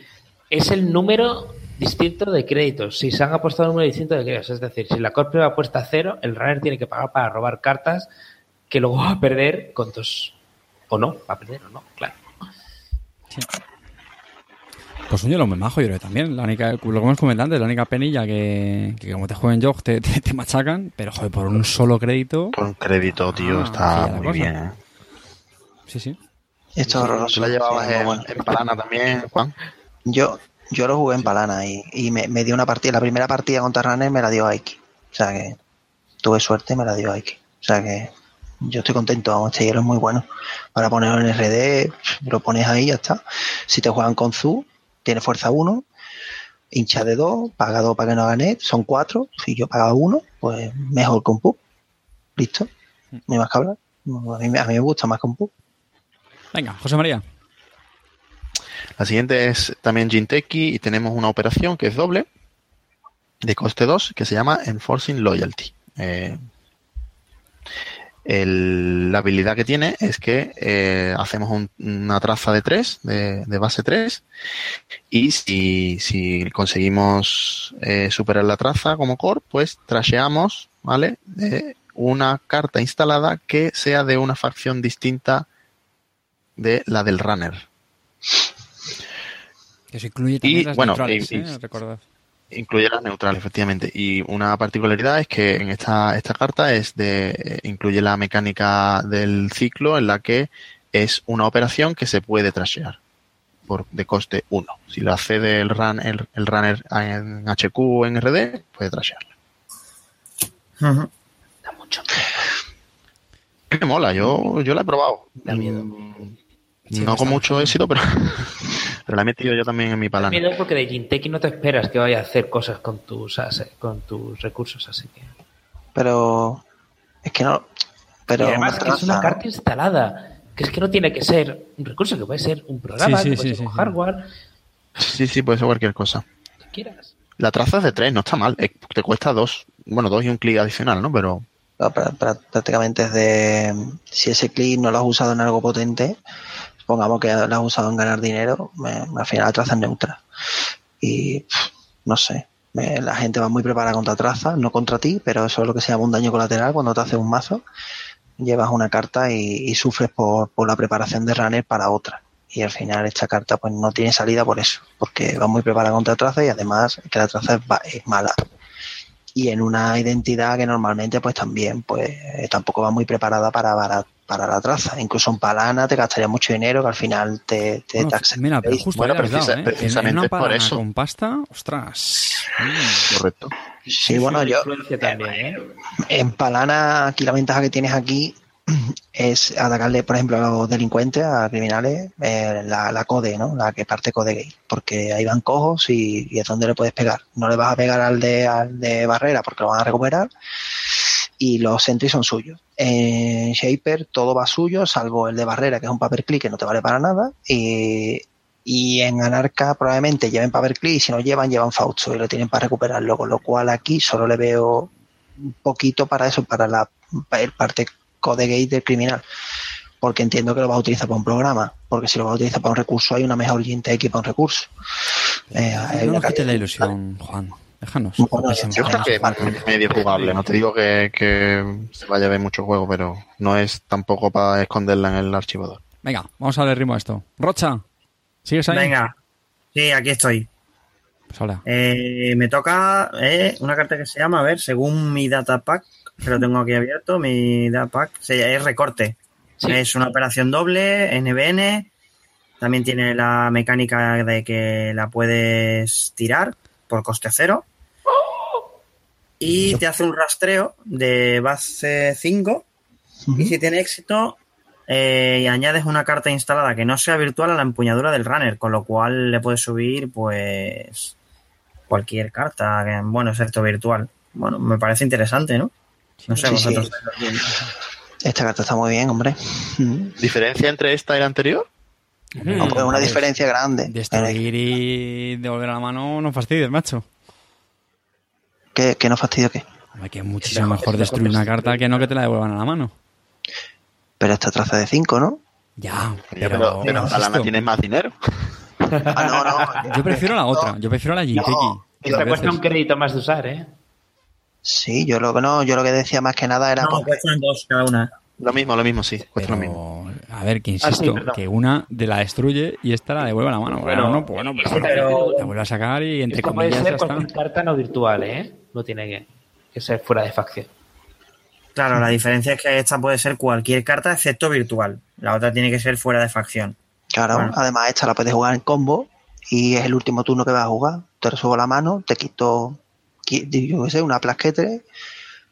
es el número distinto de créditos. Si se han apostado un número distinto de créditos, es decir, si la Corpio apuesta cero, el runner tiene que pagar para robar cartas que luego va a perder con dos. O no, va a perder o no, claro. Pues un hielo muy majo, yo creo que también. La única, lo que hemos comentado antes, la única penilla que, que como te jueguen yo te, te, te machacan, pero joder, por un solo crédito. Por un crédito, tío, Ah, está muy cosa. bien. ¿eh? Sí, sí. Esto es horroroso. ¿Tú la llevabas Sí, en, bueno. en Palana también, Juan? Yo, yo lo jugué en Palana y, y me, me dio una partida. La primera partida contra Runner me la dio Aiki. O sea que tuve suerte y me la dio Aiki. O sea que yo estoy contento. Vamos, este hielo es muy bueno. Para ponerlo en RD, lo pones ahí y ya está. Si te juegan con Zu, tiene fuerza 1, hincha de 2, paga 2 para que no gane, son 4. Si yo pagaba 1, pues mejor un pub. Listo. No hay más que hablar. A mí, me- a mí me gusta más un pub. Venga, José María. La siguiente es también Jinteki y tenemos una operación que es doble de coste 2 que se llama Enforcing Loyalty. Eh, la habilidad que tiene es que eh, hacemos un- una traza de 3, de, base 3, y si, si conseguimos eh, superar la traza como core, pues trasheamos ¿vale? una carta instalada que sea de una facción distinta de la del runner. Que se incluye también Y, las bueno, neutrales, y- y- ¿eh? Recordad. Incluye las neutrales, efectivamente. Y una particularidad es que en esta, esta carta es de, eh, incluye la mecánica del ciclo en la que es una operación que se puede trashear por, de coste 1. Si la accede el, run, el, el runner en HQ o en RD, puede trashearla. Da mucho. Me mola, yo, yo la he probado. Da miedo. Mm, Sí, no con mucho éxito, pero, pero la he metido yo también en mi Da palana. miedo porque de Jinteki no te esperas que vaya a hacer cosas con tus, con tus recursos, así que... Pero es que no. Pero y además que es una traza- carta instalada, que es que no tiene que ser un recurso, que puede ser un programa, Sí, sí, que puede sí, ser sí, un sí. hardware, Sí, sí, puede ser cualquier cosa. que quieras. La traza es de 3, no está mal. Te cuesta 2. Bueno, 2 y un clic adicional, ¿no? Pero prácticamente es de si ese clic no lo has usado en algo potente pongamos que lo has usado en ganar dinero al final la traza es neutra. Y no sé la gente va muy preparada contra traza no contra ti pero eso es lo que se llama un daño colateral cuando te haces un mazo. Llevas una carta y, sufres por, por la preparación de runner para otra. Y al final esta carta pues no tiene salida por eso porque va muy preparada contra traza y además que la traza es, mala. Y en una identidad que normalmente pues también pues tampoco va muy preparada para, para, para la traza. Incluso en Palana te gastaría mucho dinero que al final te, te Bueno, taxa- mira, pero justo Bueno, precisa- dado, ¿eh? En- precisamente en una por palana eso. con pasta, ostras. Mm. correcto. Sí, bueno, yo también, ¿eh? en Palana aquí la ventaja que tienes aquí es atacarle, por ejemplo, a los delincuentes, a criminales, eh, la, la code, ¿no? La que parte code gate, porque ahí van cojos y, y es donde le puedes pegar. No le vas a pegar al de, al de barrera porque lo van a recuperar y los sentries son suyos. En Shaper todo va suyo, salvo el de barrera, que es un paperclip que no te vale para nada, y, y en Anarca probablemente lleven paperclip y si no llevan, llevan Fausto y lo tienen para recuperarlo, con lo cual aquí solo le veo un poquito para eso, para la para el parte code gate del criminal. porque entiendo que lo vas a utilizar para un programa, porque si lo vas a utilizar para un recurso hay una mejor X para un recurso. Eh, no nos la ilusión, Juan. Déjanos. Bueno, yo creo que es medio jugable. No te digo que, que se vaya a ver mucho juego, pero no es tampoco para esconderla en el archivador. Venga, vamos a darle ritmo a esto. Rocha, ¿sigues ahí? Venga. Sí, aquí estoy. Pues hola. Eh, me toca eh, una carta que se llama, a ver, según mi datapack, que lo tengo aquí abierto, mi datapack se- es recorte. Sí. Es una operación doble, NBN. También tiene la mecánica de que la puedes tirar por coste cero. Y te hace un rastreo de base 5. Y si tiene éxito, eh, y añades una carta instalada que no sea virtual a la empuñadura del runner, con lo cual le puedes subir, pues, cualquier carta, que, bueno, excepto virtual. Bueno, me parece interesante, ¿no? No sé, Sí, sí. vosotros. Esta carta está muy bien, hombre. ¿Diferencia entre esta y la anterior? No, pues una diferencia grande. Destruir y devolver a la mano no fastidies, macho. ¿Qué, qué no fastidio qué? Hombre, que es muchísimo mejor destruir una carta que no que te la devuelvan a la mano. Pero esta traza de 5, ¿no? Ya, Pero, pero, pero la tienes más dinero. Ah, no, no. yo prefiero la otra, yo prefiero la Jinkeki. No, Y te cuesta un crédito más de usar, ¿eh? Sí, yo lo que no, yo lo que decía más que nada era No, cuestan dos cada una. Lo mismo, lo mismo, sí. Cuesta lo mismo. Pero, a ver, que Ah, sí, insisto, que una de la destruye y esta la devuelve a la mano. Bueno, Bueno, no, pues bueno, pero, pero- la vuelve a sacar y entre Esto puede comillas ya ser está. cualquier carta no virtual, ¿eh? No tiene que, que ser fuera de facción. Claro, la diferencia es que esta puede ser cualquier carta excepto virtual. La otra tiene que ser fuera de facción. Claro, Bueno. además esta la puedes jugar en combo y es el último turno que vas a jugar. Te resuelvo la mano, te quito, qui- yo qué sé, una plasquete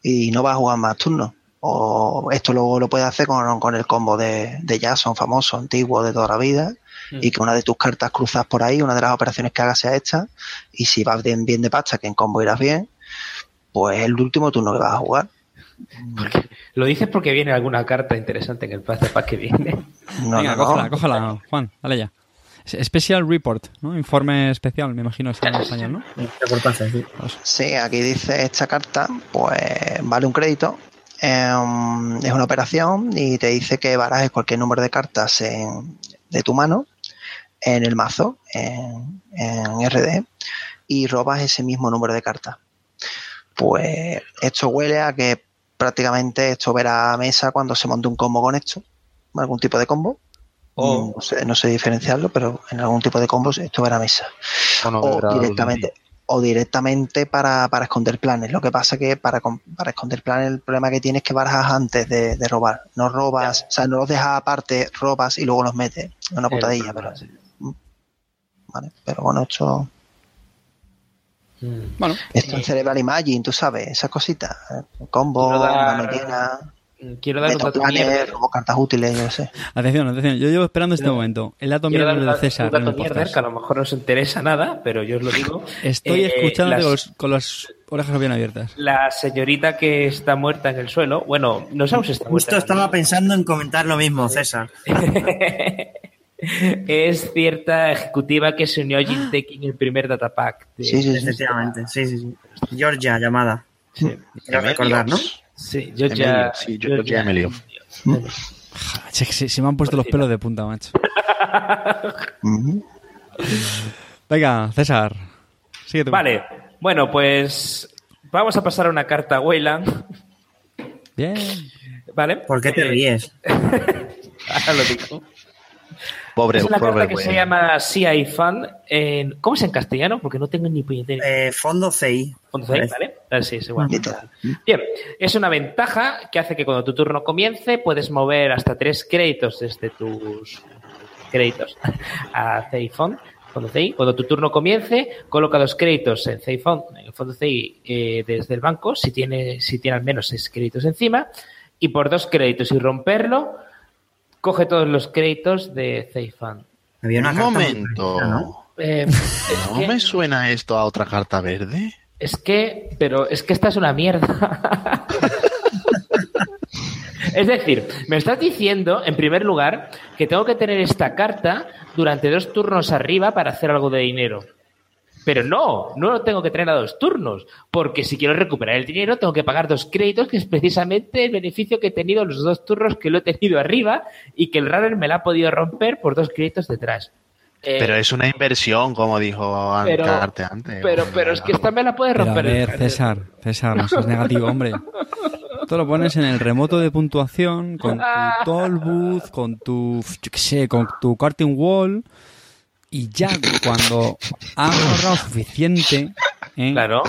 y no vas a jugar más turnos. O esto luego lo puedes hacer con, con el combo de, de Jason, famoso, antiguo de toda la vida, y que una de tus cartas cruzas por ahí, una de las operaciones que hagas sea esta, y si vas bien, bien de pasta, que en combo irás bien, pues es el último turno que vas a jugar. Lo dices porque viene alguna carta interesante en el pack pack que viene. No, Venga, no, no. cógela, cógela, Juan, dale ya. Special Report, ¿no? Informe especial, me imagino está en español, ¿no? Sí, aquí dice esta carta, pues vale un crédito. Em, es una operación y te dice que barajes cualquier número de cartas en- de tu mano en el mazo, en, en RD, y robas ese mismo número de cartas. Pues esto huele a que prácticamente esto verá a mesa cuando se monte un combo con esto, algún tipo de combo. O- No, sé, no sé diferenciarlo, pero en algún tipo de combos esto verá a mesa O directamente o directamente para, para esconder planes. Lo que pasa que para, para esconder planes el problema que tienes es que barajas antes de, de robar. No robas, o sea, no los dejas aparte, robas y luego los metes. Es una putadilla, pero, vale. pero bueno, esto, Mm. Bueno, esto en Cerebral Imagine, tú sabes, esas cositas. eh, Combo, dar- mano llena, Quiero dar un dato planes, mierder. robo cartas útiles, yo no sé. atención, atención. Yo llevo esperando este momento. El dato Quiero un de César. un dato en el mierder podcast. que a lo mejor no os interesa nada, pero yo os lo digo. Estoy Eh, escuchándote las- con, los- con las orejas bien abiertas. La señorita que está muerta en el suelo, bueno, no sabemos si está muerta. Justo estaba pensando en comentar lo mismo, César. es cierta ejecutiva que se unió a Jintech en el primer datapack. de- Sí, sí, sí. Efectivamente, sí, sí, sí. Georgia, llamada. Sí, Quiero recordar, ¿no? Sí, yo Emilio, ya. sí, yo ya se, se me han puesto los pelos de punta, macho. Venga, César. Síguete. Vale, bueno, pues vamos a pasar a una carta a Weyland. Bien. ¿Vale? ¿Por qué te Eh, ríes? Ahora lo digo. Pobre, es una pobre carta que güey. se llama CI. En, ¿Cómo es en castellano? Porque no tengo ni puñetera. Eh, fondo CI. ¿Cuándo se dice, ¿Vale? Ah, Sí, es igual. Bien, es una ventaja que hace que cuando tu turno comience puedes mover hasta tres créditos desde tus créditos a CI Fund. Fondo CI. Cuando tu turno comience, coloca dos créditos en CI Fund, en el fondo CI eh, desde el banco, si tiene, si tiene al menos seis créditos encima, y por dos créditos y romperlo, coge todos los créditos de. Había una Un carta momento. parecida, ¿no? Eh, es ¿No que- me suena esto a otra carta verde? Es que, pero es que esta es una mierda. es decir, me estás diciendo, en primer lugar, que tengo que tener esta carta durante dos turnos arriba para hacer algo de dinero. Pero no, no lo tengo que traer a dos turnos, porque si quiero recuperar el dinero tengo que pagar dos créditos, que es precisamente el beneficio que he tenido los dos turnos que lo he tenido arriba y que el runner me la ha podido romper por dos créditos detrás. Eh, Pero es una inversión, como dijo pero, antes. pero, pero es que esta me la puede Pero a romper. el ver. César, César, no seas negativo, hombre. Esto lo pones en el remoto de puntuación con tu toll booth, con tu, yo qué sé, con tu karting wall y ya cuando has ahorrado suficiente, ¿eh? Claro,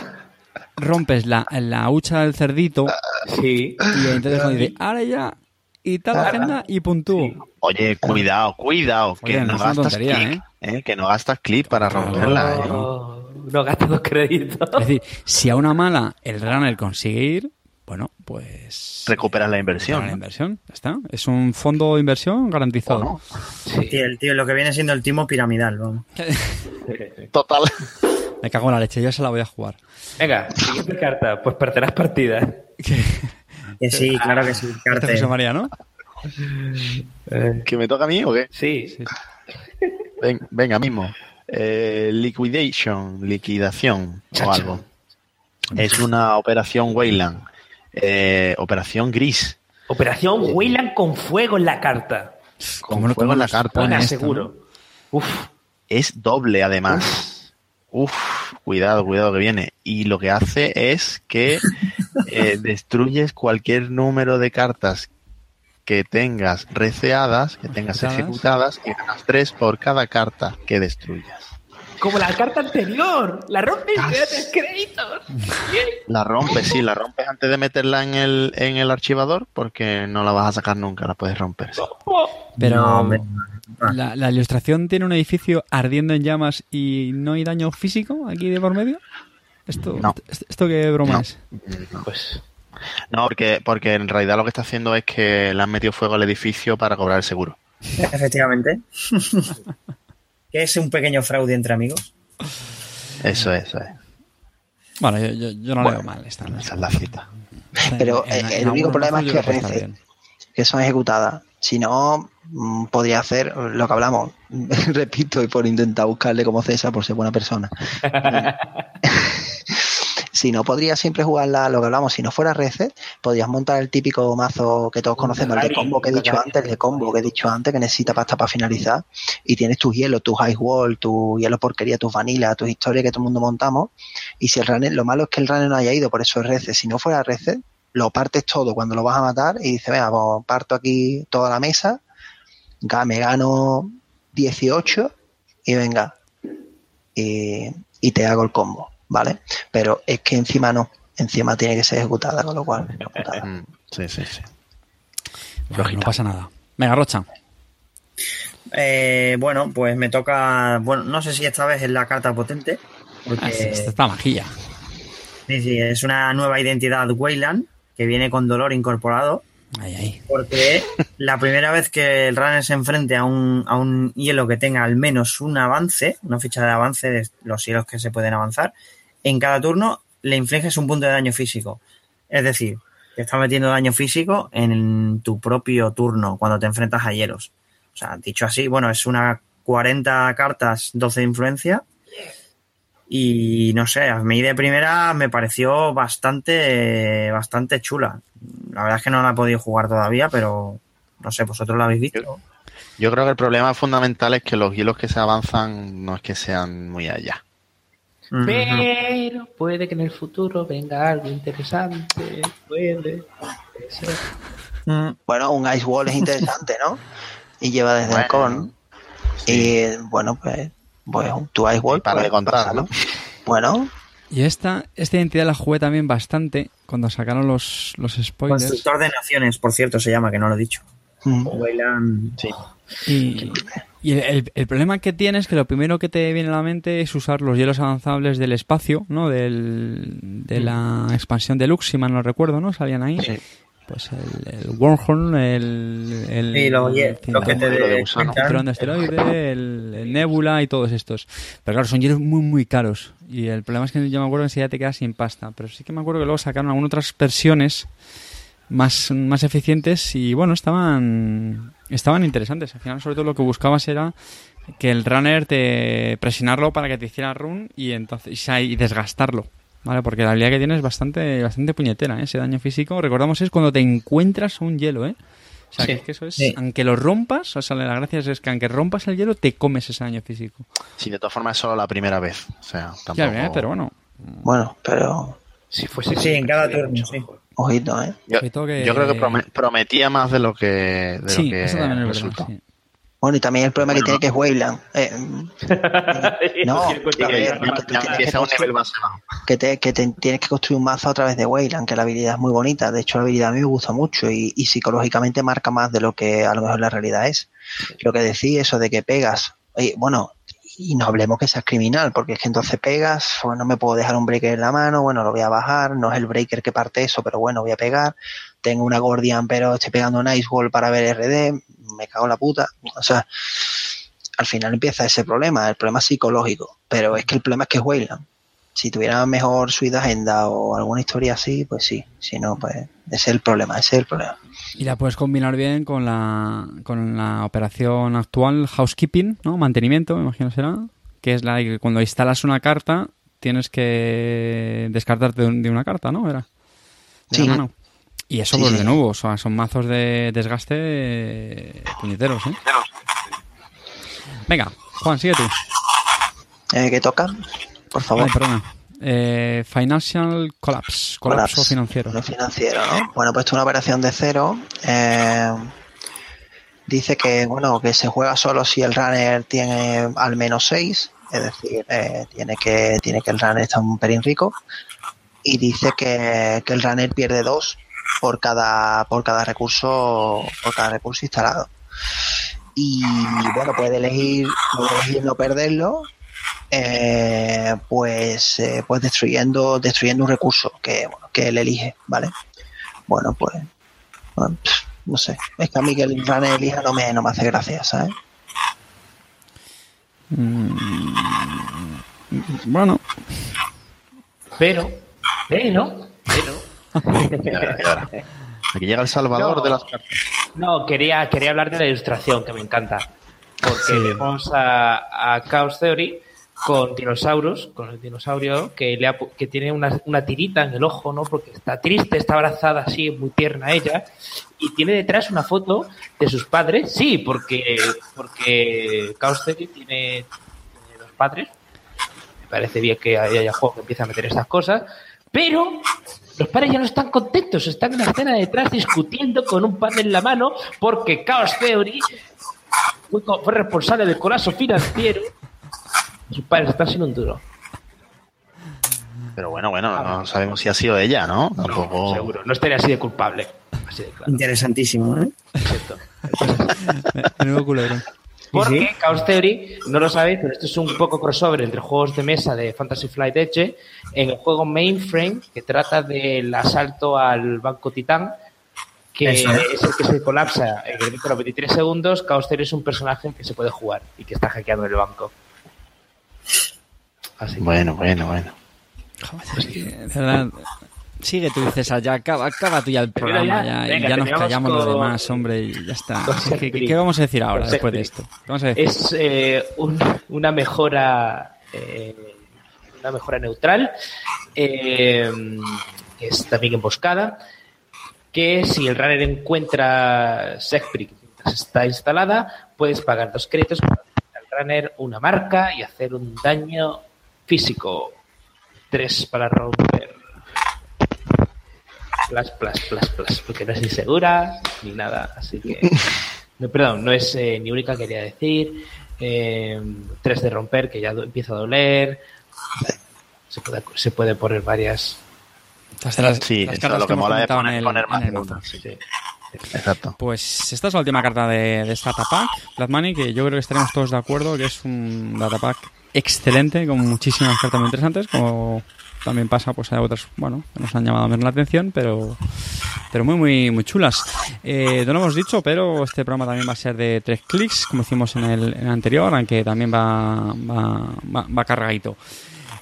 rompes la, la hucha del cerdito sí. y entonces dice, ahora ya, y tal agenda y puntúo. Oye, cuidado, cuidado, que Oye, no gastas tontería, clip, ¿eh? Que no gastas clip para romperla, ¿eh? No, no gasto dos créditos. Es decir, si a una mala el runner consigue ir, bueno, pues... Recuperas la inversión. la ¿no? inversión, ya está. Es un fondo de inversión garantizado. Sí. Tío, el tío, lo que viene siendo el timo piramidal, vamos. Total. Me cago en la leche, yo se la voy a jugar. Venga, siguiente carta. Pues perderás partida. Que sí, claro que sí, Carte. José María, ¿no? ¿Que me toca a mí o qué? Sí. Ven- venga, mismo. Eh, liquidation, liquidación o algo. Es una operación Wayland. Eh, operación gris. Operación Weyland con fuego en la carta. Con ¿Cómo no- fuego en la carta. aseguro. Uf. Es doble además. Uf, cuidado, cuidado que viene. Y lo que hace es que eh, destruyes cualquier número de cartas que tengas receadas, que tengas Ejecutadas. ejecutadas, y ganas tres por cada carta que destruyas. Como la carta anterior. La rompes y te da tres créditos. La rompes, sí, la rompes antes de meterla en el, en el archivador, porque no la vas a sacar nunca, la puedes romper. sí. Pero No, la, la ilustración tiene un edificio ardiendo en llamas y no hay daño físico aquí de por medio. ¿Esto, No. esto, esto qué broma No. es? Pues. No, porque, porque en realidad lo que está haciendo es que le han metido fuego al edificio para cobrar el seguro. Efectivamente. que es un pequeño fraude entre amigos. Eso es, eso es. Bueno, yo, yo, yo no Bueno, le veo mal esta. Esa es la cita. Pero, En- eh, en el único problema es que que son ejecutadas. Si no, mm, podría hacer lo que hablamos. Repito, y por intentar buscarle como César, por ser buena persona. si no, podría siempre jugarla, lo que hablamos, si no fuera Reset, podrías montar el típico mazo que todos conocemos, el de combo que he dicho antes, el de combo que he dicho antes, que necesita pasta para finalizar, y tienes tus hielos, tus ice wall, tu hielo porquería, tus vanilla, tus historias que todo el mundo montamos, y si el runner, lo malo es que el runner no haya ido, por eso es Reset. Si no fuera Reset, lo partes todo cuando lo vas a matar y dices, venga, pues parto aquí toda la mesa, me gano 18 y venga, y, y te hago el combo, ¿vale? Pero es que encima no, encima tiene que ser ejecutada, con lo cual, ejecutada. Mm, Sí, sí, sí. Bueno, no pasa nada. Venga, Rocha. Eh, bueno, pues me toca. Bueno, no sé si esta vez es la carta potente. Porque Ah, Esta está magia. sí, sí, es una nueva identidad Wayland que viene con dolor incorporado. Porque la primera vez que el runner se enfrente a un, a un hielo que tenga al menos un avance, una ficha de avance de los hielos que se pueden avanzar, en cada turno le infliges un punto de daño físico. Es decir, te está metiendo daño físico en tu propio turno cuando te enfrentas a hielos. O sea, dicho así, bueno, es una 40 cartas, 12 de influencia. Y no sé, a mí de primera me pareció bastante, bastante chula. La verdad es que no la he podido jugar todavía, pero no sé, vosotros la habéis visto. Yo creo que el problema fundamental es que los hielos que se avanzan no es que sean muy allá. Pero puede que en el futuro venga algo interesante. Puede. puede ser. Mm, Bueno, un Ice Wall es interesante, ¿no? Y lleva desde el Bueno, con. Y bueno, pues, pues tu Ice Wall. Y para pues, de contar. ¿no? Bueno, Y esta, esta identidad la jugué también bastante cuando sacaron los, los spoilers. Constructor de Naciones, por cierto, se llama, que no lo he dicho. mm, Wayland. Sí. Y, y el, el- el problema que tiene es que lo primero que te viene a la mente es usar los hielos avanzables del espacio, ¿no? Del, de la expansión deluxe, si mal no recuerdo, ¿no? Salían ahí. Sí. Pues el, el Wormhorn, el, el, Sí, lo, el lo que te de gusano. el de asteroide, el, el Nebula y todos estos. Pero claro, son hielos muy, muy caros. Y el problema es que yo me acuerdo que enseguida te quedas sin pasta. Pero sí que me acuerdo que luego sacaron algunas otras versiones más, más eficientes y bueno, estaban estaban interesantes. Al final, sobre todo, lo que buscabas era que el runner te presionarlo para que te hiciera run y entonces y desgastarlo. ¿Vale? Porque la habilidad que tiene es bastante, bastante puñetera, ¿eh? ese daño físico. Recordamos es cuando te encuentras un hielo, ¿eh? O sea, Sí. que, es que eso es, Sí. aunque lo rompas, o sea, la gracia es que aunque rompas el hielo, te comes ese daño físico. Sí, de todas formas es solo la primera vez. O sea, tampoco... Ya, ¿eh? pero bueno. Bueno, pero Si fuese Sí, en cada turno, sí. Ojito, ¿eh? Yo, Ojito que- yo creo que prome- prometía más de lo que, de lo Sí, que eso también es resultó. verdad. sí. Bueno, y también el problema Bueno, que tiene que es Wayland. Eh, no, que- te, que te tienes que construir un mazo a través de Wayland, que la habilidad es muy bonita. De hecho, la habilidad a mí me gusta mucho y, y psicológicamente marca más de lo que a lo mejor la realidad es. Lo que decís, eso de que pegas. Oye, bueno, y no hablemos que seas criminal, porque es que entonces pegas, bueno, no me puedo dejar un breaker en la mano, bueno, lo voy a bajar, no es el breaker que parte eso, pero bueno, voy a pegar. Tengo una Gordian, pero estoy pegando un Ice Wall para ver RD, me cago en la puta. O sea, al final empieza ese problema, el problema psicológico. Pero es que el problema es que es Wayland. Si tuviera mejor suite agenda o alguna historia así, pues sí. Si no, pues ese es el problema, ese es el problema. Y la puedes combinar bien con la, con la operación actual, housekeeping, ¿no? Mantenimiento, me imagino será. Que es la de que cuando instalas una carta, tienes que descartarte de un- de una carta, ¿no? Era. De Sí. mano. Y eso, Sí, pues sí. de nuevo, o sea, son mazos de desgaste eh, puñeteros, ¿eh? Venga, Juan, sigue tú. Eh, ¿Qué toca? Por favor. Ay, perdona. Eh, financial collapse, colapso Collapse. financiero. Lo financiero, ¿no? Bueno, pues es una operación de cero. Eh, dice que, bueno, que se juega solo si el runner tiene al menos seis. Es decir, eh, tiene que tiene que el runner estar un pelín rico. Y dice que, que el runner pierde dos por cada por cada recurso por cada recurso instalado. Y bueno, puede elegir, puede elegir no perderlo eh, pues, eh, pues destruyendo, destruyendo un recurso que, bueno, que él elige, ¿vale? Bueno, pues, bueno, pff, no sé, es que a mí que el runner elija no me, no me hace gracia, ¿sabes? Bueno, Pero, pero, pero. Aquí llega el salvador No. de las cartas. No, quería, quería hablar de la ilustración, que me encanta. Porque Sí. vemos a, a Chaos Theory con dinosaurios, con el dinosaurio que, le ha que tiene una, tirita en el ojo, ¿no? Porque está triste, está abrazada así, muy tierna ella, y tiene detrás una foto de sus padres. Sí, porque, porque Chaos Theory tiene, tiene dos padres. Me parece bien que haya juego que empiece a meter estas cosas, pero los padres ya no están contentos, están en la escena detrás discutiendo con un padre en la mano porque Chaos Theory fue, fue responsable del colapso financiero. Sus padres están sin un duro. Pero bueno, bueno, no sabemos si ha sido ella, ¿no? Tampoco. Seguro, no estaría así de culpable. Así de claro. Interesantísimo, ¿eh? Cierto. menudo culebrón. Porque Sí. Chaos Theory, no lo sabéis, pero esto es un poco crossover entre juegos de mesa de Fantasy Flight Edge en el juego Mainframe, que trata del asalto al Banco Titán, que Eso es. el que se colapsa en el de los 23 segundos. Chaos Theory es un personaje que se puede jugar y que está hackeando el banco. Así que- Bueno, bueno, bueno. Joder, es que, de verdad. Sigue tú, César, ya acaba, acaba tú ya el programa, ya, ya, venga, ya nos callamos los con- demás, hombre, y ya está. ¿Qué, qué vamos a decir ahora después de esto? ¿Qué vamos a decir? es eh, un- una mejora eh, una mejora neutral eh, que es también emboscada que si el runner encuentra mientras está instalada puedes pagar dos créditos para hacer al runner una marca y hacer un daño físico tres para romper plus plus plus plus porque no es insegura ni nada así que no, perdón, no es eh, ni única, quería decir. Eh, tres de romper, que ya empieza a doler. Se puede, se puede poner varias. Estas de las- Sí, las eso lo que hemos mola es comentado poner, en el- poner más en el. Sí, Exacto. Pues esta es la última carta de, de esta datapack, Blood Money, que yo creo que estaremos todos de acuerdo que es un datapack excelente, con muchísimas cartas muy interesantes, como también pasa pues a otras, bueno, que nos han llamado menos la atención, pero pero muy muy muy chulas. Eh, no lo hemos dicho, pero este programa también va a ser de tres clics, como hicimos en el, anterior, aunque también va, va, va cargadito.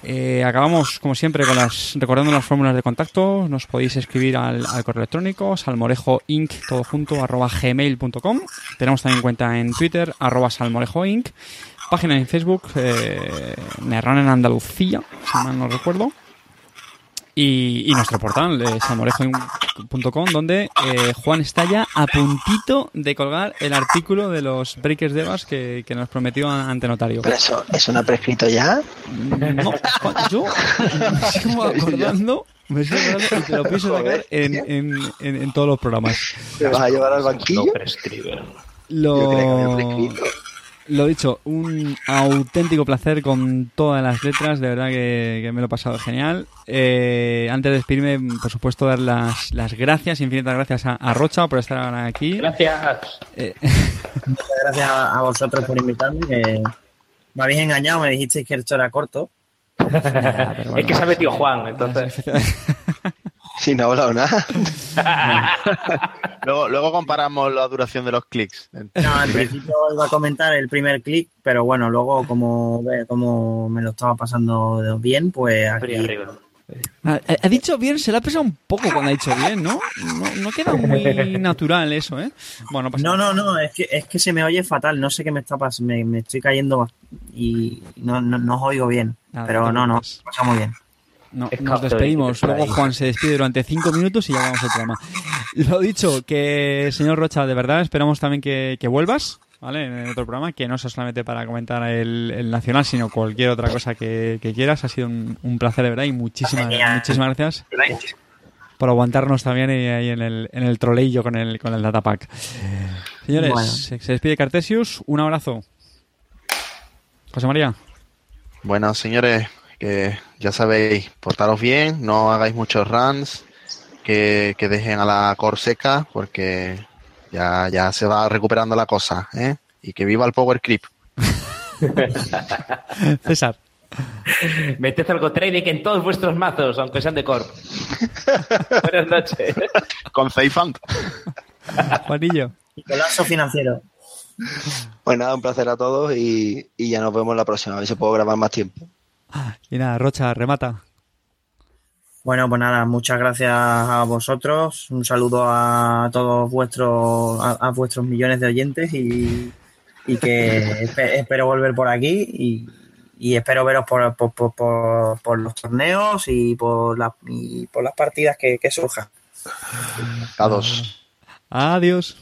Eh, acabamos, como siempre, con las recordando las fórmulas de contacto. Nos podéis escribir al, al correo electrónico salmorejoinc, todo junto, arroba gmail.com. Tenemos también cuenta en Twitter, arroba salmorejoinc. página en Facebook, eh, Nerran en Andalucía, si mal no recuerdo. Y, y nuestro portal, eh, salmorejo.com, donde eh, Juan está ya a puntito de colgar el artículo de los Breakers Devas que, que nos prometió ante notario. Pero eso, ¿eso no ha prescrito ya? No, Juan, yo me sigo acordando, me sigo acordando y te lo pienso sacar en, en, en, en todos los programas. ¿Te vas a llevar al banquillo? No prescribe. Yo creía que había Lo, prescrito. Lo dicho, un auténtico placer con todas las letras, de verdad que, que me lo he pasado genial. Eh, antes de despedirme, por supuesto, dar las, las gracias, infinitas gracias a, a Rocha por estar ahora aquí. Gracias. Eh, Muchas gracias a, a vosotros por invitarme. Que me habéis engañado, me dijisteis que esto era corto. Es que se ha metido Juan, entonces. Si no ha hablado nada. Luego, luego comparamos la duración de los clics. No, en principio iba a comentar el primer clic, pero bueno, luego como, ve- como me lo estaba pasando bien, pues aquí... Arriba, arriba. ha, ha dicho bien, se le ha pesado un poco cuando ha dicho bien, ¿no? No, no queda muy natural eso, ¿eh? Bueno, pasa No, no, no, es que, es que se me oye fatal, no sé qué me está pasando, me, me estoy cayendo y no, no, no os oigo bien, Nada, pero no no, pasa muy bien. No, nos despedimos. de- de- Luego. Juan se despide durante cinco minutos y ya vamos al programa. Lo dicho, que señor Rocha, de verdad esperamos también que, que vuelvas, ¿vale? En otro programa, que no sea solamente para comentar el, el nacional, sino cualquier otra cosa que, que quieras. Ha sido un, un placer de verdad y muchísimas, muchísimas gracias por aguantarnos también ahí ahí en el, en el troleillo con el, con el datapack. Señores, Bueno. se, se despide Cartesius. Un abrazo. José María. Bueno, señores, que ya sabéis, portaros bien, no hagáis muchos runs, que, que dejen a la corseca, porque ya, ya se va recuperando la cosa, ¿eh? Y que viva el Power Creep. César. Meted algo trading en todos vuestros mazos, aunque sean de Corp. Buenas noches. Con Zeifant. Juanillo. Y colapso financiero. Pues nada, un placer a todos y, y ya nos vemos la próxima. A ver si puedo grabar más tiempo. Y nada, Rocha, remata. Bueno, pues nada, muchas gracias a vosotros, un saludo a todos vuestros, a, a vuestros millones de oyentes y, y que espe- espero volver por aquí y, y espero veros por, por, por- por- por los torneos y por, la- y por las partidas que, que surjan. A dos. Adiós.